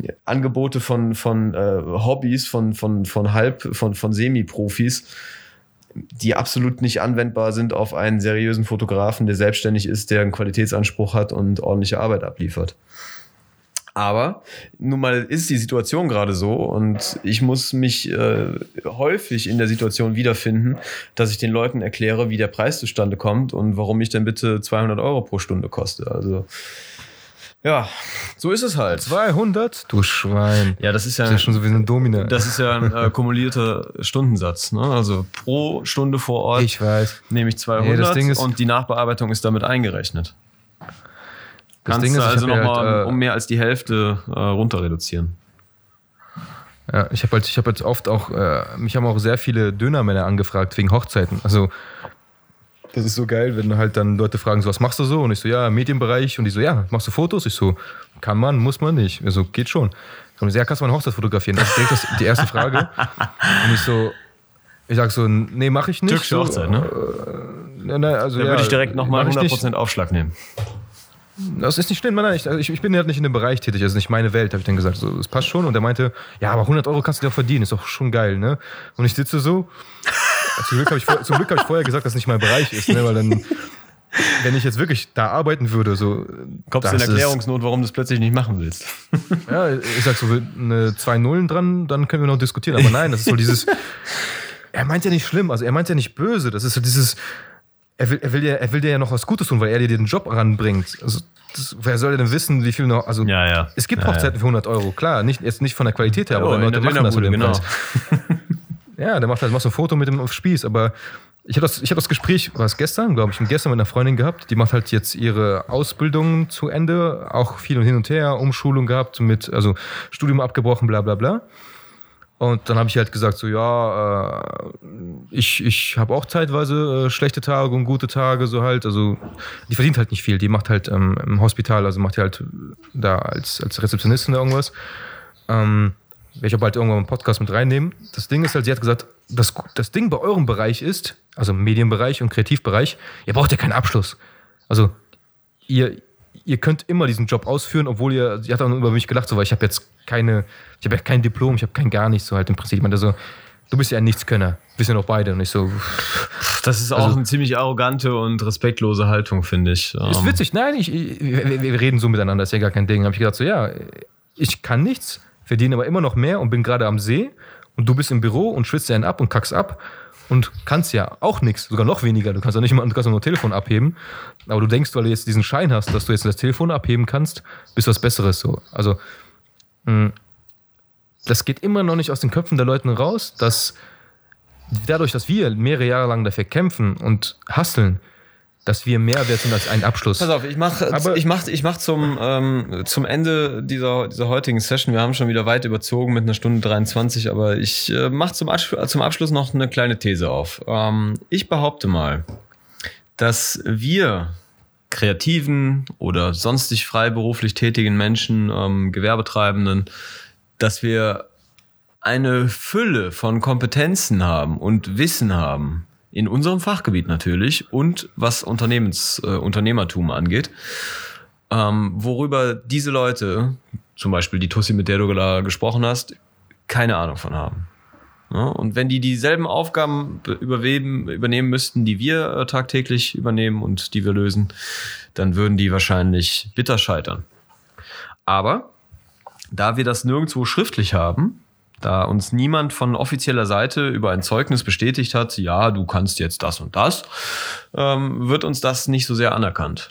äh, Angebote von, von äh, Hobbys, von, von, von Halb-, von, von Semi-Profis, die absolut nicht anwendbar sind auf einen seriösen Fotografen, der selbstständig ist, der einen Qualitätsanspruch hat und ordentliche Arbeit abliefert. Aber nun mal ist die Situation gerade so und ich muss mich äh, häufig in der Situation wiederfinden, dass ich den Leuten erkläre, wie der Preis zustande kommt und warum ich denn bitte 200 Euro pro Stunde koste. Also ja, so ist es halt. 200? Du Schwein. Ja, das ist ja, das ist ja schon so wie ein Domina. Das ist ja ein äh, kumulierter Stundensatz. Ne? Also pro Stunde vor Ort ich weiß. nehme ich 200 nee, und die Nachbearbeitung ist damit eingerechnet. Das Kannst Ding ist, du also nochmal halt, äh, um mehr als die Hälfte äh, runter reduzieren. Ja, ich habe halt, ich hab halt oft auch, äh, mich haben auch sehr viele Dönermänner angefragt wegen Hochzeiten. Also das ist so geil, wenn halt dann Leute fragen, so, was machst du so? Und ich so, ja, Medienbereich. Und die so, ja, machst du Fotos? Ich so, kann man, muss man nicht. Also, geht schon. Und ich so, ja, kannst du meine Hochzeit fotografieren? Das ist das die erste Frage. Und ich so, ich sag so, nee, mach ich nicht. Türkische Hochzeit, ne? Äh, ne, also, da ja, würde ich direkt nochmal 100% Aufschlag nehmen. Das ist nicht schlimm, nein, ich, ich, ich bin halt nicht in dem Bereich tätig, ist nicht meine Welt, habe ich dann gesagt. So, das passt schon. Und er meinte, ja, aber 100 Euro kannst du dir auch verdienen, ist doch schon geil, ne? Und ich sitze so, zum Glück habe ich, hab ich vorher gesagt, dass nicht mein Bereich ist, ne? weil dann, wenn ich jetzt wirklich da arbeiten würde, so. Kommst du in Erklärungsnot, warum du es plötzlich nicht machen willst? ja, ich sag so, eine zwei Nullen dran, dann können wir noch diskutieren. Aber nein, das ist so dieses. Er meint ja nicht schlimm, also er meint ja nicht böse. Das ist so dieses. Er will, er will, dir, er will dir ja noch was Gutes tun, weil er dir den Job ranbringt. Also, das, wer soll denn wissen, wie viel noch. Also, ja, ja. es gibt Hochzeiten ja, für 100 Euro, klar. Nicht, jetzt nicht von der Qualität her, aber oh, Leute machen das für den genau. Preis. Ja, der macht halt macht so ein Foto mit dem auf Spieß, aber ich habe das, hab das Gespräch, war es gestern, glaube ich, gestern mit einer Freundin gehabt, die macht halt jetzt ihre Ausbildung zu Ende, auch viel und hin und her, Umschulung gehabt, mit, also Studium abgebrochen, bla bla bla. Und dann habe ich halt gesagt, so ja, äh, ich, ich habe auch zeitweise äh, schlechte Tage und gute Tage, so halt. Also die verdient halt nicht viel. Die macht halt ähm, im Hospital, also macht die halt da als, als Rezeptionistin irgendwas. Ähm, ich aber halt irgendwann einen Podcast mit reinnehmen. Das Ding ist halt, sie hat gesagt, das, das Ding bei eurem Bereich ist, also Medienbereich und Kreativbereich, ihr braucht ja keinen Abschluss. Also ihr, ihr könnt immer diesen Job ausführen, obwohl ihr, sie hat auch über mich gelacht, so, weil ich habe jetzt keine, ich habe ja kein Diplom, ich habe kein gar nichts, so halt im Prinzip. Ich meine, so, du bist ja ein Nichtskönner. Wir sind auch beide und ich so. Das ist auch also, eine ziemlich arrogante und respektlose Haltung, finde ich. Ist ähm. witzig, nein, ich, wir, wir, reden so miteinander, ist ja gar kein Ding. habe ich gedacht, so, ja, ich kann nichts verdiene aber immer noch mehr und bin gerade am See und du bist im Büro und schwitzt einen ab und kackst ab und kannst ja auch nichts, sogar noch weniger. Du kannst ja nicht mal du kannst nur Telefon abheben, aber du denkst, weil du jetzt diesen Schein hast, dass du jetzt das Telefon abheben kannst, bist was Besseres so. Also hm, das geht immer noch nicht aus den Köpfen der Leute raus, dass dadurch, dass wir mehrere Jahre lang dafür kämpfen und hasseln, dass wir mehr wert sind als ein Abschluss. Pass auf, ich mache ich mach, ich mach zum, ähm, zum Ende dieser, dieser heutigen Session, wir haben schon wieder weit überzogen mit einer Stunde 23, aber ich äh, mache zum, zum Abschluss noch eine kleine These auf. Ähm, ich behaupte mal, dass wir kreativen oder sonstig freiberuflich tätigen Menschen, ähm, Gewerbetreibenden, dass wir eine Fülle von Kompetenzen haben und Wissen haben, in unserem Fachgebiet natürlich und was Unternehmens, äh, Unternehmertum angeht, ähm, worüber diese Leute, zum Beispiel die Tussi, mit der du da gesprochen hast, keine Ahnung von haben. Ja, und wenn die dieselben Aufgaben übernehmen müssten, die wir äh, tagtäglich übernehmen und die wir lösen, dann würden die wahrscheinlich bitter scheitern. Aber da wir das nirgendwo schriftlich haben, da uns niemand von offizieller Seite über ein Zeugnis bestätigt hat, ja, du kannst jetzt das und das, ähm, wird uns das nicht so sehr anerkannt.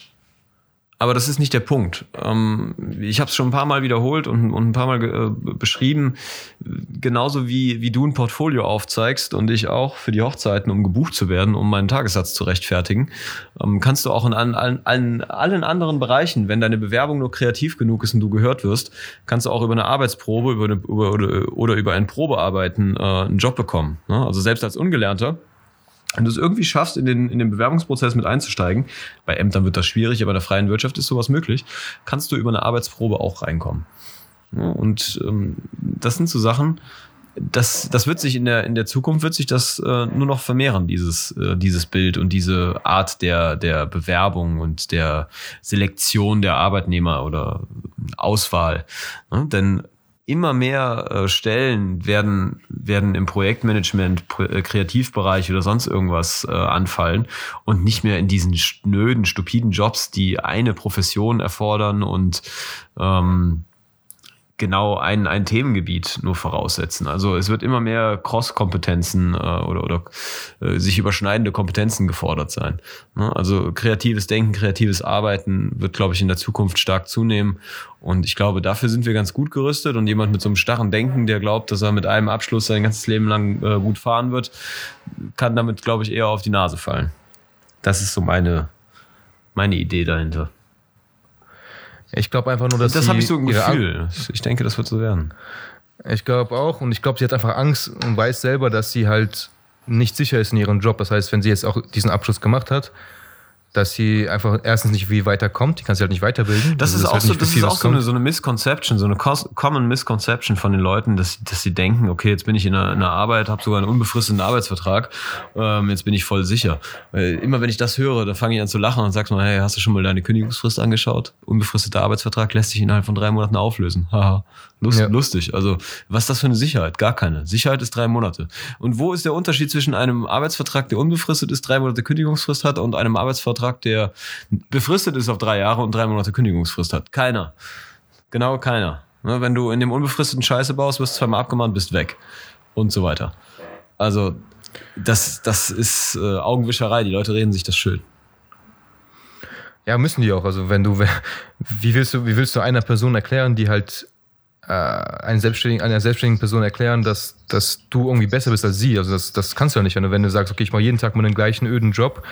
Aber das ist nicht der Punkt. Ähm, ich habe es schon ein paar Mal wiederholt und, ein paar Mal äh, beschrieben. Genauso wie, wie du ein Portfolio aufzeigst und ich auch für die Hochzeiten, um gebucht zu werden, um meinen Tagessatz zu rechtfertigen, ähm, kannst du auch in allen, allen, allen anderen Bereichen, wenn deine Bewerbung nur kreativ genug ist und du gehört wirst, kannst du auch über eine Arbeitsprobe über eine, über, oder, oder über ein Probearbeiten äh, einen Job bekommen. Ne? Also selbst als Ungelernter wenn du es irgendwie schaffst, in den, in den Bewerbungsprozess mit einzusteigen, bei Ämtern wird das schwierig, aber in der freien Wirtschaft ist sowas möglich, kannst du über eine Arbeitsprobe auch reinkommen. Und ähm, das sind so Sachen, das, das wird sich in der, in der Zukunft wird sich das äh, nur noch vermehren, dieses, äh, dieses Bild und diese Art der, der Bewerbung und der Selektion der Arbeitnehmer oder Auswahl. Ja, denn immer mehr äh, Stellen werden, werden im Projektmanagement, äh, Kreativbereich oder sonst irgendwas äh, anfallen und nicht mehr in diesen schnöden, stupiden Jobs, die eine Profession erfordern und ähm, genau ein, ein Themengebiet nur voraussetzen. Also es wird immer mehr Cross-Kompetenzen äh, oder, oder äh, sich überschneidende Kompetenzen gefordert sein. Ne? Also kreatives Denken, kreatives Arbeiten wird, glaube ich, in der Zukunft stark zunehmen. Und ich glaube, dafür sind wir ganz gut gerüstet. Und jemand mit so einem starren Denken, der glaubt, dass er mit einem Abschluss sein ganzes Leben lang äh, gut fahren wird, kann damit, glaube ich, eher auf die Nase fallen. Das ist so meine, meine Idee dahinter. Ich glaube einfach nur, dass Das habe ich so ein Gefühl. Ich denke, das wird so werden. Ich glaube auch. Und ich glaube, sie hat einfach Angst und weiß selber, dass sie halt nicht sicher ist in ihrem Job. Das heißt, wenn sie jetzt auch diesen Abschluss gemacht hat, dass sie einfach erstens nicht wie weiterkommt, die kann sich halt nicht weiterbilden. Das also ist auch, so, das ist auch so, eine, so eine Misconception, so eine Common Misconception von den Leuten, dass, dass sie denken, okay, jetzt bin ich in einer, in einer Arbeit, habe sogar einen unbefristeten Arbeitsvertrag, ähm, jetzt bin ich voll sicher. Weil immer wenn ich das höre, dann fange ich an zu lachen und sagst mal, hey, hast du schon mal deine Kündigungsfrist angeschaut? Unbefristeter Arbeitsvertrag lässt sich innerhalb von drei Monaten auflösen. Haha. Lust, ja. Lustig. Also, was ist das für eine Sicherheit? Gar keine. Sicherheit ist drei Monate. Und wo ist der Unterschied zwischen einem Arbeitsvertrag, der unbefristet ist, drei Monate Kündigungsfrist hat, und einem Arbeitsvertrag, der befristet ist auf drei Jahre und drei Monate Kündigungsfrist hat? Keiner. Genau keiner. Ne, wenn du in dem unbefristeten Scheiße baust, wirst du zweimal abgemahnt, bist weg. Und so weiter. Also, das, das ist äh, Augenwischerei. Die Leute reden sich das schön. Ja, müssen die auch. Also wenn du, wie willst du, wie willst du einer Person erklären, die halt äh, einen selbstständigen, einer selbstständigen Person erklären, dass, dass du irgendwie besser bist als sie. Also das, das kannst du ja nicht. Wenn du, wenn du sagst, okay, ich mache jeden Tag mal den gleichen öden Job,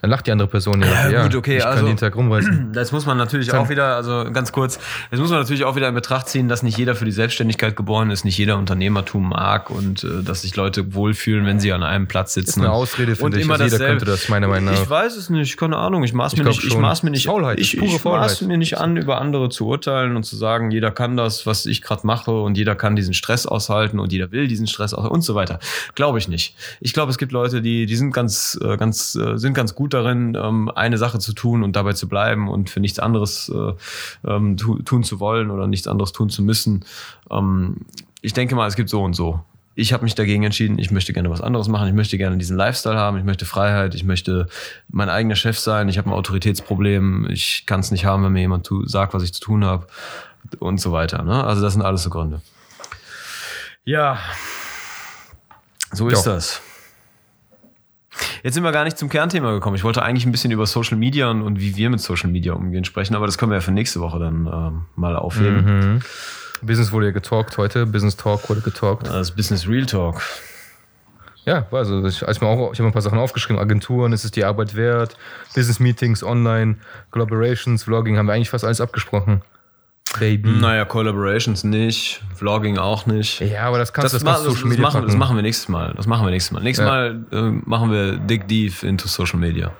dann lacht die andere Person ja. Ja, gut, okay, ich also, kann jeden Tag rumreißen. Das muss man natürlich auch wieder, also ganz kurz, jetzt muss man natürlich auch wieder in Betracht ziehen, dass nicht jeder für die Selbstständigkeit geboren ist, nicht jeder Unternehmertum mag und äh, dass sich Leute wohlfühlen, wenn sie an einem Platz sitzen. Das ist eine Ausrede, finde ich. Also jeder könnte das, meiner Meinung nach. Ich weiß es nicht, keine Ahnung. Ich maß mir ich nicht, ich maß mir nicht, Faulheit, ich, ich maß mir nicht an, über andere zu urteilen und zu sagen, jeder kann das, was ich gerade mache und jeder kann diesen Stress aushalten und jeder will diesen Stress aushalten und so weiter. Glaube ich nicht. Ich glaube, es gibt Leute, die, die sind ganz, äh, ganz, äh, sind ganz gut darin, ähm, eine Sache zu tun und dabei zu bleiben und für nichts anderes äh, ähm, tu, tun zu wollen oder nichts anderes tun zu müssen. Ähm, ich denke mal, es gibt so und so. Ich habe mich dagegen entschieden, ich möchte gerne was anderes machen, ich möchte gerne diesen Lifestyle haben, ich möchte Freiheit, ich möchte mein eigener Chef sein, ich habe ein Autoritätsproblem, ich kann es nicht haben, wenn mir jemand sagt, was ich zu tun habe und so weiter. Ne? Also das sind alles so Gründe. Ja, so ist ja. das. Jetzt sind wir gar nicht zum Kernthema gekommen. Ich wollte eigentlich ein bisschen über Social Media und, und wie wir mit Social Media umgehen sprechen, aber das können wir ja für nächste Woche dann ähm, mal aufheben. Mhm. Business wurde ja getalkt heute, Business Talk wurde getalkt. Das Business Real Talk. Ja, also ich, als mir auch, ich habe ein paar Sachen aufgeschrieben. Agenturen, ist es die Arbeit wert? Business Meetings, Online, Collaborations, Vlogging, haben wir eigentlich fast alles abgesprochen. Baby. Naja, Collaborations nicht, Vlogging auch nicht. Ja, aber das kannst das, das, das, das, machen, das machen wir nächstes Mal. Das machen wir nächstes Mal. Nächstes ja. Mal äh, machen wir Dig Deep into Social Media.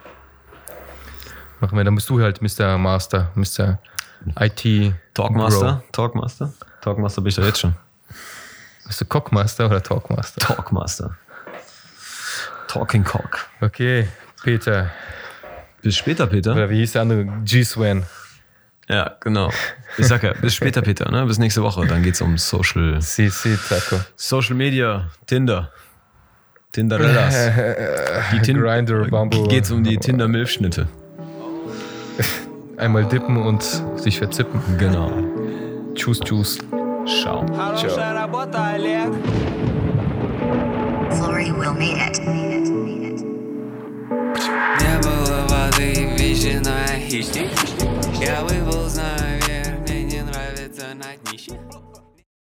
Machen wir, dann bist du halt Mr. Master, Mr. IT. Talkmaster? Talkmaster? Talkmaster bin ich doch jetzt schon. Bist du Cockmaster oder Talkmaster? Talkmaster. Talking Cock. Okay, Peter. Bis später, Peter. Oder wie hieß der andere? G-Swan. Ja, genau. Ich sag ja, bis später, Peter. Ne? Bis nächste Woche. Dann geht's um Social, CC Taco. Social Media, Tinder. Tinderellas. Die Tin Grinder, Bamboo. Geht's um die Tinder-Milchschnitte. Einmal dippen und sich verzippen. Genau. Tschüss, tschüss. Ciao. Хорошая работа, Олег. Flory will made it. Made it. Made it. Не было воды, вещи, но я хищник. Yeah, we both know.